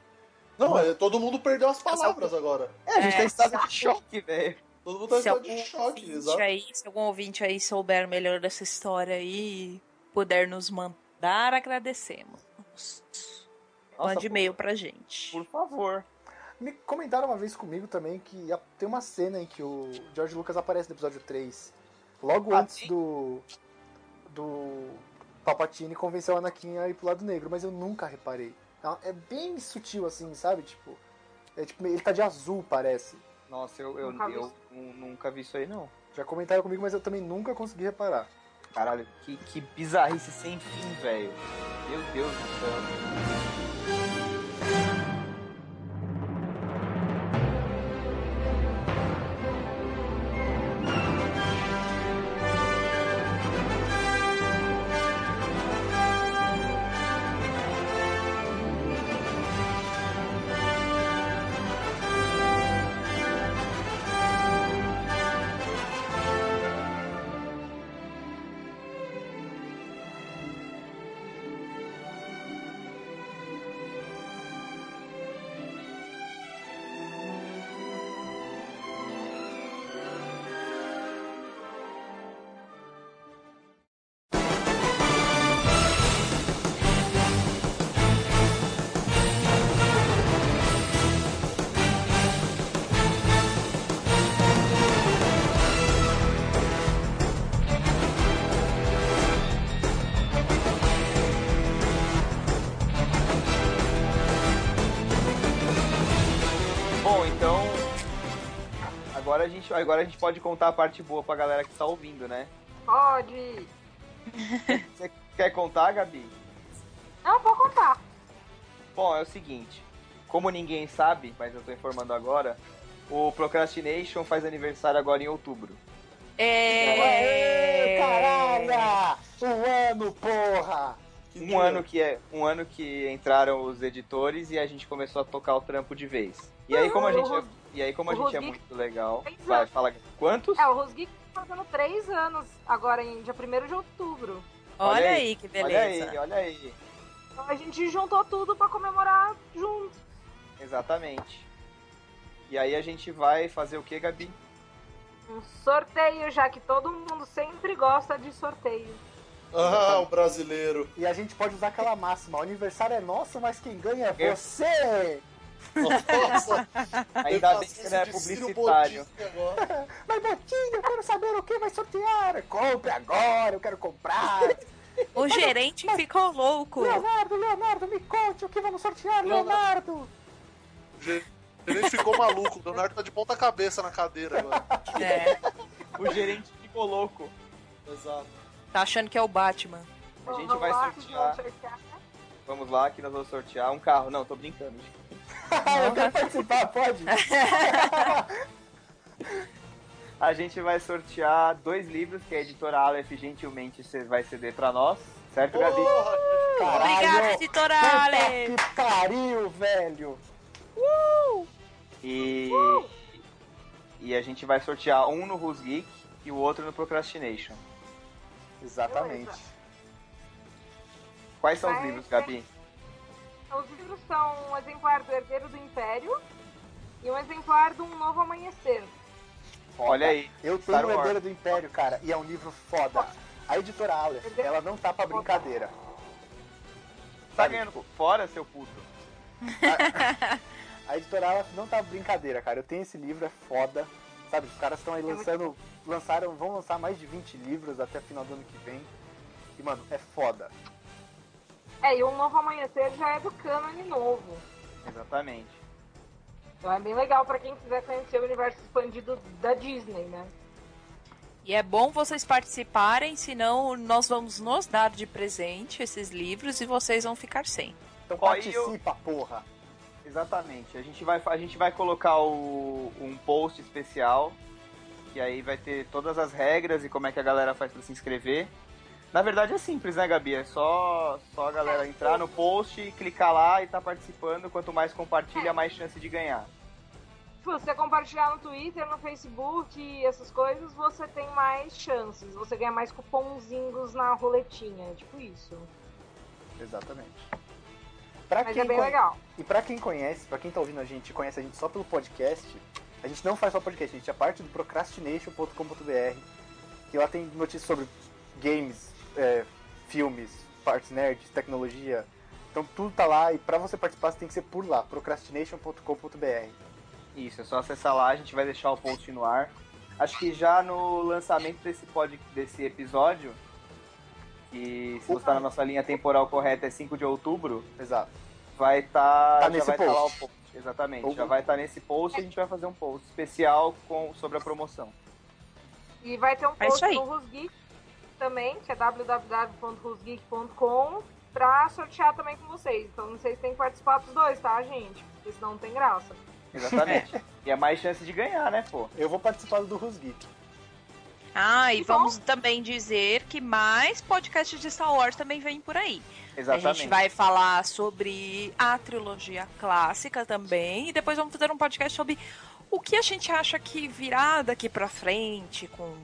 Não, é, todo mundo perdeu as palavras agora. É, a gente É, tá em estado de choque, velho. Todo mundo tá em Se estado de choque, exato. aí, se algum ouvinte aí souber melhor dessa história aí puder nos mandar, agradecemos. Nossa, Mande e-mail pra gente. Por favor. Me comentaram uma vez comigo também que a- tem uma cena em que o George Lucas aparece no episódio 3. Logo Ah, antes sim? do. do. Palpatine convencer o Anakin a ir pro lado negro, mas eu nunca reparei. É- É bem sutil assim, sabe? Tipo. É tipo, ele tá de azul, parece. Nossa, eu, eu, Nunca vi eu isso. nu- nunca vi isso aí, não. Já comentaram comigo, mas eu também nunca consegui reparar. Caralho, que, que bizarrice sem fim, velho. Meu Deus do céu. Agora a, gente, agora a gente pode contar a parte boa pra galera que tá ouvindo, né? Pode. Quer contar, Gabi? Não, vou contar. Bom, é o seguinte. Como ninguém sabe, mas eu tô informando agora, o Procrastination faz aniversário agora em outubro. É... Aê, caralho! Um ano, porra! Que Um ano que é um ano que entraram os editores e a gente começou a tocar o trampo de vez. E aí como a gente e aí como a o gente é Rosgeek- muito legal, vai anos. fala quantos? É, o Rosgeek tá fazendo três anos agora, em dia 1 de outubro. Olha, Olha aí, aí, que Olha beleza. aí, olha aí. Então a gente juntou tudo pra comemorar junto. Exatamente. E aí a gente vai fazer o que, Gabi? Um sorteio, já que todo mundo sempre gosta de sorteio. Ah, o brasileiro. E a gente pode usar aquela máxima: o aniversário é nosso, mas quem ganha é Eu- você! Nossa, Ainda bem que não é publicitário. Mas Botinho, eu quero saber o que vai sortear! Compre agora, eu quero comprar! O gerente ficou louco. Leonardo, Leonardo, me conte o que vamos sortear, Leonardo. Leonardo! Ele ficou maluco. O Leonardo tá de ponta cabeça na cadeira agora. É, O gerente ficou louco. Exato. tá achando que é o Batman. A gente Vamos vai lá, que sortear. vamos sortear. Vamos lá que nós vamos sortear um carro. Não, tô brincando. Eu quero participar, pode? A gente vai sortear dois livros que a editora Aleph gentilmente vai ceder pra nós. Certo, Gabi? Porra, Obrigada, editora Puta Ale. que pariu, velho! E. E a gente vai sortear um no Who's Geek e o outro no Procrastination. Exatamente. Quais são os livros, ser- Gabi? Os livros são um exemplar do Herdeiro do Império e um exemplar do Um Novo Amanhecer. Olha aí. Eu tenho Star o Wars. Herdeiro do Império, cara, e é um livro foda. A editora Aleph, ela não tá pra brincadeira. Tá ganhando fora, seu puto? A editora Aleph não tá pra brincadeira, cara. Eu tenho esse livro, é foda. Sabe, os caras estão aí lançando. Lançaram, vão lançar mais de 20 livros até final do ano que vem. E, mano, é foda. É, e Um Novo Amanhecer já é do cânone novo. Exatamente. Então é bem legal pra quem quiser conhecer o universo expandido da Disney, né? E é bom vocês participarem, senão nós vamos nos dar de presente esses livros e vocês vão ficar sem. Então e eu- participa, porra. Exatamente. A gente vai, a gente vai colocar o- um post especial. Que aí vai ter todas as regras e como é que a galera faz pra se inscrever. Na verdade é simples, né, Gabi? É só, só a galera entrar no post, clicar lá e tá participando. Quanto mais compartilha, mais chance de ganhar. Se você compartilhar no Twitter, no Facebook e essas coisas, você tem mais chances. Você ganha mais cupomzinhos na roletinha. É tipo isso. Exatamente. Pra Mas quem é bem legal. E pra quem conhece, pra quem tá ouvindo a gente, conhece a gente só pelo podcast, a gente não faz só podcast, a gente é parte do procrastination.com.br, que lá tem notícias sobre games, é, filmes, partes nerds, tecnologia. Então tudo tá lá e pra você participar você tem que ser por lá, procrastination.com.br. Isso, é só acessar lá, a gente vai deixar o post no ar. Acho que já no lançamento desse, pod, desse episódio, que se você tá na nossa linha temporal correta é 5 de outubro, Exato. vai estar. Tá já nesse vai tá lá o post. post. Exatamente, Ou- já vai estar nesse post e a gente vai fazer um post especial com, sobre a promoção. E vai ter um É post aí. no Rusgeek também, que é www.rusgeek.com, pra sortear também com vocês. Então vocês têm que participar dos dois, tá, gente? Porque senão não tem graça. Exatamente. e é mais chance de ganhar, né, pô? Eu vou participar do Rusgeek. Ah, e Então- vamos também dizer que mais podcasts de Star Wars também vêm por aí. Exatamente. A gente vai falar sobre a trilogia clássica também. E depois vamos fazer um podcast sobre o que a gente acha que virá daqui pra frente com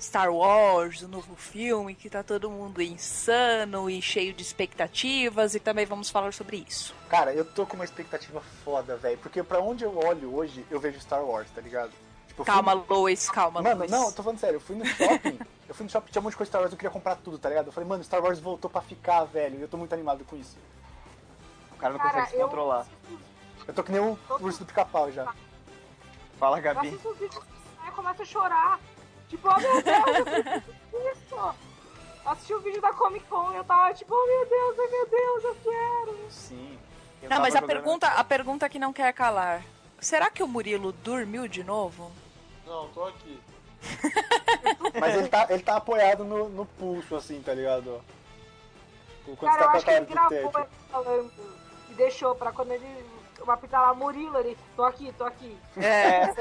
Star Wars, o novo filme, que tá todo mundo insano e cheio de expectativas. E também vamos falar sobre isso. Cara, eu tô com uma expectativa foda, velho, porque pra onde eu olho hoje, eu vejo Star Wars, tá ligado? Tipo, eu fui Calma, no- Lois, calma, Mano, Lois. não, eu tô falando sério, eu fui no shopping, eu fui no shopping, tinha um monte de coisa Star Wars, eu queria comprar tudo, tá ligado? Eu falei, mano, Star Wars voltou pra ficar, velho, e eu tô muito animado com isso. O cara não Cara, consegue se eu controlar. Eu tô que nem o urso do pica-pau já. Fala, Eu Gabi. assisto os vídeos e começo a chorar. Tipo, oh meu Deus, eu. Eu Assisti o vídeo da Comic Con e eu tava tipo, oh meu Deus, oh meu Deus, eu quero. Sim. Eu Não, mas a pergunta, a pergunta que não quer calar. Será que o Murilo dormiu de novo? Não, tô aqui. Mas ele tá, ele tá apoiado no, no pulso, assim, tá ligado? Quando Cara, você eu tá a acho que ele gravou ele falando e deixou pra quando ele vai apitar lá Murilo, ele, tô aqui, tô aqui. É.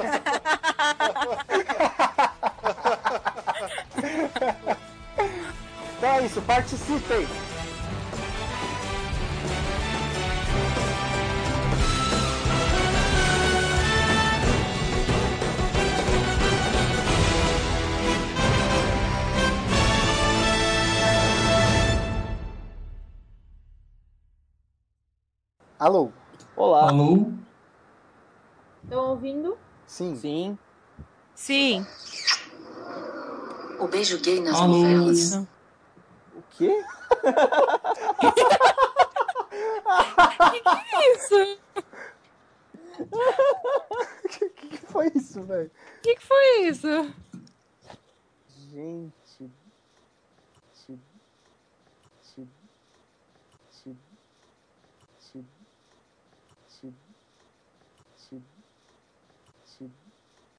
Então é isso, participem! Alô? Olá. Alô? Estão ouvindo? Sim. Sim. Sim. O beijo gay nas Alô? novelas. O quê? Que isso? O que, que foi isso, velho? O que, que foi isso? Gente.